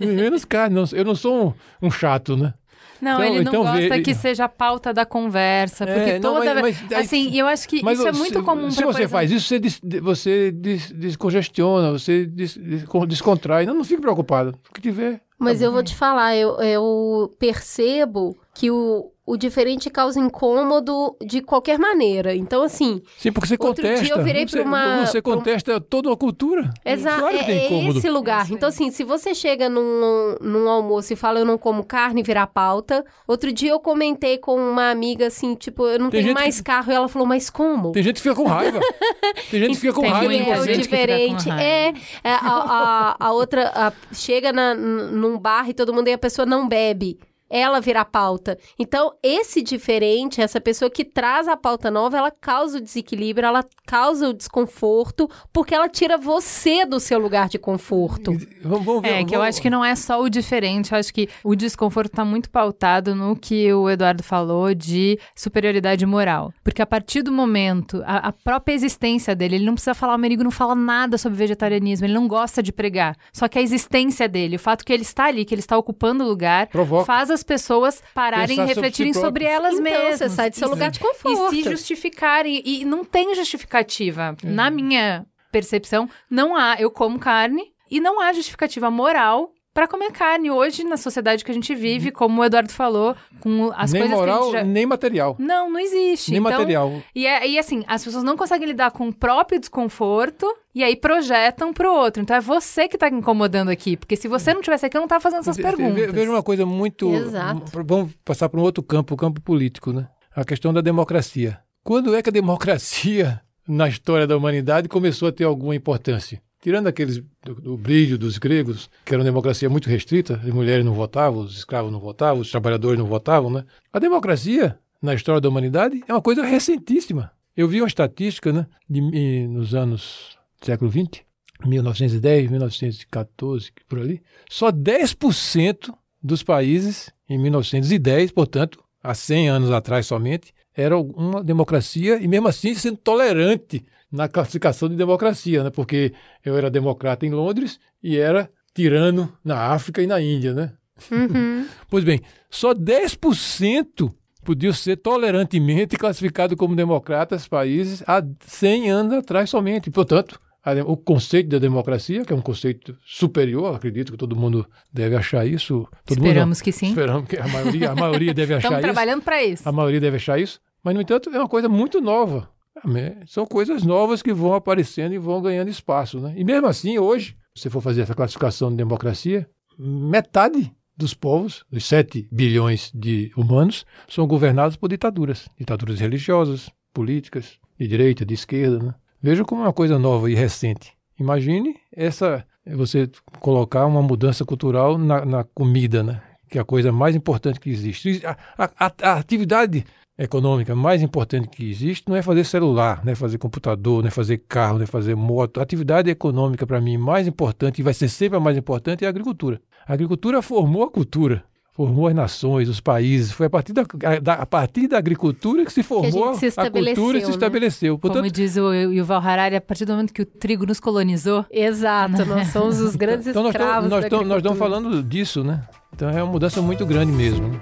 Menos carne, não, eu não sou um, um chato, né? Não, Então- ele não então gosta vê- que seja a pauta da conversa, porque É, não, toda mas- vez... mas aí- assim, e eu acho que isso é se- muito comum Se pra, por você exemplo, faz isso, você, des, você des, descongestiona, você des, descon- descontrai. Não, não fique preocupado. O que tiver. Mas tá eu bom. vou te falar, eu, eu percebo que o, o diferente causa incômodo de qualquer maneira. Então, assim, Sim, porque você Outro dia contesta. eu virei você, pra uma- Você pra um- contesta toda uma cultura. Exato, Claro que tem é, é esse lugar. Então, assim, se você chega num, num almoço e fala eu não como carne, virar pauta. Outro dia eu comentei com uma amiga assim, tipo, eu não Tem tenho mais carro. E ela falou, mas como? Tem gente que fica com raiva. *laughs* Tem gente que fica com Tem raiva. é o gente que fica com diferente. raiva. É, é, a, a, a outra a- chega na, num bar e todo mundo e a pessoa não bebe. Ela vira a pauta. Então, esse diferente, essa pessoa que traz a pauta nova, ela causa o desequilíbrio, ela causa o desconforto, porque ela tira você do seu lugar de conforto. Vamos, vamos ver. É, que eu vamos- acho que não é só o diferente, eu acho que o desconforto está muito pautado no que o Eduardo falou de superioridade moral. Porque a partir do momento, a, a própria existência dele, ele não precisa falar, o Merigo não fala nada sobre vegetarianismo, ele não gosta de pregar. Só que a existência dele, o fato que ele está ali, que ele está ocupando o lugar, Provoca. faz as pessoas pararem Pensar e sobre refletirem sobre próprios. elas Então, mesmas. você sai do seu E lugar se- de conforto. E se justificarem. E não tem justificativa. Na minha percepção, não há. Eu como carne e não há justificativa moral para comer carne. Hoje, na sociedade que a gente vive, como o Eduardo falou, com as nem coisas moral, que a gente já... nem material. Não, não existe. Nem então, material. E, é, e assim, as pessoas não conseguem lidar com o próprio desconforto e aí projetam pro outro. Então é você que tá incomodando aqui. Porque se você não tivesse aqui, eu não tava fazendo essas Ve- ve- perguntas. Veja uma coisa muito. Exato. Vamos passar para um outro campo, o campo político, né? A questão da democracia. Quando é que a democracia *laughs* na história da humanidade começou a ter alguma importância? Tirando aqueles do, do brilho dos gregos, que era uma democracia muito restrita, as mulheres não votavam, os escravos não votavam, os trabalhadores não votavam, né? A democracia na história da humanidade é uma coisa recentíssima. Eu vi uma estatística, né, de, eh, nos anos século XX, 1910, 1914, por ali, só 10% dos países em 1910, portanto, há 100 anos atrás somente, era uma democracia e mesmo assim sendo tolerante na classificação de democracia, né? Porque eu era democrata em Londres e era tirano na África e na Índia, né? Uhum. *laughs* Pois bem, só 10% podiam ser tolerantemente classificados como democratas países há 100 anos atrás somente. Portanto, a o conceito da democracia, que é um conceito superior, acredito que todo mundo deve achar isso. Todo mundo. Esperamos que sim. Esperamos que a maioria, a maioria deve *laughs* achar Estamos isso. trabalhando para isso. A maioria deve achar isso. Mas, no entanto, é uma coisa muito nova. Amém? São coisas novas que vão aparecendo e vão ganhando espaço. Né? E mesmo assim, hoje, se você for fazer essa classificação de democracia, metade dos povos, dos 7 bilhões de humanos, são governados por ditaduras. Ditaduras religiosas, políticas, de direita, de esquerda. Né? Veja como é uma coisa nova e recente. Imagine essa você colocar uma mudança cultural na, na comida, né? Que é a coisa mais importante que existe. A, a- a- a atividade econômica mais importante que existe não é fazer celular, não é fazer computador, não é fazer carro, não é fazer moto. A atividade econômica, para mim, mais importante, e vai ser sempre a mais importante, é a agricultura. A agricultura formou a cultura. formou as nações, os países. Foi a partir da, da- a partir da agricultura que se formou se a cultura e se estabeleceu, né? estabeleceu. Como Portanto, diz o Yuval Harari, a partir do momento que o trigo nos colonizou, Exato, nós somos os grandes então nós escravos estamos, nós, estamos, nós estamos agricultura. falando disso, né? Então é uma mudança muito grande mesmo. né?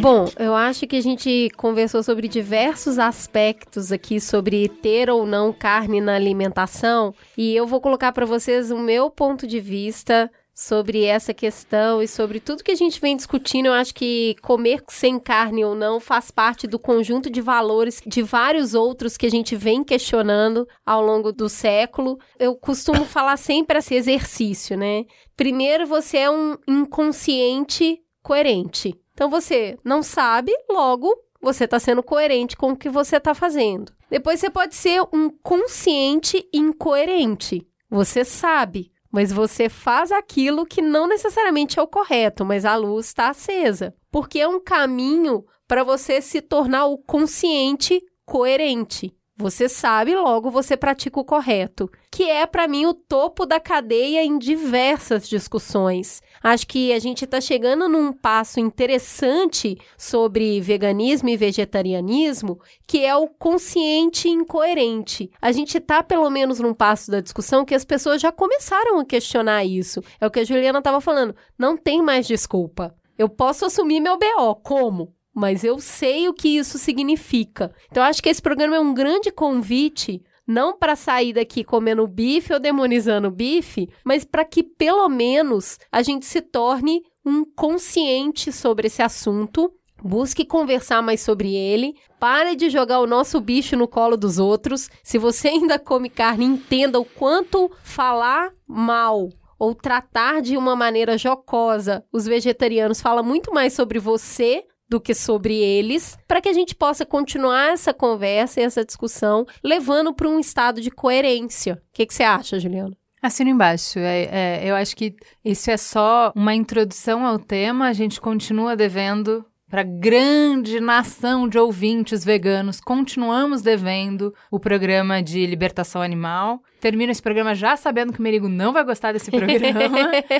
Bom, eu acho que a gente conversou sobre diversos aspectos aqui sobre ter ou não carne na alimentação e eu vou colocar para vocês o meu ponto de vista sobre essa questão e sobre tudo que a gente vem discutindo. Eu acho que comer sem carne ou não faz parte do conjunto de valores de vários outros que a gente vem questionando ao longo do século. Eu costumo falar sempre esse exercício, né? Primeiro, você é um inconsciente coerente. Então você não sabe, logo você está sendo coerente com o que você está fazendo. Depois você pode ser um consciente incoerente. Você sabe, mas você faz aquilo que não necessariamente é o correto, mas a luz está acesa. Porque é um caminho para você se tornar o consciente coerente. Você sabe, logo você pratica o correto, que é para mim o topo da cadeia em diversas discussões. Acho que a gente está chegando num passo interessante sobre veganismo e vegetarianismo, que é o consciente incoerente. A gente está pelo menos num passo da discussão que as pessoas já começaram a questionar isso. É o que a Juliana estava falando. Não tem mais desculpa. Eu posso assumir meu BO. Como? mas eu sei o que isso significa. Então, acho que esse programa é um grande convite, não para sair daqui comendo bife ou demonizando bife, mas para que pelo menos a gente se torne um consciente sobre esse assunto. Busque conversar mais sobre ele. Pare de jogar o nosso bicho no colo dos outros. Se você ainda come carne, entenda o quanto falar mal ou tratar de uma maneira jocosa os vegetarianos fala muito mais sobre você do que sobre eles, para que a gente possa continuar essa conversa e essa discussão, levando para um estado de coerência. O que, que você acha, Juliana? Assino embaixo. É, é, eu acho que isso é só uma introdução ao tema. A gente continua devendo para a grande nação de ouvintes veganos. Continuamos devendo o programa de libertação animal. Termino esse programa já sabendo que o Merigo não vai gostar desse programa,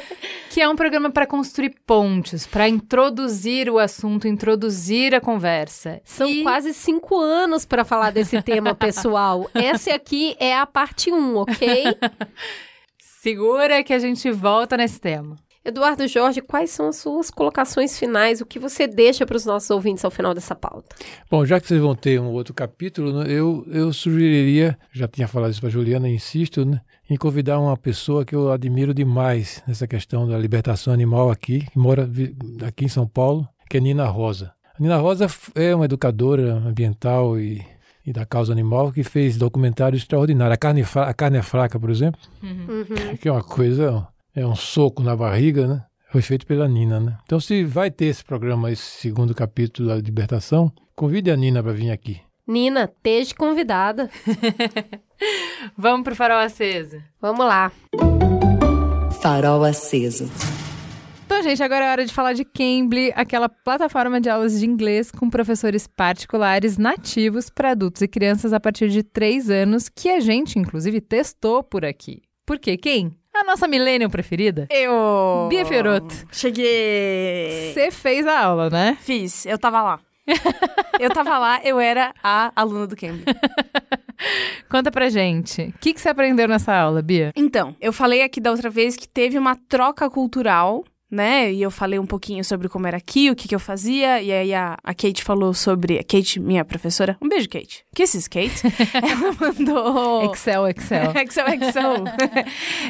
*laughs* que é um programa para construir pontes, para introduzir o assunto, introduzir a conversa. São E- quase cinco anos para falar desse tema, *laughs* pessoal. Essa aqui é a parte 1, ok? Segura que a gente volta nesse tema. Eduardo Jorge, quais são as suas colocações finais? O que você deixa para os nossos ouvintes ao final dessa pauta? Bom, já que vocês vão ter um outro capítulo, né, eu, eu sugeriria, já tinha falado isso para Juliana, insisto, né, em convidar uma pessoa que eu admiro demais nessa questão da libertação animal aqui, que mora aqui em São Paulo, que é Nina Rosa. A Nina Rosa é uma educadora ambiental e, e da causa animal que fez documentários extraordinários. A carne, a carne é fraca, por exemplo, Uhum. que é uma coisa, é um soco na barriga, né? Foi feito pela Nina, né? Então, se vai ter esse programa, esse segundo capítulo da libertação, convide a Nina para vir aqui. Nina, esteja convidada. *laughs* Vamos pro farol aceso. Vamos lá. Farol aceso. Então, gente, agora é hora de falar de Cambly, aquela plataforma de aulas de inglês com professores particulares nativos para adultos e crianças a partir de 3 anos, que a gente, inclusive, testou por aqui. Por quê? Quem? A nossa millennial preferida? Eu. Bia Fiorotto. Cheguei. Você fez a aula, né? Fiz, eu tava lá. eu tava lá, eu era a aluna do Cambly. *laughs* Conta pra gente. O que, que você aprendeu nessa aula, Bia? Então, eu falei aqui da outra vez que teve uma troca cultural, né? E eu falei um pouquinho sobre como era aqui, o que, que eu fazia. E aí a, a Kate falou sobre. A Kate, minha professora. Um beijo, Kate. Kisses, Kate. *laughs* Ela mandou. Excel, Excel. *laughs* Excel, Excel. *laughs*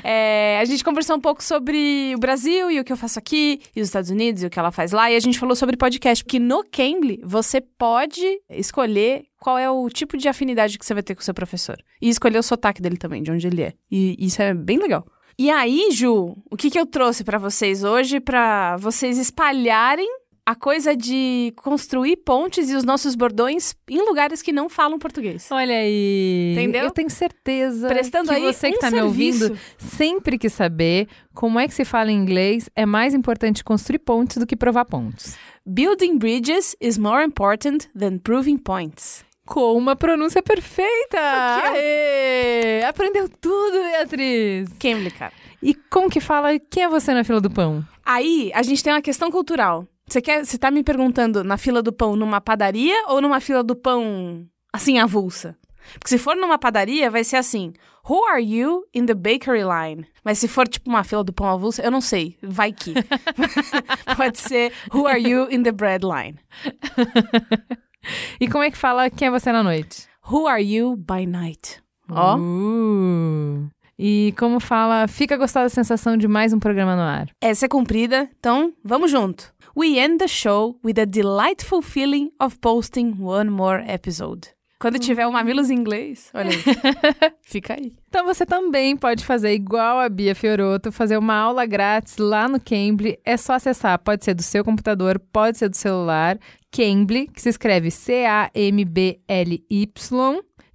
É, a gente conversou um pouco sobre o Brasil e o que eu faço aqui, e os Estados Unidos e o que ela faz lá. E a gente falou sobre podcast, porque no Cambly você pode escolher qual é o tipo de afinidade que você vai ter com o seu professor. E escolher o sotaque dele também, de onde ele é. E isso é bem legal. E aí, Ju, o que, que eu trouxe pra vocês hoje para vocês espalharem a coisa de construir pontes e os nossos bordões em lugares que não falam português. Olha aí. Entendeu? Eu tenho certeza Prestando que aí você que um tá me ouvindo sempre quis saber como é que se fala em inglês. É mais importante construir pontes do que provar pontos. Building bridges is more important than proving points. Com uma pronúncia perfeita. Aê! Aprendeu tudo, Beatriz. Cambly, cara. E como que fala quem é você na fila do pão? Aí, a gente tem uma questão cultural. Você quer, você tá me perguntando na fila do pão numa padaria ou numa fila do pão assim avulsa? Porque se for numa padaria, vai ser assim: Who are you in the bakery line? Mas se for tipo uma fila do pão avulsa, eu não sei. Vai que. *laughs* *laughs* Pode ser Who are you in the bread line? *laughs* *laughs* E como é que fala quem é você na noite? Who are you by night? Ó. Uh. E como fala, fica gostosa a sensação de mais um programa no ar. Essa é comprida, então vamos junto. We end the show with a delightful feeling of posting one more episode. Quando tiver o Mamilos em inglês, olha aí. *laughs* Fica aí. Então você também pode fazer igual a Bia Fioroto, fazer uma aula grátis lá no Cambly. É só acessar, pode ser do seu computador, pode ser do celular. Cambly, que se escreve C-A-M-B-L-Y.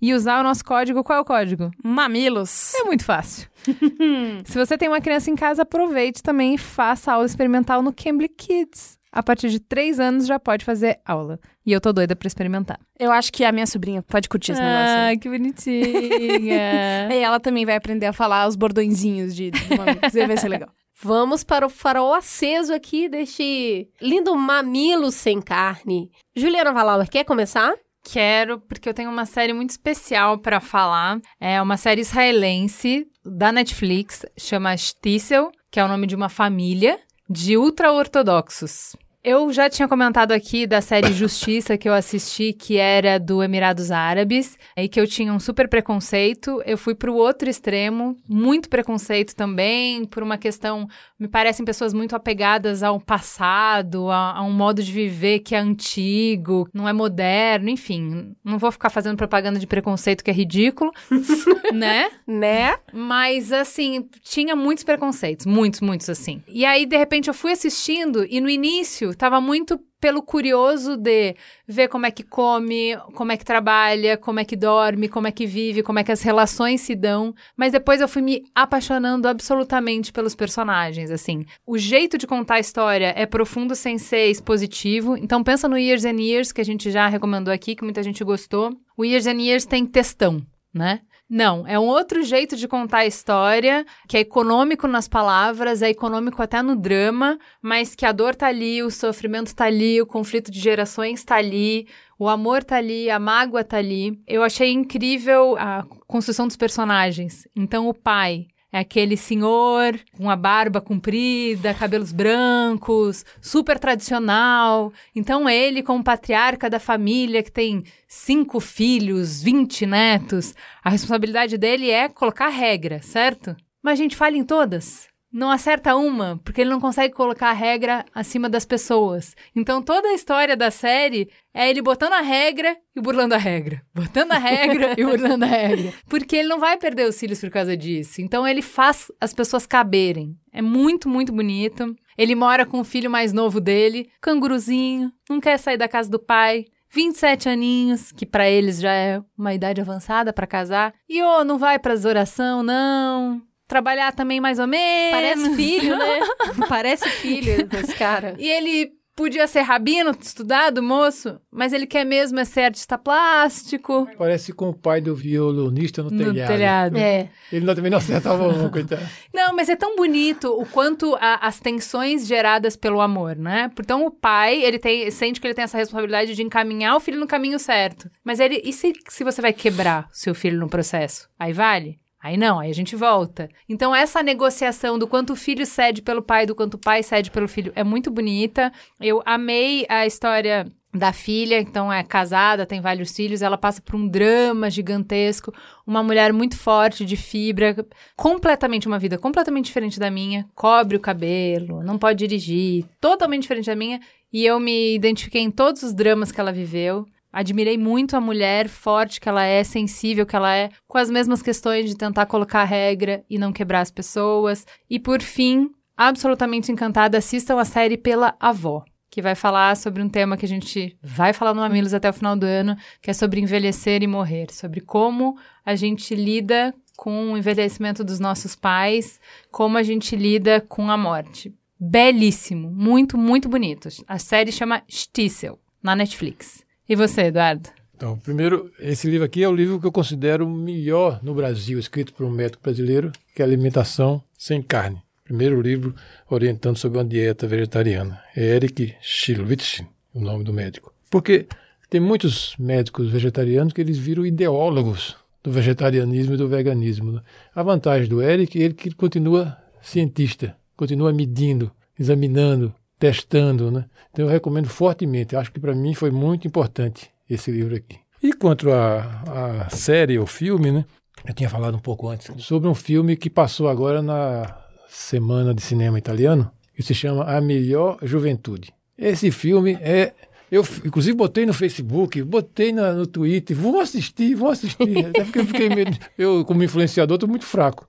E usar o nosso código. Qual é o código? Mamilos. É muito fácil. *laughs* se você tem uma criança em casa, aproveite também e faça aula experimental no Cambly Kids. A partir de três anos já pode fazer aula. E eu tô doida pra experimentar. Eu acho que a minha sobrinha pode curtir esse negócio. Ah, que bonitinha. *laughs* E ela também vai aprender a falar os bordõezinhos de, de Mamilos. Vai ser legal. Vamos para o farol aceso aqui deste lindo mamilo sem carne. Juliana Valauer, quer começar? Quero, porque eu tenho uma série muito especial pra falar. É uma série israelense da Netflix, chama Stissel, que é o nome de uma família de ultra-ortodoxos. Eu já tinha comentado aqui da série *laughs* Justiça que eu assisti, que era do Emirados Árabes, e que eu tinha um super preconceito. Eu fui pro outro extremo, muito preconceito também, por uma questão. Me parecem pessoas muito apegadas ao passado, a, a um modo de viver que é antigo, não é moderno, enfim. Não vou ficar fazendo propaganda de preconceito que é ridículo, *laughs* né? Né? Mas, assim, tinha muitos preconceitos, muitos, muitos, assim. E aí, de repente, eu fui assistindo e no início tava muito pelo curioso de ver como é que come, como é que trabalha, como é que dorme, como é que vive, como é que as relações se dão. Mas depois eu fui me apaixonando absolutamente pelos personagens, assim. O jeito de contar a história é profundo sem ser expositivo. Então pensa no Years and Years, que a gente já recomendou aqui, que muita gente gostou. O Years and Years tem textão, né? Não, é um outro jeito de contar a história, que é econômico nas palavras, é econômico até no drama, mas que a dor tá ali, o sofrimento tá ali, o conflito de gerações tá ali, o amor tá ali, a mágoa tá ali. Eu achei incrível a construção dos personagens. Então, o pai é aquele senhor com a barba comprida, cabelos brancos, super tradicional. Então, ele, como patriarca da família, que tem cinco filhos, 20 netos, a responsabilidade dele é colocar regra, certo? Mas a gente falha em todas. Não acerta uma, porque ele não consegue colocar a regra acima das pessoas. Então toda a história da série é ele botando a regra e burlando a regra. Botando a regra e burlando a regra. Porque ele não vai perder os cílios por causa disso. Então ele faz as pessoas caberem. É muito, muito bonito. Ele mora com o filho mais novo dele, canguruzinho, não quer sair da casa do pai. 27 aninhos, que pra eles já é uma idade avançada pra casar. E ô, não vai pras oração, não. Trabalhar também mais ou menos. Parece filho, né? *laughs* Parece filho desse cara. E ele podia ser rabino, estudado, moço, mas ele quer mesmo é ser artista plástico. Parece com o pai do violonista no, No telhado. telhado. É. Ele não- também não acertava um, *laughs* coitado. Não, mas é tão bonito o quanto a- as tensões geradas pelo amor, né? Então o pai, ele tem, sente que ele tem essa responsabilidade de encaminhar o filho no caminho certo. Mas ele, e se, se você vai quebrar seu filho no processo? Aí vale? Aí não, aí a gente volta. Então essa negociação do quanto o filho cede pelo pai, do quanto o pai cede pelo filho é muito bonita. Eu amei a história da filha, então é casada, tem vários filhos, ela passa por um drama gigantesco, uma mulher muito forte, de fibra, completamente uma vida completamente diferente da minha, cobre o cabelo, não pode dirigir, totalmente diferente da minha, e eu me identifiquei em todos os dramas que ela viveu. Admirei muito a mulher forte que ela é, sensível que ela é, com as mesmas questões de tentar colocar regra e não quebrar as pessoas. E por fim, absolutamente encantada, assistam a série pela avó, que vai falar sobre um tema que a gente vai falar no Mamilos até o final do ano, que é sobre envelhecer e morrer, sobre como a gente lida com o envelhecimento dos nossos pais, como a gente lida com a morte. Belíssimo, muito, muito bonito. A série chama Stissel, na Netflix. E você, Eduardo? Então, primeiro, esse livro aqui é o livro que eu considero o melhor no Brasil, escrito por um médico brasileiro, que é Alimentação Sem Carne. Primeiro livro orientando sobre uma dieta vegetariana. É Eric Schilwitz, o nome do médico. Porque tem muitos médicos vegetarianos que eles viram ideólogos do vegetarianismo e do veganismo. né? A vantagem do Eric é ele que continua cientista, continua medindo, examinando, testando. Né? Então eu recomendo fortemente. Acho que para mim foi muito importante esse livro aqui. E quanto à série ou filme, né? eu tinha falado um pouco antes sobre um filme que passou agora na Semana de Cinema Italiano, que se chama A Melhor Juventude. Esse filme é eu, inclusive, botei no Facebook, botei na- no Twitter, vou assistir, vou assistir. *laughs* Até porque eu fiquei meio. Eu, como influenciador, estou muito fraco.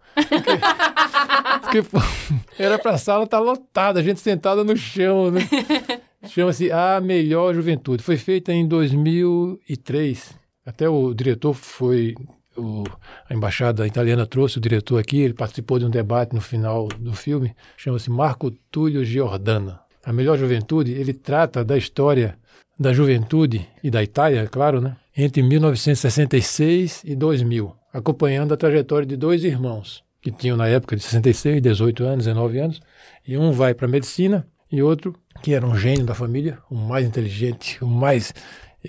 Porque, porque, era pra sala estar lotada, a gente sentada no chão, né? Chama-se A Melhor Juventude. Foi feita em 2003. Até o diretor foi. o- a embaixada italiana trouxe o diretor aqui, ele participou de um debate no final do filme. Chama-se Marco Túlio Giordana. A Melhor Juventude, ele trata da história da juventude e da Itália, é claro, né? Entre 1966 e 2000, acompanhando a trajetória de dois irmãos, que tinham na época de 66, 18 anos, 19 anos, e um vai para a medicina e outro, que era um gênio da família, o mais inteligente, o mais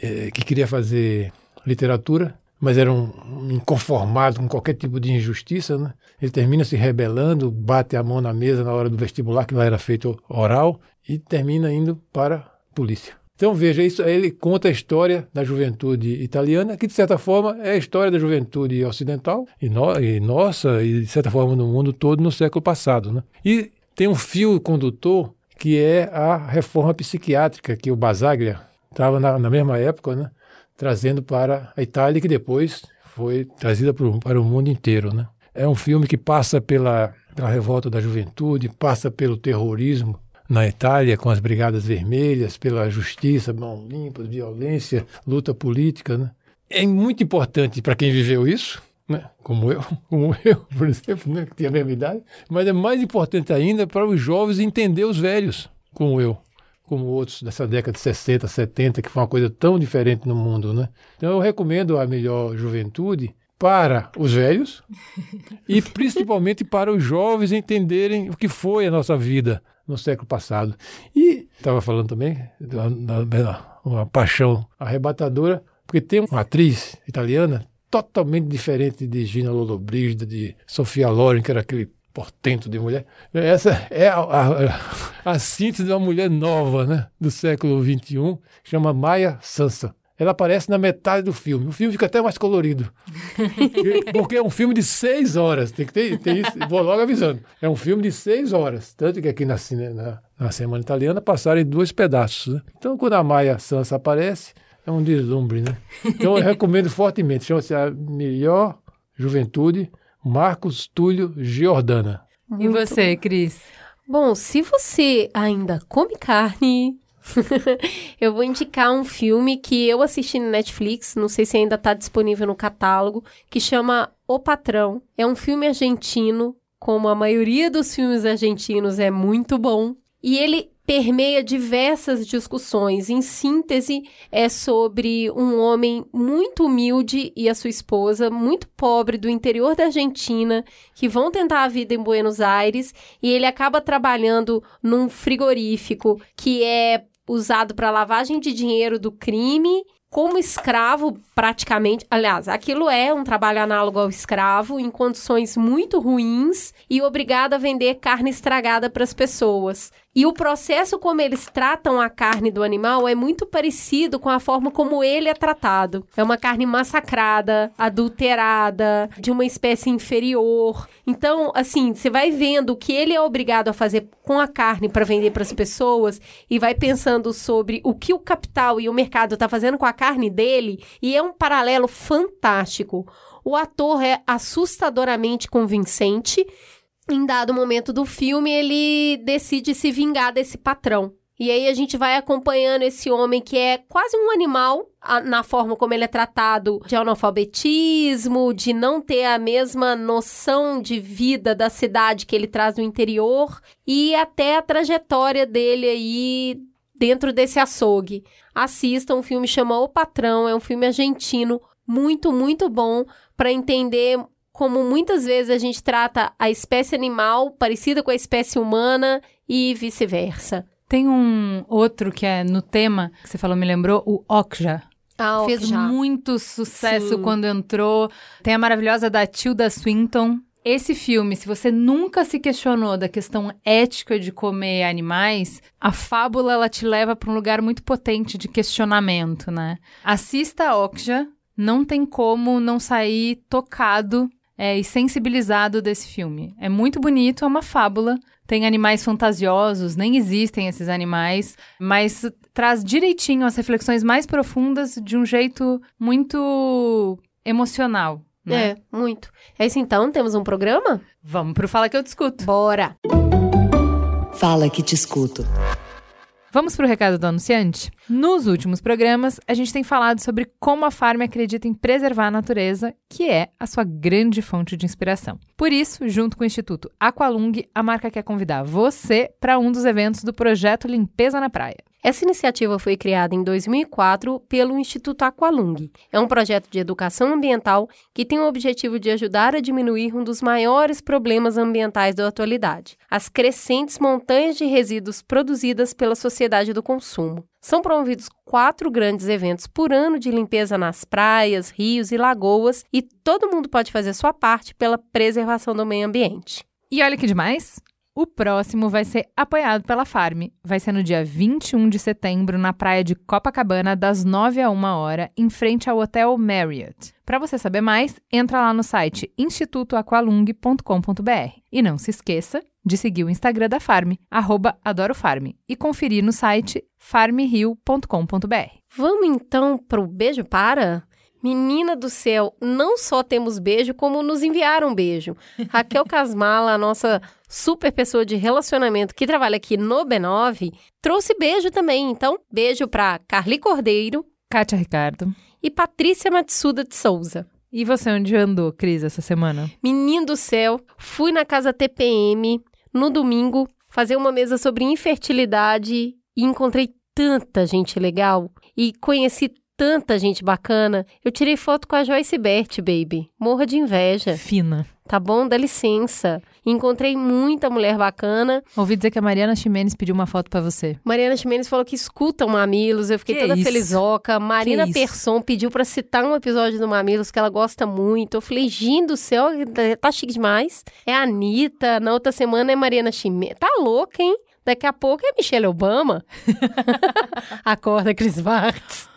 eh, que queria fazer literatura, mas era um, inconformado com qualquer tipo de injustiça, né? Ele termina se rebelando, bate a mão na mesa na hora do vestibular, que lá era feito oral, e termina indo para a polícia. Então veja, isso, ele conta a história da juventude italiana, que de certa forma é a história da juventude ocidental e, no- e nossa, e de certa forma no mundo todo no século passado. Né? E tem um fio condutor que é a reforma psiquiátrica que o Basaglia estava na, na mesma época, né? trazendo para a Itália, que depois foi trazida pro- para o mundo inteiro. Né? É um filme que passa pela, pela revolta da juventude, passa pelo terrorismo na Itália, com as Brigadas Vermelhas, pela justiça, mão limpa, violência, luta política. Né? É muito importante para quem viveu isso, né? como, eu, *laughs* como eu, por exemplo, né? que tinha a mesma idade, mas é mais importante ainda para os jovens entender os velhos, como eu como outros dessa década de 60, 70, que foi uma coisa tão diferente no mundo, né? Então eu recomendo a melhor juventude para os velhos *laughs* e principalmente para os jovens entenderem o que foi a nossa vida no século passado. E estava falando também da, da- da- uma paixão arrebatadora, porque tem uma atriz italiana totalmente diferente de Gina Lollobrigida, de Sofia Loren, que era aquele portento de mulher. Essa é a, a- a síntese de uma mulher nova, né, do século XXI, chama Maya Sansa. Ela aparece na metade do filme. O filme fica até mais colorido. *laughs* Porque é um filme de seis horas. Tem que ter, ter isso. Vou logo avisando. É um filme de seis horas. Tanto que aqui na, na, na Semana Italiana passaram em dois pedaços. né? Então, quando a Maia Sansa aparece, é um deslumbre, né? Então, eu recomendo fortemente. Chama-se A Melhor Juventude, Marcos Túlio Giordana. E você, Cris? Bom, se você ainda come carne, *laughs* eu vou indicar um filme que eu assisti no Netflix, não sei se ainda está disponível no catálogo, que chama O Patrão. É um filme argentino, como a maioria dos filmes argentinos é muito bom, e ele permeia diversas discussões. Em síntese, é sobre um homem muito humilde e a sua esposa, muito pobre, do interior da Argentina, que vão tentar a vida em Buenos Aires e ele acaba trabalhando num frigorífico que é usado para lavagem de dinheiro do crime. Como escravo, praticamente. Aliás, aquilo é um trabalho análogo ao escravo, em condições muito ruins e obrigado a vender carne estragada para as pessoas. E o processo como eles tratam a carne do animal é muito parecido com a forma como ele é tratado. É uma carne massacrada, adulterada, de uma espécie inferior. Então, assim, você vai vendo o que ele é obrigado a fazer com a carne para vender para as pessoas e vai pensando sobre o que o capital e o mercado tá fazendo com a carne dele, e é um paralelo fantástico. O ator é assustadoramente convincente em dado momento do filme, ele decide se vingar desse patrão. E aí a gente vai acompanhando esse homem que é quase um animal na forma como ele é tratado de analfabetismo, de não ter a mesma noção de vida da cidade que ele traz do interior e até a trajetória dele aí dentro desse açougue. Assistam. O filme chama O Patrão, é um filme argentino muito, muito bom para entender como muitas vezes a gente trata a espécie animal parecida com a espécie humana e vice-versa. Tem um outro que é no tema, que você falou, me lembrou, o Okja. Ah, Fez muito sucesso Sim. quando entrou. Tem a maravilhosa da Tilda Swinton. Esse filme, se você nunca se questionou da questão ética de comer animais, a fábula ela te leva para um lugar muito potente de questionamento, né? Assista a Okja, não tem como não sair tocado é, e sensibilizado desse filme. É muito bonito, é uma fábula. Tem animais fantasiosos, nem existem esses animais, mas traz direitinho as reflexões mais profundas de um jeito muito emocional. Né? É, muito. É isso então, temos um programa? Vamos pro Fala que eu discuto. Bora! Fala que te escuto. Vamos pro recado do anunciante? Nos últimos programas, a gente tem falado sobre como a Farm acredita em preservar a natureza, que é a sua grande fonte de inspiração. Por isso, junto com o Instituto Aqualung, a marca quer convidar você para um dos eventos do projeto Limpeza na Praia. Essa iniciativa foi criada em 2004 pelo Instituto Aqualung. É um projeto de educação ambiental que tem o objetivo de ajudar a diminuir um dos maiores problemas ambientais da atualidade: as crescentes montanhas de resíduos produzidas pela sociedade do consumo. São promovidos quatro grandes eventos por ano de limpeza nas praias, rios e lagoas, e todo mundo pode fazer sua parte pela preservação do meio ambiente. E olha que demais! O próximo vai ser apoiado pela Farm. Vai ser no dia 21 de setembro, na praia de Copacabana, das 9 a 1 hora, em frente ao Hotel Marriott. Para você saber mais, entra lá no site institutoaqualung.com.br. E não se esqueça de seguir o Instagram da Farm, adorofarm, e conferir no site farmrio.com.br. Vamos então pro beijo para? Menina do céu, não só temos beijo, como nos enviaram beijo. Raquel Casmala, a nossa super pessoa de relacionamento que trabalha aqui no B9, trouxe beijo também. Então, beijo para Carly Cordeiro Kátia Ricardo. e Patrícia Matsuda de Souza. E você onde andou, Cris, essa semana? Menino do céu, fui na casa TPM no domingo fazer uma mesa sobre infertilidade e encontrei tanta gente legal e conheci tanta gente bacana. Eu tirei foto com a Joyce Bert, baby. Morra de inveja. Fina. Tá bom? Dá licença. Encontrei muita mulher bacana. Ouvi dizer que a Mariana Ximenes pediu uma foto pra você. Mariana Ximenes falou que escuta o Mamilos. Eu fiquei Que toda isso? felizoca. Marina isso? Persson pediu pra citar um episódio do Mamilos que ela gosta muito. Eu falei, gente do céu, tá chique demais. É a Anitta. Na outra semana é Mariana Ximenes. Tá louca, hein? Daqui a pouco é Michelle Obama. *laughs* Acorda, Cris Vargas.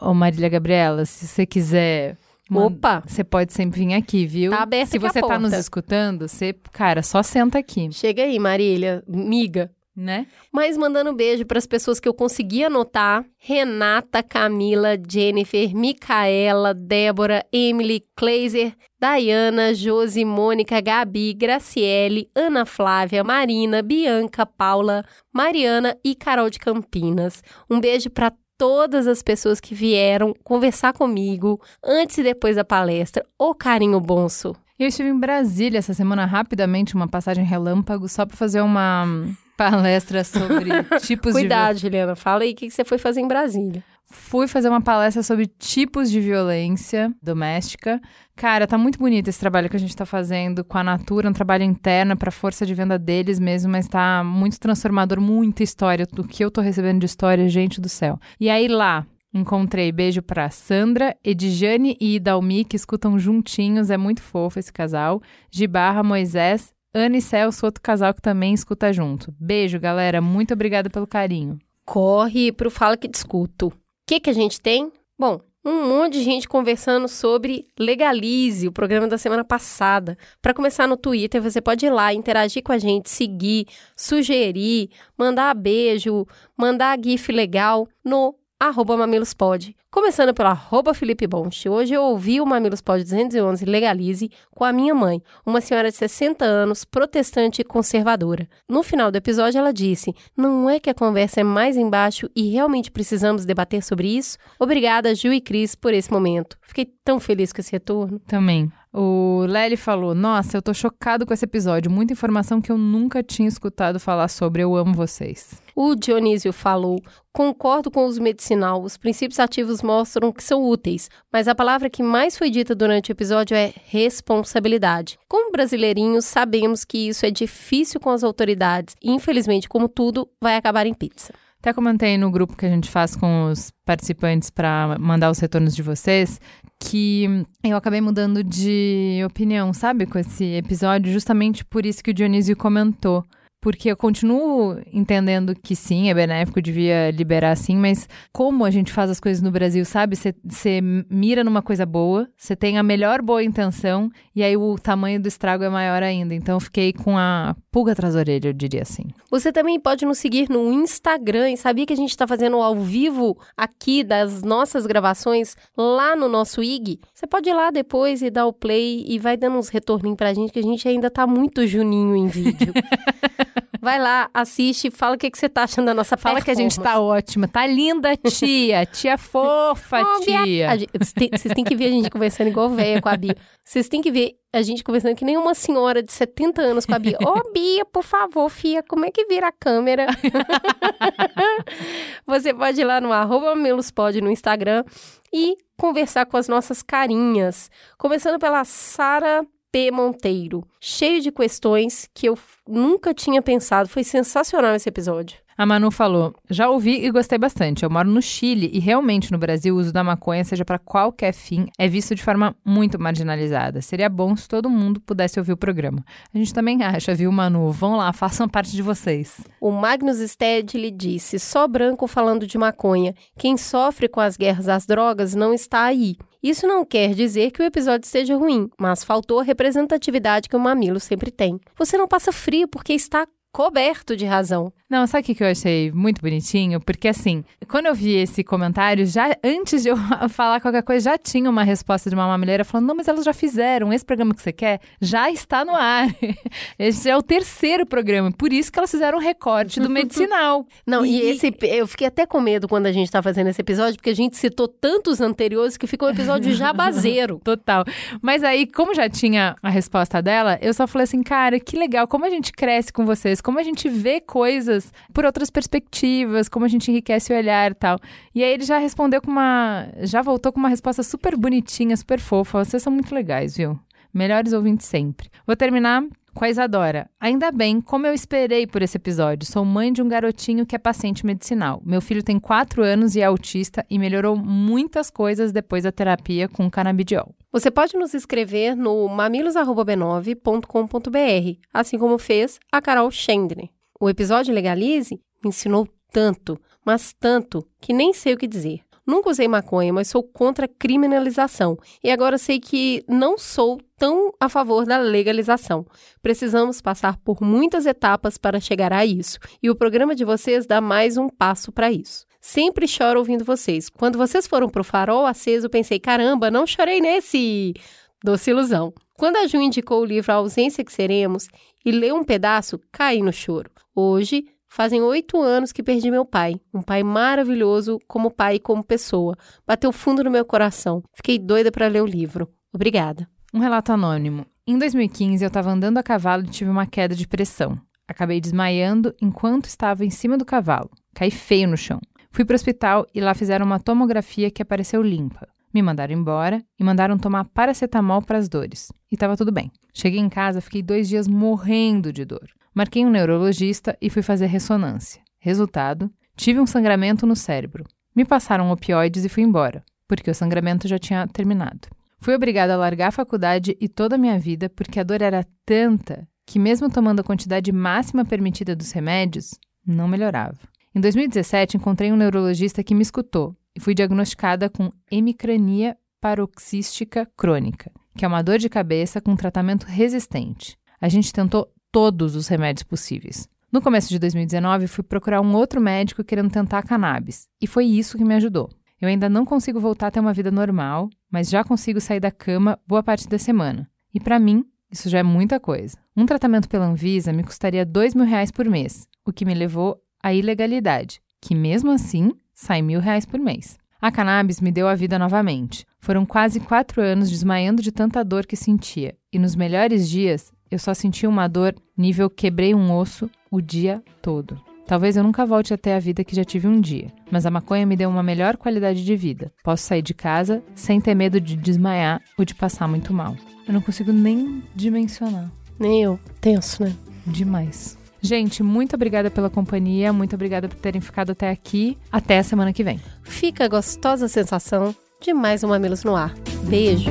Ô, Marília Gabriela, se você quiser. Opa! Você pode sempre vir aqui, viu? Tá aberta Se você tá nos escutando, você, cara, só senta aqui, Chega aí, Marília. Miga. né? Mas mandando um beijo para as pessoas que eu consegui anotar: Renata, Camila, Jennifer, Micaela, Débora, Emily, Kleiser, Dayana, Josi, Mônica, Gabi, Graciele, Ana Flávia, Marina, Bianca, Paula, Mariana e Carol de Campinas. Um beijo para todas as pessoas que vieram conversar comigo antes e depois da palestra. Ô carinho bonso. Eu estive em Brasília essa semana, rapidamente, uma passagem relâmpago, só pra fazer uma hum, palestra sobre *laughs* tipos Cuidado, de. Juliana. Fala aí o que que você foi fazer em Brasília. Fui fazer uma palestra sobre tipos de violência doméstica. Cara, tá muito bonito esse trabalho que a gente tá fazendo com a Natura, um trabalho interno pra força de venda deles mesmo, mas tá muito transformador, muita história. Do que eu tô recebendo de história, gente do céu. E aí lá, Encontrei beijo pra Sandra, Edjane e Idalmi, que escutam juntinhos, é muito fofo esse casal. Gibarra, Moisés, Ana e Celso, outro casal que também escuta junto. Beijo, galera, muito obrigada pelo carinho. corre pro Fala que Discuto. Que, que a gente tem? Bom, um monte de gente conversando sobre Legalize, o programa da semana passada. Para começar no Twitter, você pode ir lá, interagir com a gente, seguir, sugerir, mandar beijo, mandar gif legal no arroba mamilospod. Começando pelo arroba Felipe Bonch. Hoje eu ouvi o Mamilos Pod 211 Legalize com a minha mãe, uma senhora de 60 anos, protestante e conservadora. No final do episódio ela disse, não é que a conversa é mais embaixo e realmente precisamos debater sobre isso? Obrigada, Ju e Cris, por esse momento. Fiquei tão feliz com esse retorno. Também. O Lely falou: Nossa, eu tô chocado com esse episódio. Muita informação que eu nunca tinha escutado falar sobre. Eu amo vocês. O Dionísio falou: Concordo com os medicinal. Os princípios ativos mostram que são úteis, mas a palavra que mais foi dita durante o episódio é responsabilidade. Como brasileirinhos, sabemos que isso é difícil com as autoridades e, infelizmente, como tudo, vai acabar em pizza. Até comentei no grupo que a gente faz com os participantes para mandar os retornos de vocês que eu acabei mudando de opinião, sabe, com esse episódio, justamente por isso que o Dionísio comentou. Porque eu continuo entendendo que sim, é benéfico, devia liberar sim, mas como a gente faz as coisas no Brasil, sabe? Você mira numa coisa boa, você tem a melhor boa intenção, e aí o tamanho do estrago é maior ainda. Então eu fiquei com a pulga atrás da orelha, eu diria assim. Você também pode nos seguir no Instagram. E sabia que a gente está fazendo ao vivo aqui das nossas gravações lá no nosso IG? Você pode ir lá depois e dar o play e vai dando uns retorninhos pra gente, que a gente ainda tá muito juninho em vídeo. *laughs* Vai lá, assiste, fala o que, que você tá achando da nossa Fala que a gente tá ótima. Tá linda, tia. tia fofa, *laughs* tia. Vocês têm que ver a gente conversando igual velha com a Bia. Vocês têm que ver a gente conversando que nem uma senhora de 70 anos com a Bia. Ô, oh, Bia, por favor, Fia, como é que vira a câmera? *laughs* Você pode ir lá no arroba meluspod no Instagram e conversar com as nossas carinhas. Começando pela Sara P. Monteiro, cheio de questões que eu nunca tinha pensado. Foi sensacional esse episódio. A Manu falou: Já ouvi e gostei bastante. Eu moro no Chile e realmente no Brasil o uso da maconha, seja para qualquer fim, é visto de forma muito marginalizada. Seria bom se todo mundo pudesse ouvir o programa. A gente também acha, viu, Manu? Vão lá, façam parte de vocês. O Magnus Stedley disse: Só branco falando de maconha. Quem sofre com as guerras às drogas não está aí. Isso não quer dizer que o episódio esteja ruim, mas faltou a representatividade que o mamilo sempre tem. Você não passa frio porque está coberto de razão. Não, sabe o que eu achei muito bonitinho? Porque assim, quando eu vi esse comentário, já antes de eu *laughs* falar qualquer coisa, já tinha uma resposta de uma mamileira falando: não, mas elas já fizeram, esse programa que você quer já está no ar. *laughs* Esse é o terceiro programa, por isso que elas fizeram um recorte do *laughs* medicinal. Não, e, e esse eu fiquei até com medo quando a gente está fazendo esse episódio, porque a gente citou tantos anteriores que ficou um episódio já baseiro. Total. Mas aí, como já tinha a resposta dela, eu só falei assim, cara, que legal, como a gente cresce com vocês, como a gente vê coisas por outras perspectivas, como a gente enriquece o olhar e tal. E aí ele já respondeu com uma. Já voltou com uma resposta super bonitinha, super fofa. Vocês são muito legais, viu? Melhores ouvintes sempre. Vou terminar com a Isadora. Ainda bem, como eu esperei por esse episódio. Sou mãe de um garotinho que é paciente medicinal. Meu filho tem 4 anos e é autista e melhorou muitas coisas depois da terapia com canabidiol. Você pode nos escrever no mamilos.b9.com.br, assim como fez a Carol Schendner. O episódio Legalize me ensinou tanto, mas tanto, que nem sei o que dizer. Nunca usei maconha, mas sou contra a criminalização. E agora sei que não sou tão a favor da legalização. Precisamos passar por muitas etapas para chegar a isso. E o programa de vocês dá mais um passo para isso. Sempre choro ouvindo vocês. Quando vocês foram pro farol aceso, pensei: caramba, não chorei nesse! Doce ilusão. Quando a Ju indicou o livro A Ausência que Seremos e leu um pedaço, caí no choro. Hoje, fazem oito anos que perdi meu pai. Um pai maravilhoso como pai e como pessoa. Bateu fundo no meu coração. Fiquei doida para ler o livro. Obrigada. Um relato anônimo. Em 2015, eu estava andando a cavalo e tive uma queda de pressão. Acabei desmaiando enquanto estava em cima do cavalo. Caí feio no chão. Fui para o hospital e lá fizeram uma tomografia que apareceu limpa. Me mandaram embora e mandaram tomar paracetamol para as dores. E estava tudo bem. Cheguei em casa, fiquei dois dias morrendo de dor. Marquei um neurologista e fui fazer ressonância. Resultado: tive um sangramento no cérebro. Me passaram opioides e fui embora, porque o sangramento já tinha terminado. Fui obrigada a largar a faculdade e toda a minha vida porque a dor era tanta que, mesmo tomando a quantidade máxima permitida dos remédios, não melhorava. Em 2017, encontrei um neurologista que me escutou e fui diagnosticada com hemicrania paroxística crônica, que é uma dor de cabeça com tratamento resistente. A gente tentou todos os remédios possíveis. No começo de 2019, fui procurar um outro médico querendo tentar cannabis, e foi isso que me ajudou. Eu ainda não consigo voltar a ter uma vida normal, mas já consigo sair da cama boa parte da semana. E para mim, isso já é muita coisa. Um tratamento pela Anvisa me custaria dois mil reais por mês, o que me levou à ilegalidade, que mesmo assim sai mil reais por mês. A cannabis me deu a vida novamente. Foram quase quatro anos desmaiando de tanta dor que sentia, e nos melhores dias eu só sentia uma dor nível quebrei um osso o dia todo. Talvez eu nunca volte a ter a vida que já tive um dia, mas a maconha me deu uma melhor qualidade de vida. Posso sair de casa sem ter medo de desmaiar ou de passar muito mal. Eu não consigo nem dimensionar. Nem eu. Tenso, né? Demais. Gente, muito obrigada pela companhia, muito obrigada por terem ficado até aqui. Até a semana que vem. Fica a gostosa sensação de mais um Mamilos no Ar. Beijo!